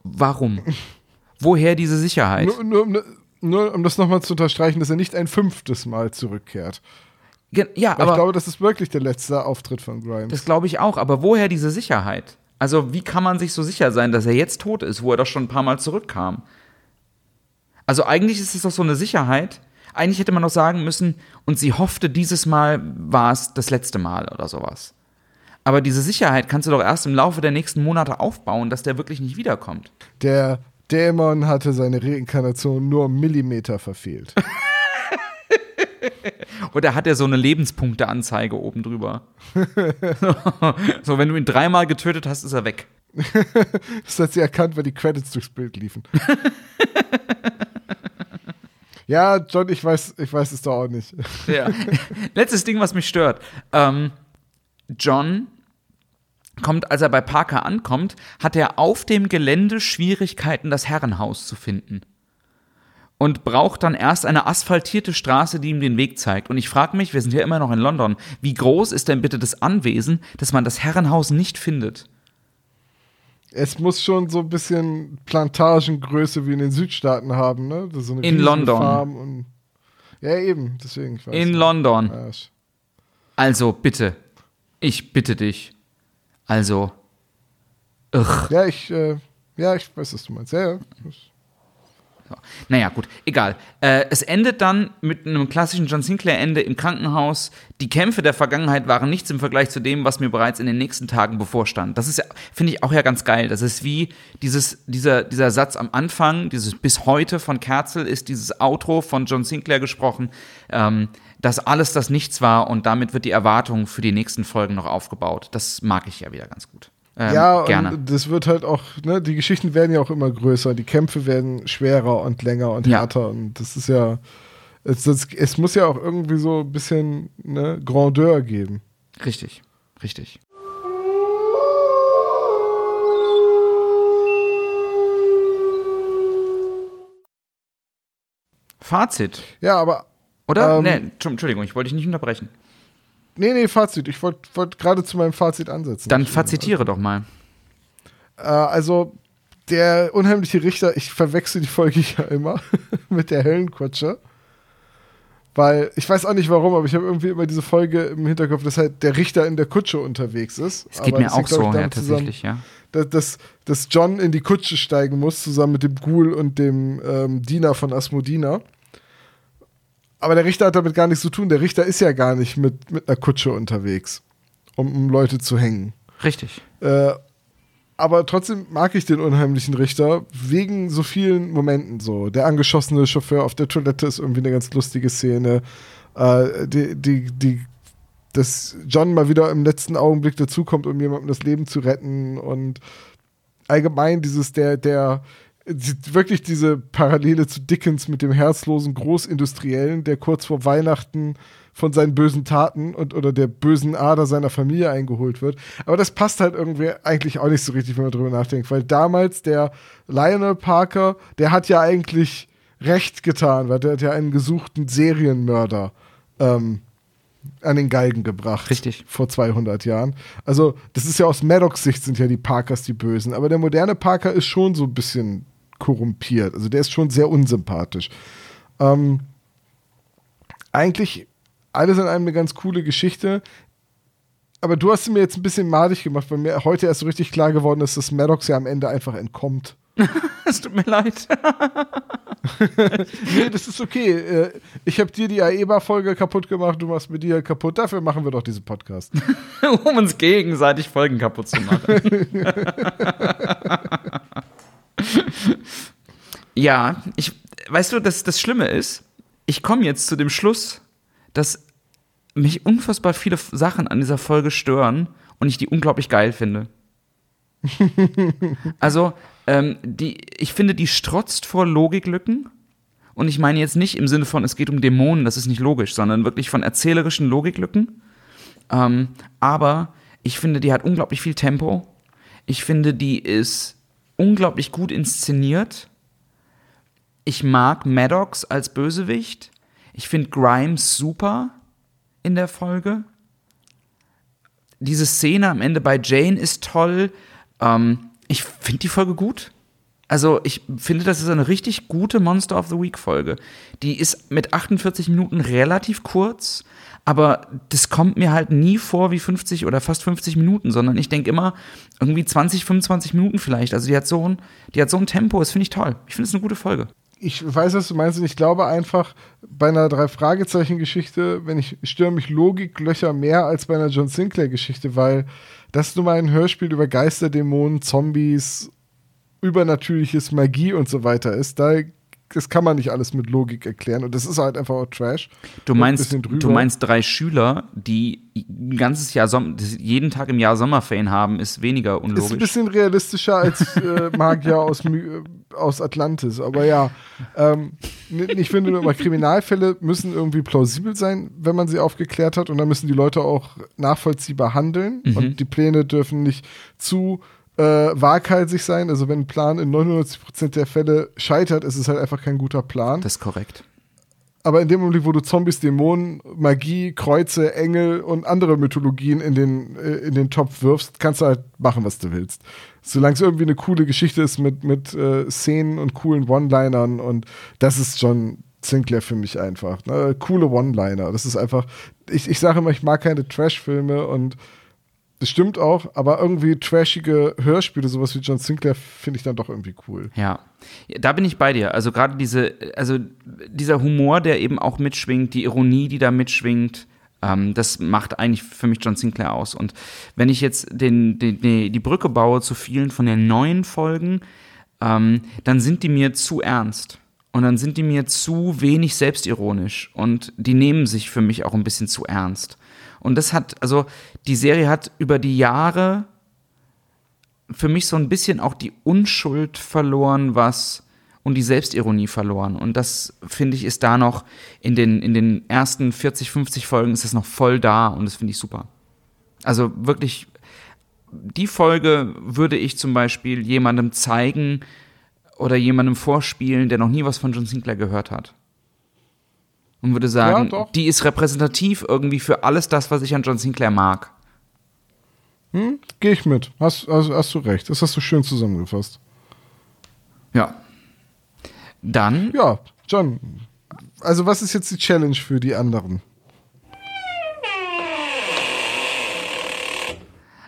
Warum? [LAUGHS] Woher diese Sicherheit? Nur, nur, nur um das nochmal zu unterstreichen, dass er nicht ein fünftes Mal zurückkehrt. Ge- Ja, Weil ich aber glaube, das ist wirklich der letzte Auftritt von Grimes. das glaube ich auch. Aber woher diese Sicherheit? Also wie kann man sich so sicher sein, dass er jetzt tot ist, wo er doch schon ein paar Mal zurückkam? Also eigentlich ist es doch so eine Sicherheit. Eigentlich hätte man doch sagen müssen, und sie hoffte, dieses Mal war es das letzte Mal oder sowas. Aber diese Sicherheit kannst du doch erst im Laufe der nächsten Monate aufbauen, dass der wirklich nicht wiederkommt. Der Dämon hatte seine Reinkarnation nur Millimeter verfehlt. [LAUGHS] [LAUGHS] Oder hat er so eine Lebenspunkteanzeige oben drüber? [LAUGHS] so, wenn du ihn dreimal getötet hast, ist er weg. [LAUGHS] Das hat sie erkannt, weil die Credits durchs Bild liefen. ja, John, ich weiß, ich weiß es doch auch nicht. Ja. Letztes Ding, was mich stört. Ähm, John kommt, als er bei Parker ankommt, hat er auf dem Gelände Schwierigkeiten, das Herrenhaus zu finden. Und braucht dann erst eine asphaltierte Straße, die ihm den Weg zeigt. Und ich frage mich, wir sind ja immer noch in London, wie groß ist denn bitte das Anwesen, dass man das Herrenhaus nicht findet? Es muss schon so ein bisschen Plantagengröße wie in den Südstaaten haben, ne? So In London. Und ja, eben, deswegen. In nicht. London. Ja, Also bitte, ich bitte dich. Also, ugh. Ja, ich, äh, ja, ich weiß, was du meinst. Ja, ja. Naja, gut, egal. Äh, es endet dann mit einem klassischen John Sinclair-Ende im Krankenhaus. Die Kämpfe der Vergangenheit waren nichts im Vergleich zu dem, was mir bereits in den nächsten Tagen bevorstand. Das ist ja, finde ich auch ja ganz geil. Das ist wie dieses, dieser, dieser Satz am Anfang, dieses bis heute von Kerzel ist dieses Outro von John Sinclair gesprochen, ähm, dass alles das nichts war und damit wird die Erwartung für die nächsten Folgen noch aufgebaut. Das mag ich ja wieder ganz gut. Ähm, ja, gerne. Und das wird halt auch, ne, die Geschichten werden ja auch immer größer, die Kämpfe werden schwerer und länger und ja. härter und das ist ja, es, das, es muss ja auch irgendwie so ein bisschen ne, Grandeur geben. Richtig, richtig. Fazit. Ja, aber. Oder? Ähm, nee, Entschuldigung, ich wollte dich nicht unterbrechen. Nee, nee, Fazit. Ich wollte wollt gerade zu meinem Fazit ansetzen. Dann fazitiere doch mal. Äh, also, der unheimliche Richter, ich verwechsel die Folge ja immer [LAUGHS] mit der Höllenkutsche. Weil, ich weiß auch nicht warum, aber ich habe irgendwie immer diese Folge im Hinterkopf, dass halt der Richter in der Kutsche unterwegs ist. Es geht aber mir auch so, ja, tatsächlich, ja. Dass, dass, dass, John in die Kutsche steigen muss, zusammen mit dem Ghoul und dem ähm, Diener von Asmodina. Aber der Richter hat damit gar nichts zu tun. Der Richter ist ja gar nicht mit, mit einer Kutsche unterwegs, um, um Leute zu hängen. Richtig. Äh, aber trotzdem mag ich den unheimlichen Richter wegen so vielen Momenten so. Der angeschossene Chauffeur auf der Toilette ist irgendwie eine ganz lustige Szene. Äh, die, die, die, dass John mal wieder im letzten Augenblick dazukommt, um jemandem das Leben zu retten und allgemein dieses, der, der, wirklich diese Parallele zu Dickens mit dem herzlosen Großindustriellen, der kurz vor Weihnachten von seinen bösen Taten und oder der bösen Ader seiner Familie eingeholt wird. Aber das passt halt irgendwie eigentlich auch nicht so richtig, wenn man drüber nachdenkt, weil damals der Lionel Parker, der hat ja eigentlich recht getan, weil der hat ja einen gesuchten Serienmörder ähm, an den Galgen gebracht. Richtig. Vor 200 Jahren. Also, das ist ja aus Maddox Sicht sind ja die Parkers die Bösen. Aber der moderne Parker ist schon so ein bisschen korrumpiert. Also der ist schon sehr unsympathisch. Ähm, eigentlich alles in einem eine ganz coole Geschichte. Aber du hast sie mir jetzt ein bisschen madig gemacht, weil mir heute erst so richtig klar geworden ist, dass Maddox ja am Ende einfach entkommt. [LAUGHS] es tut mir leid. [LAUGHS] nee, das ist okay. Äh, ich habe dir die AEBA-Folge kaputt gemacht, du machst mir die kaputt. Dafür machen wir doch diesen Podcast. [LAUGHS] um uns gegenseitig Folgen kaputt zu machen. [LAUGHS] ja, ich, weißt du, dass das Schlimme ist, ich komme jetzt zu dem Schluss, dass mich unfassbar viele Sachen an dieser Folge stören und ich die unglaublich geil finde. [LAUGHS] also, ähm, die, ich finde, die strotzt vor Logiklücken. Und ich meine jetzt nicht im Sinne von, es geht um Dämonen, das ist nicht logisch, sondern wirklich von erzählerischen Logiklücken. Ähm, aber ich finde, die hat unglaublich viel Tempo. Ich finde, die ist unglaublich gut inszeniert. Ich mag Maddox als Bösewicht. Ich finde Grimes super in der Folge. Diese Szene am Ende bei Jane ist toll. Ähm, ich finde die Folge gut. Also ich finde, das ist eine richtig gute Monster of the Week Folge. Die ist mit 48 Minuten relativ kurz, aber das kommt mir halt nie vor wie 50 oder fast 50 Minuten, sondern ich denke immer irgendwie 20, 25 Minuten vielleicht. Also die hat so ein, die hat so ein Tempo, das finde ich toll. Ich finde es eine gute Folge. Ich weiß, was du meinst, und ich glaube einfach, bei einer Drei-Fragezeichen-Geschichte, wenn ich störe mich Logiklöcher mehr als bei einer John Sinclair-Geschichte, weil das nun mal ein Hörspiel über Geister, Dämonen, Zombies, übernatürliches Magie und so weiter ist. Da das kann man nicht alles mit Logik erklären und das ist halt einfach auch Trash. Du meinst, du meinst drei Schüler, die ein ganzes Jahr Som jeden Tag im Jahr Sommerferien haben, ist weniger unlogisch. Ist ein bisschen realistischer als [LAUGHS] äh, Magier aus, aus Atlantis, aber ja. Ähm, ich finde nur immer, Kriminalfälle müssen irgendwie plausibel sein, wenn man sie aufgeklärt hat und dann müssen die Leute auch nachvollziehbar handeln mhm. und die Pläne dürfen nicht zu äh, waghalsig sein. Also wenn ein Plan in 99% der Fälle scheitert, ist es halt einfach kein guter Plan. Das ist korrekt. Aber in dem Moment, wo du Zombies, Dämonen, Magie, Kreuze, Engel und andere Mythologien in den, äh, in den Topf wirfst, kannst du halt machen, was du willst. Solange es irgendwie eine coole Geschichte ist mit, mit äh, Szenen und coolen One-Linern und das ist schon Sinclair für mich einfach. Ne? Coole One-Liner. Das ist einfach, ich, ich sage immer, ich mag keine Trash-Filme und Das stimmt auch, aber irgendwie trashige Hörspiele, sowas wie John Sinclair, finde ich dann doch irgendwie cool. Ja. Da bin ich bei dir. Also gerade diese, also dieser Humor, der eben auch mitschwingt, die Ironie, die da mitschwingt, ähm, das macht eigentlich für mich John Sinclair aus. Und wenn ich jetzt den, den, die, Brücke baue zu vielen von den neuen Folgen, ähm, dann sind die mir zu ernst. Und dann sind die mir zu wenig selbstironisch. Und die nehmen sich für mich auch ein bisschen zu ernst. Und das hat, also die Serie hat über die Jahre für mich so ein bisschen auch die Unschuld verloren, was und die Selbstironie verloren. Und das, finde ich, ist da noch in den, in den ersten 40, 50 Folgen ist das noch voll da und das finde ich super. Also wirklich, die Folge würde ich zum Beispiel jemandem zeigen oder jemandem vorspielen, der noch nie was von John Sinclair gehört hat und würde sagen, ja, die ist repräsentativ irgendwie für alles das, was ich an John Sinclair mag. Hm, Gehe ich mit. Hast, also hast du recht. Das hast du schön zusammengefasst. Ja. Dann. Ja, John. Also, was ist jetzt die Challenge für die anderen?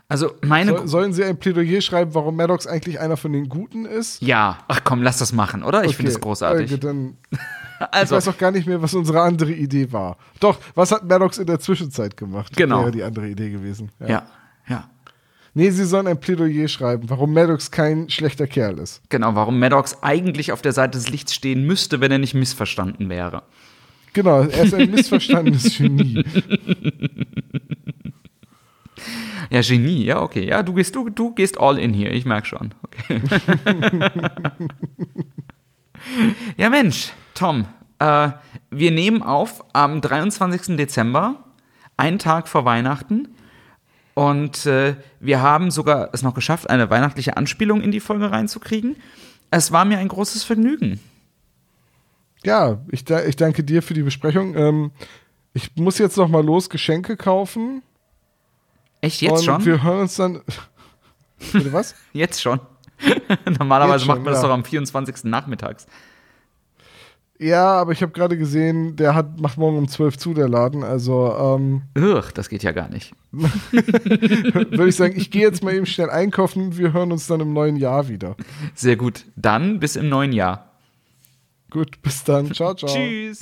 Also meine so, sollen sie ein Plädoyer schreiben, warum Maddox eigentlich einer von den Guten ist? Ja, ach komm, lass das machen, oder? Ich okay. finde es großartig. Okay, dann [LAUGHS] also. Ich weiß auch gar nicht mehr, was unsere andere Idee war. Doch, was hat Maddox in der Zwischenzeit gemacht? Genau. Wäre die andere Idee gewesen. Ja, ja. ja. Nee, sie sollen ein Plädoyer schreiben, warum Maddox kein schlechter Kerl ist. Genau, warum Maddox eigentlich auf der Seite des Lichts stehen müsste, wenn er nicht missverstanden wäre. Genau, er ist ein missverstandenes [LAUGHS] Genie. Ja, Genie, ja, okay. Ja, du gehst, du, du gehst all in hier, ich merke schon. Okay. [LAUGHS] ja, Mensch, Tom, äh, wir nehmen auf am 23. Dezember, einen Tag vor Weihnachten. Und äh, wir haben sogar es noch geschafft, eine weihnachtliche Anspielung in die Folge reinzukriegen. Es war mir ein großes Vergnügen. Ja, ich, ich danke dir für die Besprechung. Ähm, ich muss jetzt noch mal los Geschenke kaufen. Echt jetzt und schon? Wir hören uns dann. [LAUGHS] Bitte was? jetzt schon. [LAUGHS] Normalerweise jetzt schon, macht man das doch am 24. nachmittags. Ja, aber ich habe gerade gesehen, der hat, macht morgen um 12 zu, der Laden. Also, ähm. Ugh, das geht ja gar nicht. [LAUGHS] Würde ich sagen, ich gehe jetzt mal eben schnell einkaufen. Wir hören uns dann im neuen Jahr wieder. Sehr gut. Dann bis im neuen Jahr. Gut, bis dann. Ciao, ciao. Tschüss.